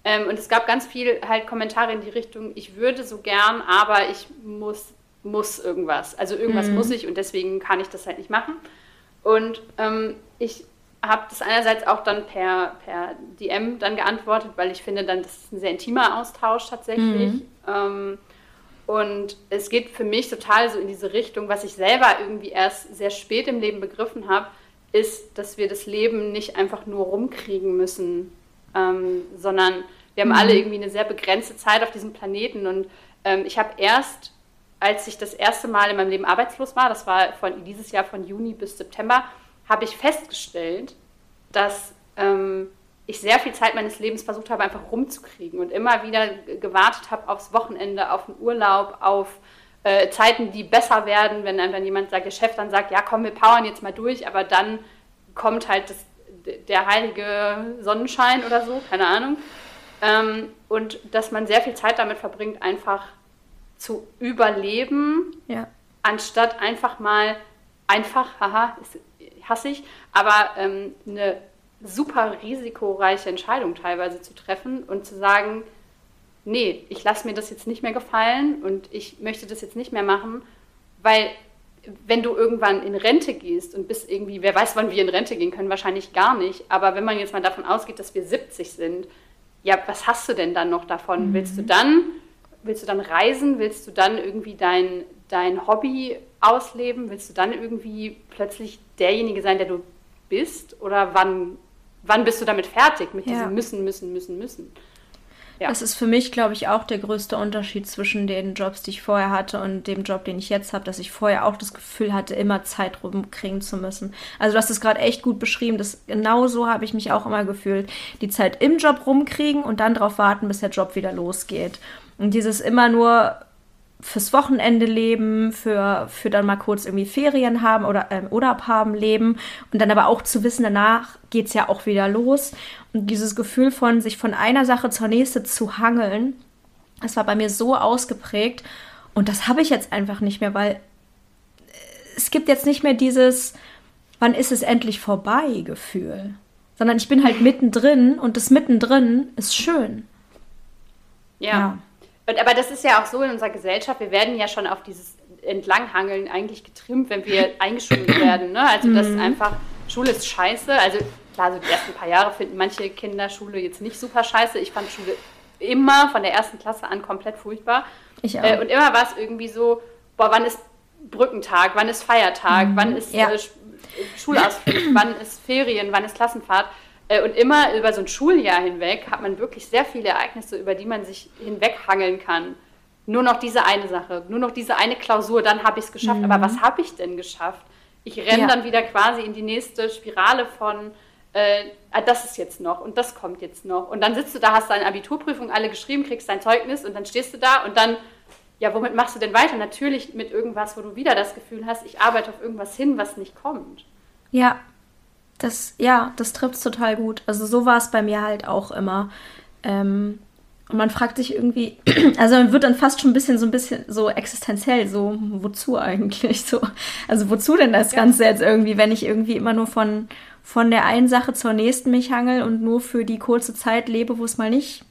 ähm, und es gab ganz viel halt Kommentare in die Richtung, ich würde so gern, aber ich muss, muss irgendwas. Also irgendwas mhm. muss ich und deswegen kann ich das halt nicht machen. Und ähm, ich habe das einerseits auch dann per, per DM dann geantwortet, weil ich finde dann, das ist ein sehr intimer Austausch tatsächlich. Mhm. Ähm, und es geht für mich total so in diese Richtung, was ich selber irgendwie erst sehr spät im Leben begriffen habe, ist, dass wir das Leben nicht einfach nur rumkriegen müssen, ähm, sondern wir haben mhm. alle irgendwie eine sehr begrenzte Zeit auf diesem Planeten. Und ähm, ich habe erst, als ich das erste Mal in meinem Leben arbeitslos war, das war von, dieses Jahr von Juni bis September, habe ich festgestellt, dass ähm, ich sehr viel Zeit meines Lebens versucht habe, einfach rumzukriegen und immer wieder gewartet habe aufs Wochenende, auf den Urlaub, auf äh, Zeiten, die besser werden, wenn dann jemand sagt, der Chef dann sagt, ja komm, wir powern jetzt mal durch, aber dann kommt halt das der heilige Sonnenschein oder so, keine Ahnung. Ähm, und dass man sehr viel Zeit damit verbringt, einfach zu überleben, ja. anstatt einfach mal einfach, haha, ist, hasse ich, aber ähm, eine super risikoreiche Entscheidung teilweise zu treffen und zu sagen, nee, ich lasse mir das jetzt nicht mehr gefallen und ich möchte das jetzt nicht mehr machen, weil wenn du irgendwann in Rente gehst und bist irgendwie, wer weiß, wann wir in Rente gehen können, wahrscheinlich gar nicht. Aber wenn man jetzt mal davon ausgeht, dass wir 70 sind, ja, was hast du denn dann noch davon? Mhm. Willst du dann willst du dann reisen? Willst du dann irgendwie dein, dein Hobby ausleben? Willst du dann irgendwie plötzlich derjenige sein, der du bist? Oder wann, wann bist du damit fertig, mit ja. diesem müssen, müssen, müssen, müssen? Ja. Das ist für mich, glaube ich, auch der größte Unterschied zwischen den Jobs, die ich vorher hatte und dem Job, den ich jetzt habe, dass ich vorher auch das Gefühl hatte, immer Zeit rumkriegen zu müssen. Also du hast es gerade echt gut beschrieben. Das, genau so habe ich mich auch immer gefühlt. Die Zeit im Job rumkriegen und dann darauf warten, bis der Job wieder losgeht. Und dieses immer nur fürs Wochenende leben, für, für dann mal kurz irgendwie Ferien haben oder ähm, Urlaub haben leben und dann aber auch zu wissen, danach geht es ja auch wieder los. Und dieses Gefühl von sich von einer Sache zur nächsten zu hangeln, das war bei mir so ausgeprägt und das habe ich jetzt einfach nicht mehr, weil es gibt jetzt nicht mehr dieses, wann ist es endlich vorbei Gefühl, sondern ich bin halt mittendrin und das mittendrin ist schön. ja. ja. Und, aber das ist ja auch so in unserer Gesellschaft, wir werden ja schon auf dieses Entlanghangeln eigentlich getrimmt, wenn wir eingeschult werden. Ne? Also das ist mhm. einfach, Schule ist scheiße. Also klar, so die ersten paar Jahre finden manche Kinder Schule jetzt nicht super scheiße. Ich fand Schule immer von der ersten Klasse an komplett furchtbar. Ich auch. Äh, und immer war es irgendwie so, boah, wann ist Brückentag, wann ist Feiertag, mhm. wann ist ja. äh, Schulausflug, wann ist Ferien, wann ist Klassenfahrt. Äh, und immer über so ein Schuljahr hinweg hat man wirklich sehr viele Ereignisse, über die man sich hinweghangeln kann. Nur noch diese eine Sache, nur noch diese eine Klausur, dann habe ich es geschafft. Mhm. Aber was habe ich denn geschafft? Ich renne ja. dann wieder quasi in die nächste Spirale von, äh, ah, das ist jetzt noch und das kommt jetzt noch. Und dann sitzt du da, hast deine Abiturprüfung alle geschrieben, kriegst dein Zeugnis und dann stehst du da und dann, ja, womit machst du denn weiter? Natürlich mit irgendwas, wo du wieder das Gefühl hast, ich arbeite auf irgendwas hin, was nicht kommt. Ja, das, ja, das trifft es total gut. Also so war es bei mir halt auch immer. Ähm, und man fragt sich irgendwie, also man wird dann fast schon ein bisschen so ein bisschen so existenziell, so wozu eigentlich? So, also wozu denn das Ganze jetzt irgendwie, wenn ich irgendwie immer nur von, von der einen Sache zur nächsten mich hangel und nur für die kurze Zeit lebe, wo es mal nicht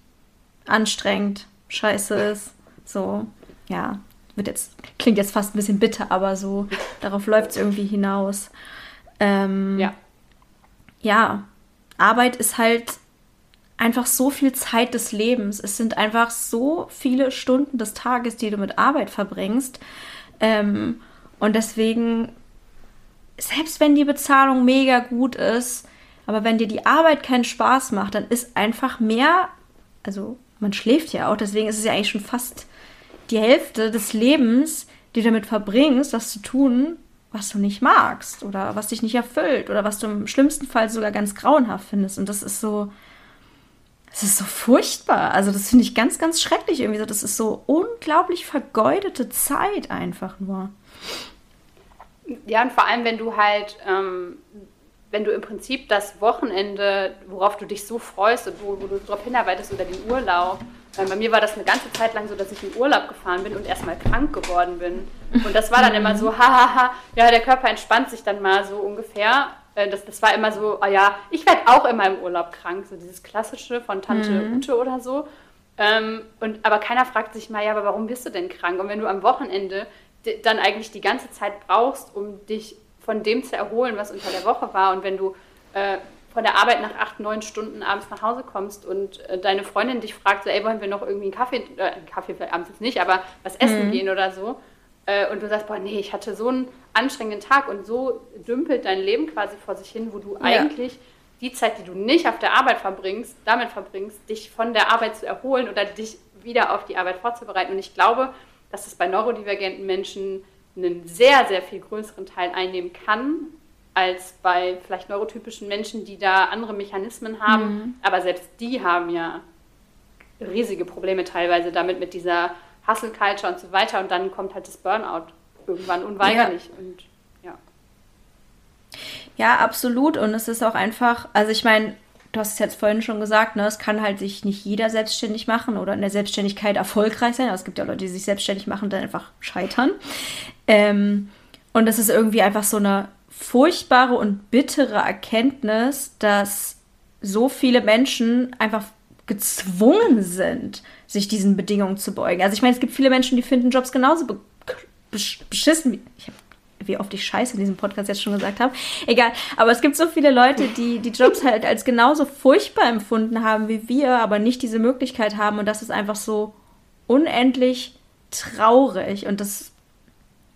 anstrengend scheiße ist. So, ja, wird jetzt, klingt jetzt fast ein bisschen bitter, aber so, darauf läuft es irgendwie hinaus. Ähm, ja ja, Arbeit ist halt einfach so viel Zeit des Lebens. Es sind einfach so viele Stunden des Tages, die du mit Arbeit verbringst. Ähm, und deswegen, selbst wenn die Bezahlung mega gut ist, aber wenn dir die Arbeit keinen Spaß macht, dann ist einfach mehr, also man schläft ja auch, deswegen ist es ja eigentlich schon fast die Hälfte des Lebens, die du damit verbringst, das zu tun, was du nicht magst oder was dich nicht erfüllt oder was du im schlimmsten Fall sogar ganz grauenhaft findest. Und das ist so, das ist so furchtbar. Also das finde ich ganz, ganz schrecklich irgendwie. Das ist so unglaublich vergeudete Zeit einfach nur. Ja, und vor allem, wenn du halt, ähm, wenn du im Prinzip das Wochenende, worauf du dich so freust und wo, wo du darauf hinarbeitest oder den Urlaub, bei mir war das eine ganze Zeit lang so, dass ich in Urlaub gefahren bin und erstmal krank geworden bin. Und das war dann immer so, hahaha, ja, der Körper entspannt sich dann mal so ungefähr. Äh, das, das war immer so, ah ja, ich werde auch immer im Urlaub krank, so dieses klassische von Tante mhm. Ute oder so. Ähm, und, aber keiner fragt sich mal, ja, aber warum bist du denn krank? Und wenn du am Wochenende dann eigentlich die ganze Zeit brauchst, um dich von dem zu erholen, was unter der Woche war, und wenn du äh, von der Arbeit nach acht, neun Stunden abends nach Hause kommst und äh, deine Freundin dich fragt, so, ey, wollen wir noch irgendwie einen Kaffee, äh, einen Kaffee vielleicht abends jetzt nicht, aber was essen mhm. gehen oder so. Äh, und du sagst, boah, nee, ich hatte so einen anstrengenden Tag und so dümpelt dein Leben quasi vor sich hin, wo du ja. eigentlich die Zeit, die du nicht auf der Arbeit verbringst, damit verbringst, dich von der Arbeit zu erholen oder dich wieder auf die Arbeit vorzubereiten. Und ich glaube, dass das bei neurodivergenten Menschen einen sehr, sehr viel größeren Teil einnehmen kann, als bei vielleicht neurotypischen Menschen, die da andere Mechanismen haben. Mhm. Aber selbst die haben ja riesige Probleme teilweise damit mit dieser Hustle Culture und so weiter. Und dann kommt halt das Burnout irgendwann unweigerlich. Ja. Und ja. Ja, absolut. Und es ist auch einfach, also ich meine, du hast es jetzt vorhin schon gesagt, ne, es kann halt sich nicht jeder selbstständig machen oder in der Selbstständigkeit erfolgreich sein. Aber es gibt ja Leute, die sich selbstständig machen und dann einfach scheitern. Ähm, und das ist irgendwie einfach so eine furchtbare und bittere Erkenntnis, dass so viele Menschen einfach gezwungen sind, sich diesen Bedingungen zu beugen. Also ich meine, es gibt viele Menschen, die finden Jobs genauso be beschissen wie ich wie oft ich Scheiße in diesem Podcast jetzt schon gesagt habe. Egal, aber es gibt so viele Leute, die die Jobs halt als genauso furchtbar empfunden haben wie wir, aber nicht diese Möglichkeit haben und das ist einfach so unendlich traurig. Und das,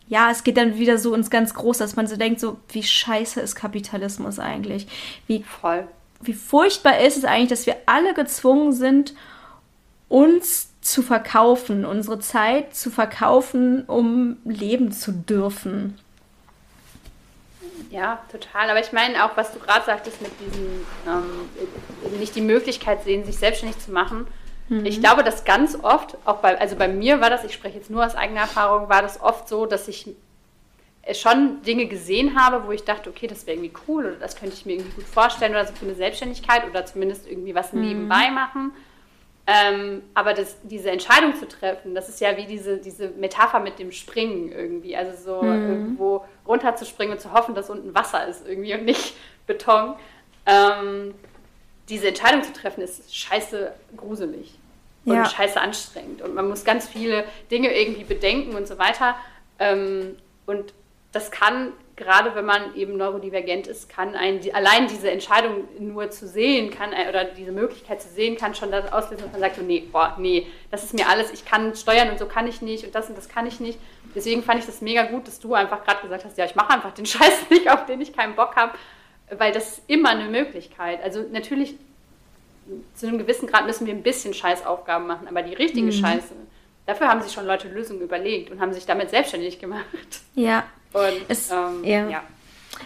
ja, es geht dann wieder so ins ganz Große, dass man so denkt, so, wie scheiße ist Kapitalismus eigentlich? Wie, Voll. wie furchtbar ist es eigentlich, dass wir alle gezwungen sind, uns zu verkaufen, unsere Zeit zu verkaufen, um leben zu dürfen. Ja, total. Aber ich meine auch, was du gerade sagtest mit diesem, ähm, nicht die Möglichkeit sehen, sich selbstständig zu machen. Mhm. Ich glaube, dass ganz oft, auch bei, also bei mir war das, ich spreche jetzt nur aus eigener Erfahrung, war das oft so, dass ich schon Dinge gesehen habe, wo ich dachte, okay, das wäre irgendwie cool oder das könnte ich mir irgendwie gut vorstellen oder so für eine Selbstständigkeit oder zumindest irgendwie was mhm. nebenbei machen. Ähm, aber das, diese Entscheidung zu treffen, das ist ja wie diese, diese Metapher mit dem Springen irgendwie. Also so mhm. irgendwo runterzuspringen und zu hoffen, dass unten Wasser ist irgendwie und nicht Beton. Ähm, diese Entscheidung zu treffen, ist scheiße gruselig und ja. scheiße anstrengend. Und man muss ganz viele Dinge irgendwie bedenken und so weiter. Ähm, und das kann gerade wenn man eben neurodivergent ist, kann ein, allein diese Entscheidung nur zu sehen, kann oder diese Möglichkeit zu sehen, kann schon das auslösen, dass man sagt, so, nee, boah, nee, das ist mir alles, ich kann steuern und so kann ich nicht und das und das kann ich nicht. Deswegen fand ich das mega gut, dass du einfach gerade gesagt hast, ja, ich mache einfach den Scheiß nicht, auf den ich keinen Bock habe, weil das ist immer eine Möglichkeit. Also natürlich, zu einem gewissen Grad müssen wir ein bisschen Scheißaufgaben machen, aber die richtige mhm. Scheiße, dafür haben sich schon Leute Lösungen überlegt und haben sich damit selbstständig gemacht. Ja, und, es, ähm, ja. ja.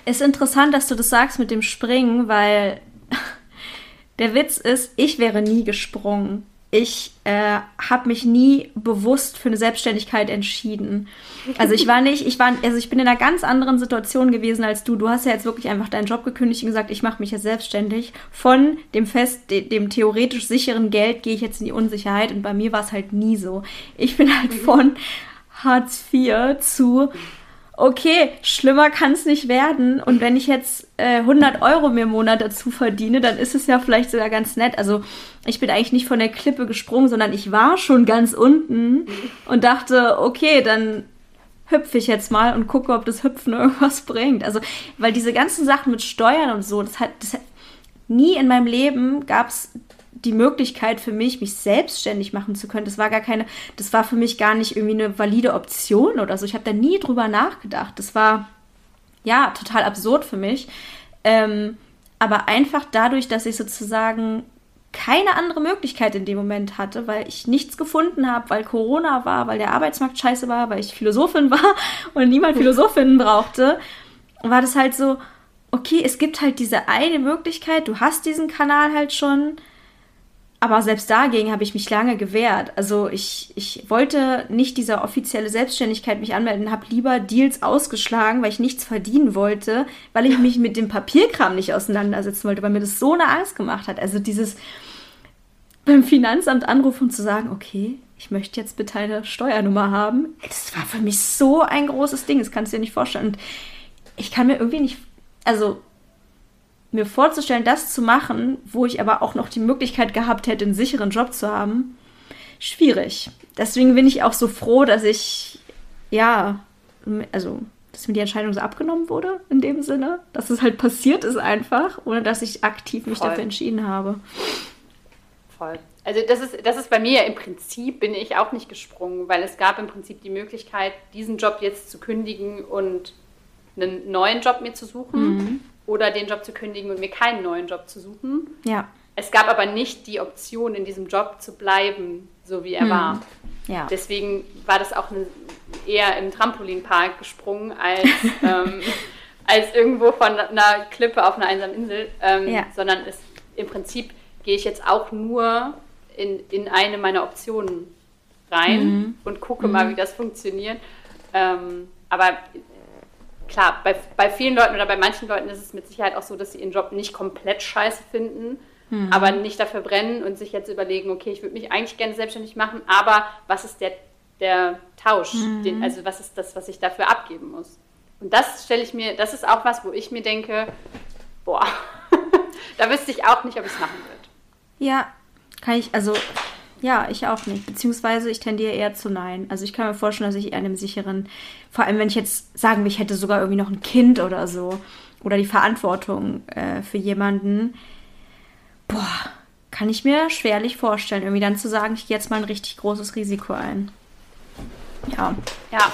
Es ist interessant, dass du das sagst mit dem Springen, weil der Witz ist, ich wäre nie gesprungen. Ich äh, habe mich nie bewusst für eine Selbstständigkeit entschieden. Also ich war nicht, ich war, also ich bin in einer ganz anderen Situation gewesen als du. Du hast ja jetzt wirklich einfach deinen Job gekündigt und gesagt, ich mache mich jetzt selbstständig. Von dem fest, dem, dem theoretisch sicheren Geld gehe ich jetzt in die Unsicherheit und bei mir war es halt nie so. Ich bin halt mhm. von Hartz IV zu okay, schlimmer kann es nicht werden. Und wenn ich jetzt äh, 100 Euro mir im Monat dazu verdiene, dann ist es ja vielleicht sogar ganz nett. Also ich bin eigentlich nicht von der Klippe gesprungen, sondern ich war schon ganz unten und dachte, okay, dann hüpfe ich jetzt mal und gucke, ob das Hüpfen irgendwas bringt. Also, weil diese ganzen Sachen mit Steuern und so, das hat, das hat nie in meinem Leben gab es die Möglichkeit für mich, mich selbstständig machen zu können. Das war gar keine, das war für mich gar nicht irgendwie eine valide Option oder so. Ich habe da nie drüber nachgedacht. Das war ja total absurd für mich. Ähm, aber einfach dadurch, dass ich sozusagen keine andere Möglichkeit in dem Moment hatte, weil ich nichts gefunden habe, weil Corona war, weil der Arbeitsmarkt scheiße war, weil ich Philosophin war und niemand Philosophinnen brauchte, war das halt so, okay, es gibt halt diese eine Möglichkeit, du hast diesen Kanal halt schon, aber selbst dagegen habe ich mich lange gewehrt. Also ich, ich wollte nicht dieser offizielle Selbstständigkeit mich anmelden, habe lieber Deals ausgeschlagen, weil ich nichts verdienen wollte, weil ich mich mit dem Papierkram nicht auseinandersetzen wollte, weil mir das so eine Angst gemacht hat. Also dieses beim Finanzamt anrufen und zu sagen, okay, ich möchte jetzt bitte eine Steuernummer haben, das war für mich so ein großes Ding, das kannst du dir nicht vorstellen. Und ich kann mir irgendwie nicht, also mir vorzustellen, das zu machen, wo ich aber auch noch die Möglichkeit gehabt hätte, einen sicheren Job zu haben, schwierig. Deswegen bin ich auch so froh, dass ich, ja, also, dass mir die Entscheidung so abgenommen wurde, in dem Sinne, dass es halt passiert ist einfach, ohne dass ich aktiv mich Voll. dafür entschieden habe. Voll. Also das ist, das ist bei mir ja im Prinzip, bin ich auch nicht gesprungen, weil es gab im Prinzip die Möglichkeit, diesen Job jetzt zu kündigen und einen neuen Job mir zu suchen. Mhm oder den Job zu kündigen und mir keinen neuen Job zu suchen. Ja. Es gab aber nicht die Option, in diesem Job zu bleiben, so wie er hm. war. Ja. Deswegen war das auch eine, eher im Trampolinpark gesprungen, als, ähm, als irgendwo von einer Klippe auf einer einsamen Insel. Ähm, ja. Sondern es, im Prinzip gehe ich jetzt auch nur in, in eine meiner Optionen rein mhm. und gucke mhm. mal, wie das funktioniert. Ähm, aber klar, bei, bei vielen Leuten oder bei manchen Leuten ist es mit Sicherheit auch so, dass sie ihren Job nicht komplett scheiße finden, mhm. aber nicht dafür brennen und sich jetzt überlegen, okay, ich würde mich eigentlich gerne selbstständig machen, aber was ist der, der Tausch? Mhm. Den, also was ist das, was ich dafür abgeben muss? Und das stelle ich mir, das ist auch was, wo ich mir denke, boah, da wüsste ich auch nicht, ob ich es machen würde. Ja, kann ich, also ja, ich auch nicht. Beziehungsweise ich tendiere eher zu Nein. Also ich kann mir vorstellen, dass ich eher in einem sicheren, vor allem wenn ich jetzt sagen will, ich hätte sogar irgendwie noch ein Kind oder so oder die Verantwortung äh, für jemanden, boah, kann ich mir schwerlich vorstellen, irgendwie dann zu sagen, ich gehe jetzt mal ein richtig großes Risiko ein. Ja. Ja,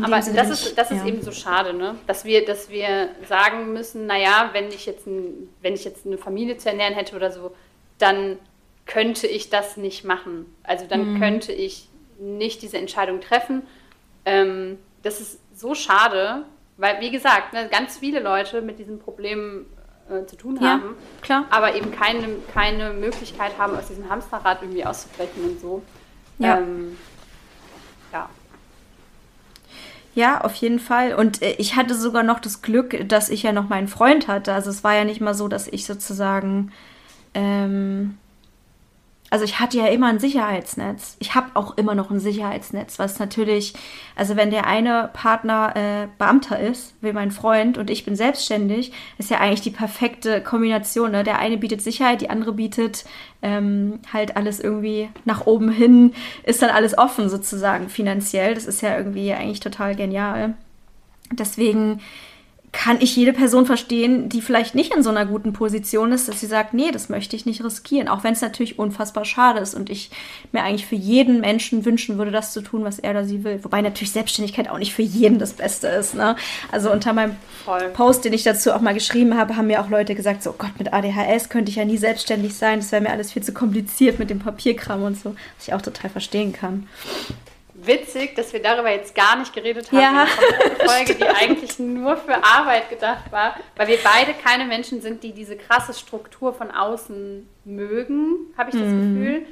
aber das ist, das ist ja. eben so schade, ne? dass, wir, dass wir sagen müssen, naja, wenn ich, jetzt ein, wenn ich jetzt eine Familie zu ernähren hätte oder so, dann könnte ich das nicht machen. Also dann mhm. könnte ich nicht diese Entscheidung treffen. Ähm, das ist so schade, weil, wie gesagt, ne, ganz viele Leute mit diesem Problem äh, zu tun haben, klar. aber eben keine, keine Möglichkeit haben, aus diesem Hamsterrad irgendwie auszubrechen und so. Ja. Ähm, ja. Ja, auf jeden Fall. Und äh, ich hatte sogar noch das Glück, dass ich ja noch meinen Freund hatte. Also es war ja nicht mal so, dass ich sozusagen ähm, also ich hatte ja immer ein Sicherheitsnetz. Ich habe auch immer noch ein Sicherheitsnetz, was natürlich, also wenn der eine Partner äh, Beamter ist, wie mein Freund, und ich bin selbstständig, ist ja eigentlich die perfekte Kombination. Ne? Der eine bietet Sicherheit, die andere bietet ähm, halt alles irgendwie nach oben hin, ist dann alles offen sozusagen finanziell. Das ist ja irgendwie eigentlich total genial. Deswegen kann ich jede Person verstehen, die vielleicht nicht in so einer guten Position ist, dass sie sagt, nee, das möchte ich nicht riskieren. Auch wenn es natürlich unfassbar schade ist und ich mir eigentlich für jeden Menschen wünschen würde, das zu tun, was er oder sie will. Wobei natürlich Selbstständigkeit auch nicht für jeden das Beste ist. Ne? Also unter meinem Voll. Post, den ich dazu auch mal geschrieben habe, haben mir auch Leute gesagt, so oh Gott, mit ADHS könnte ich ja nie selbstständig sein. Das wäre mir alles viel zu kompliziert mit dem Papierkram und so, was ich auch total verstehen kann witzig, dass wir darüber jetzt gar nicht geredet haben. Ja. Eine Folge, die eigentlich nur für Arbeit gedacht war, weil wir beide keine Menschen sind, die diese krasse Struktur von außen mögen, habe ich das mhm. Gefühl.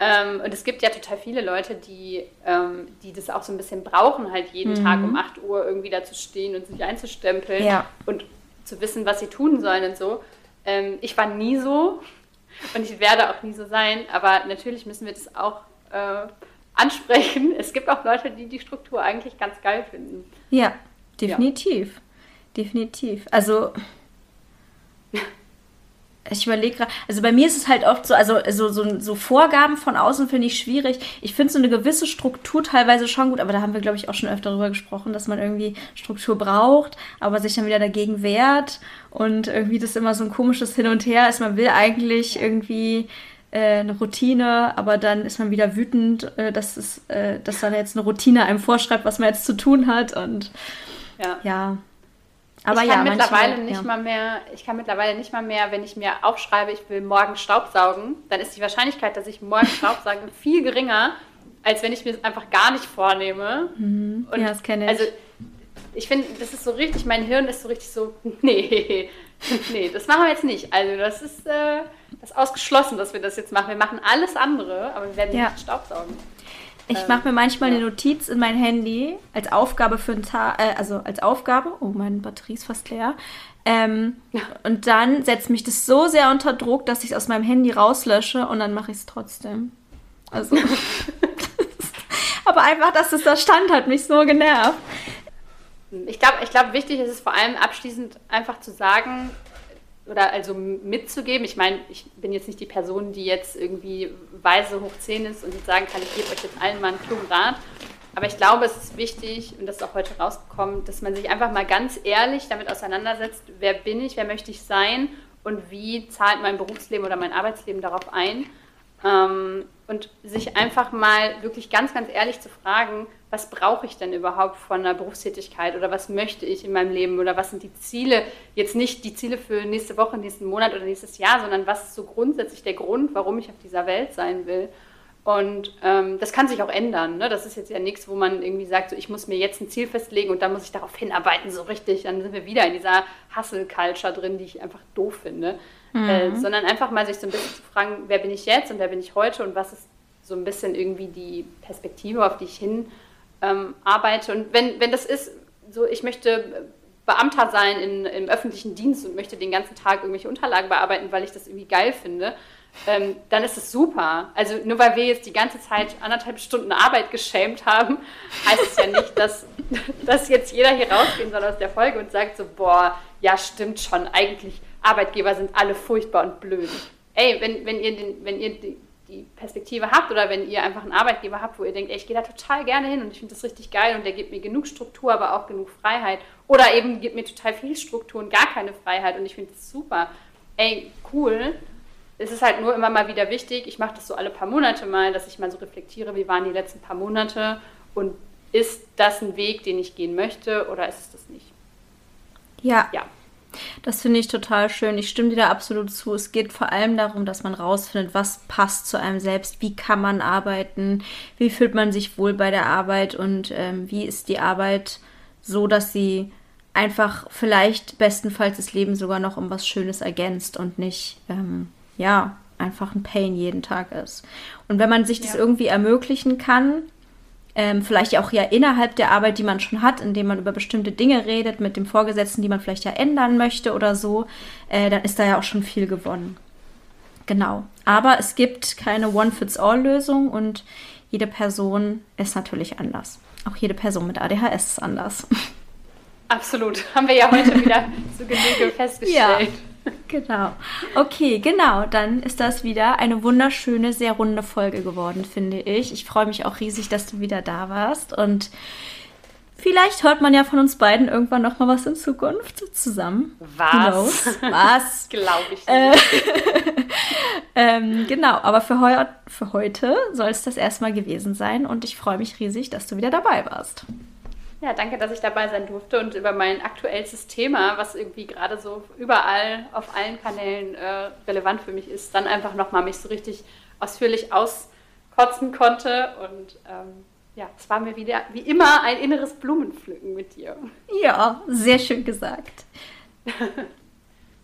Ähm, und es gibt ja total viele Leute, die, ähm, die das auch so ein bisschen brauchen, halt jeden mhm. Tag um 8 Uhr irgendwie da zu stehen und sich einzustempeln ja. und zu wissen, was sie tun sollen und so. Ähm, ich war nie so und ich werde auch nie so sein, aber natürlich müssen wir das auch äh, ansprechen. Es gibt auch Leute, die die Struktur eigentlich ganz geil finden. Ja, definitiv. Ja. Definitiv. Also, ich überlege gerade, also bei mir ist es halt oft so, also so, so, so Vorgaben von außen finde ich schwierig. Ich finde so eine gewisse Struktur teilweise schon gut, aber da haben wir, glaube ich, auch schon öfter darüber gesprochen, dass man irgendwie Struktur braucht, aber sich dann wieder dagegen wehrt und irgendwie das immer so ein komisches Hin und Her ist. Man will eigentlich irgendwie eine Routine, aber dann ist man wieder wütend, äh, dass, es, äh, dass dann jetzt eine Routine einem vorschreibt, was man jetzt zu tun hat. Und ja. ja. Aber ich kann ja, mittlerweile manche, nicht ja. mal mehr, ich kann mittlerweile nicht mal mehr, wenn ich mir aufschreibe, ich will morgen Staubsaugen, dann ist die Wahrscheinlichkeit, dass ich morgen Staubsauge viel geringer, als wenn ich mir es einfach gar nicht vornehme. Mhm. Und ja, das kenne ich. Also ich finde, das ist so richtig, mein Hirn ist so richtig so, nee, nee, das machen wir jetzt nicht. Also das ist, äh, das ist ausgeschlossen, dass wir das jetzt machen. Wir machen alles andere, aber wir werden ja. nicht Staubsaugen. Ich ähm, mache mir manchmal ja. eine Notiz in mein Handy als Aufgabe für einen Tag, äh, also als Aufgabe, oh, meine Batterie ist fast leer. Ähm, ja. Und dann setzt mich das so sehr unter Druck, dass ich es aus meinem Handy rauslösche und dann mache ich es trotzdem. Also. aber einfach, dass es da stand, hat mich so genervt. Ich glaube, ich glaub, wichtig ist es vor allem abschließend einfach zu sagen oder also mitzugeben. Ich meine, ich bin jetzt nicht die Person, die jetzt irgendwie weise hoch 10 ist und jetzt sagen kann, ich gebe euch jetzt allen mal einen klugen Rat. Aber ich glaube, es ist wichtig, und das ist auch heute rausgekommen, dass man sich einfach mal ganz ehrlich damit auseinandersetzt, wer bin ich, wer möchte ich sein und wie zahlt mein Berufsleben oder mein Arbeitsleben darauf ein. Ähm, und sich einfach mal wirklich ganz, ganz ehrlich zu fragen, was brauche ich denn überhaupt von einer Berufstätigkeit oder was möchte ich in meinem Leben oder was sind die Ziele, jetzt nicht die Ziele für nächste Woche, nächsten Monat oder nächstes Jahr, sondern was ist so grundsätzlich der Grund, warum ich auf dieser Welt sein will. Und ähm, das kann sich auch ändern. Ne? Das ist jetzt ja nichts, wo man irgendwie sagt, so, ich muss mir jetzt ein Ziel festlegen und dann muss ich darauf hinarbeiten, so richtig. Dann sind wir wieder in dieser Hustle-Culture drin, die ich einfach doof finde. Mhm. Äh, sondern einfach mal sich so ein bisschen zu fragen, wer bin ich jetzt und wer bin ich heute und was ist so ein bisschen irgendwie die Perspektive, auf die ich hin ähm, arbeite. Und wenn, wenn das ist, so ich möchte Beamter sein in, im öffentlichen Dienst und möchte den ganzen Tag irgendwelche Unterlagen bearbeiten, weil ich das irgendwie geil finde, ähm, dann ist es super. Also nur weil wir jetzt die ganze Zeit anderthalb Stunden Arbeit geschämt haben, heißt es ja nicht, dass, dass jetzt jeder hier rausgehen soll aus der Folge und sagt so, boah, ja stimmt schon, eigentlich Arbeitgeber sind alle furchtbar und blöd. Ey, wenn, wenn ihr, den, wenn ihr die, die Perspektive habt oder wenn ihr einfach einen Arbeitgeber habt, wo ihr denkt, ey, ich gehe da total gerne hin und ich finde das richtig geil und der gibt mir genug Struktur, aber auch genug Freiheit. Oder eben gibt mir total viel Struktur und gar keine Freiheit und ich finde das super. Ey, cool. es ist halt nur immer mal wieder wichtig, ich mache das so alle paar Monate mal, dass ich mal so reflektiere, wie waren die letzten paar Monate und ist das ein Weg, den ich gehen möchte oder ist es das nicht? Ja. Ja. Das finde ich total schön. Ich stimme dir da absolut zu. Es geht vor allem darum, dass man rausfindet, was passt zu einem selbst, wie kann man arbeiten, wie fühlt man sich wohl bei der Arbeit und ähm, wie ist die Arbeit so, dass sie einfach vielleicht bestenfalls das Leben sogar noch um was Schönes ergänzt und nicht, ähm, ja, einfach ein Pain jeden Tag ist. Und wenn man sich das ja. irgendwie ermöglichen kann, ähm, vielleicht auch ja innerhalb der Arbeit, die man schon hat, indem man über bestimmte Dinge redet mit dem Vorgesetzten, die man vielleicht ja ändern möchte oder so, äh, dann ist da ja auch schon viel gewonnen. Genau. Aber es gibt keine One-Fits-All-Lösung und jede Person ist natürlich anders. Auch jede Person mit ADHS ist anders. Absolut. Haben wir ja heute wieder zu Genüge festgestellt. Ja, genau. Okay, genau. Dann ist das wieder eine wunderschöne, sehr runde Folge geworden, finde ich. Ich freue mich auch riesig, dass du wieder da warst. Und vielleicht hört man ja von uns beiden irgendwann noch mal was in Zukunft zusammen. Was? Was? Glaube ich äh, nicht. ähm, genau, aber für, heu für heute soll es das erstmal gewesen sein. Und ich freue mich riesig, dass du wieder dabei warst. Ja, danke, dass ich dabei sein durfte und über mein aktuellstes Thema, was irgendwie gerade so überall auf allen Kanälen äh, relevant für mich ist, dann einfach nochmal mich so richtig ausführlich auskotzen konnte. Und ähm, ja, es war mir wieder wie immer ein inneres Blumenpflücken mit dir. Ja, sehr schön gesagt.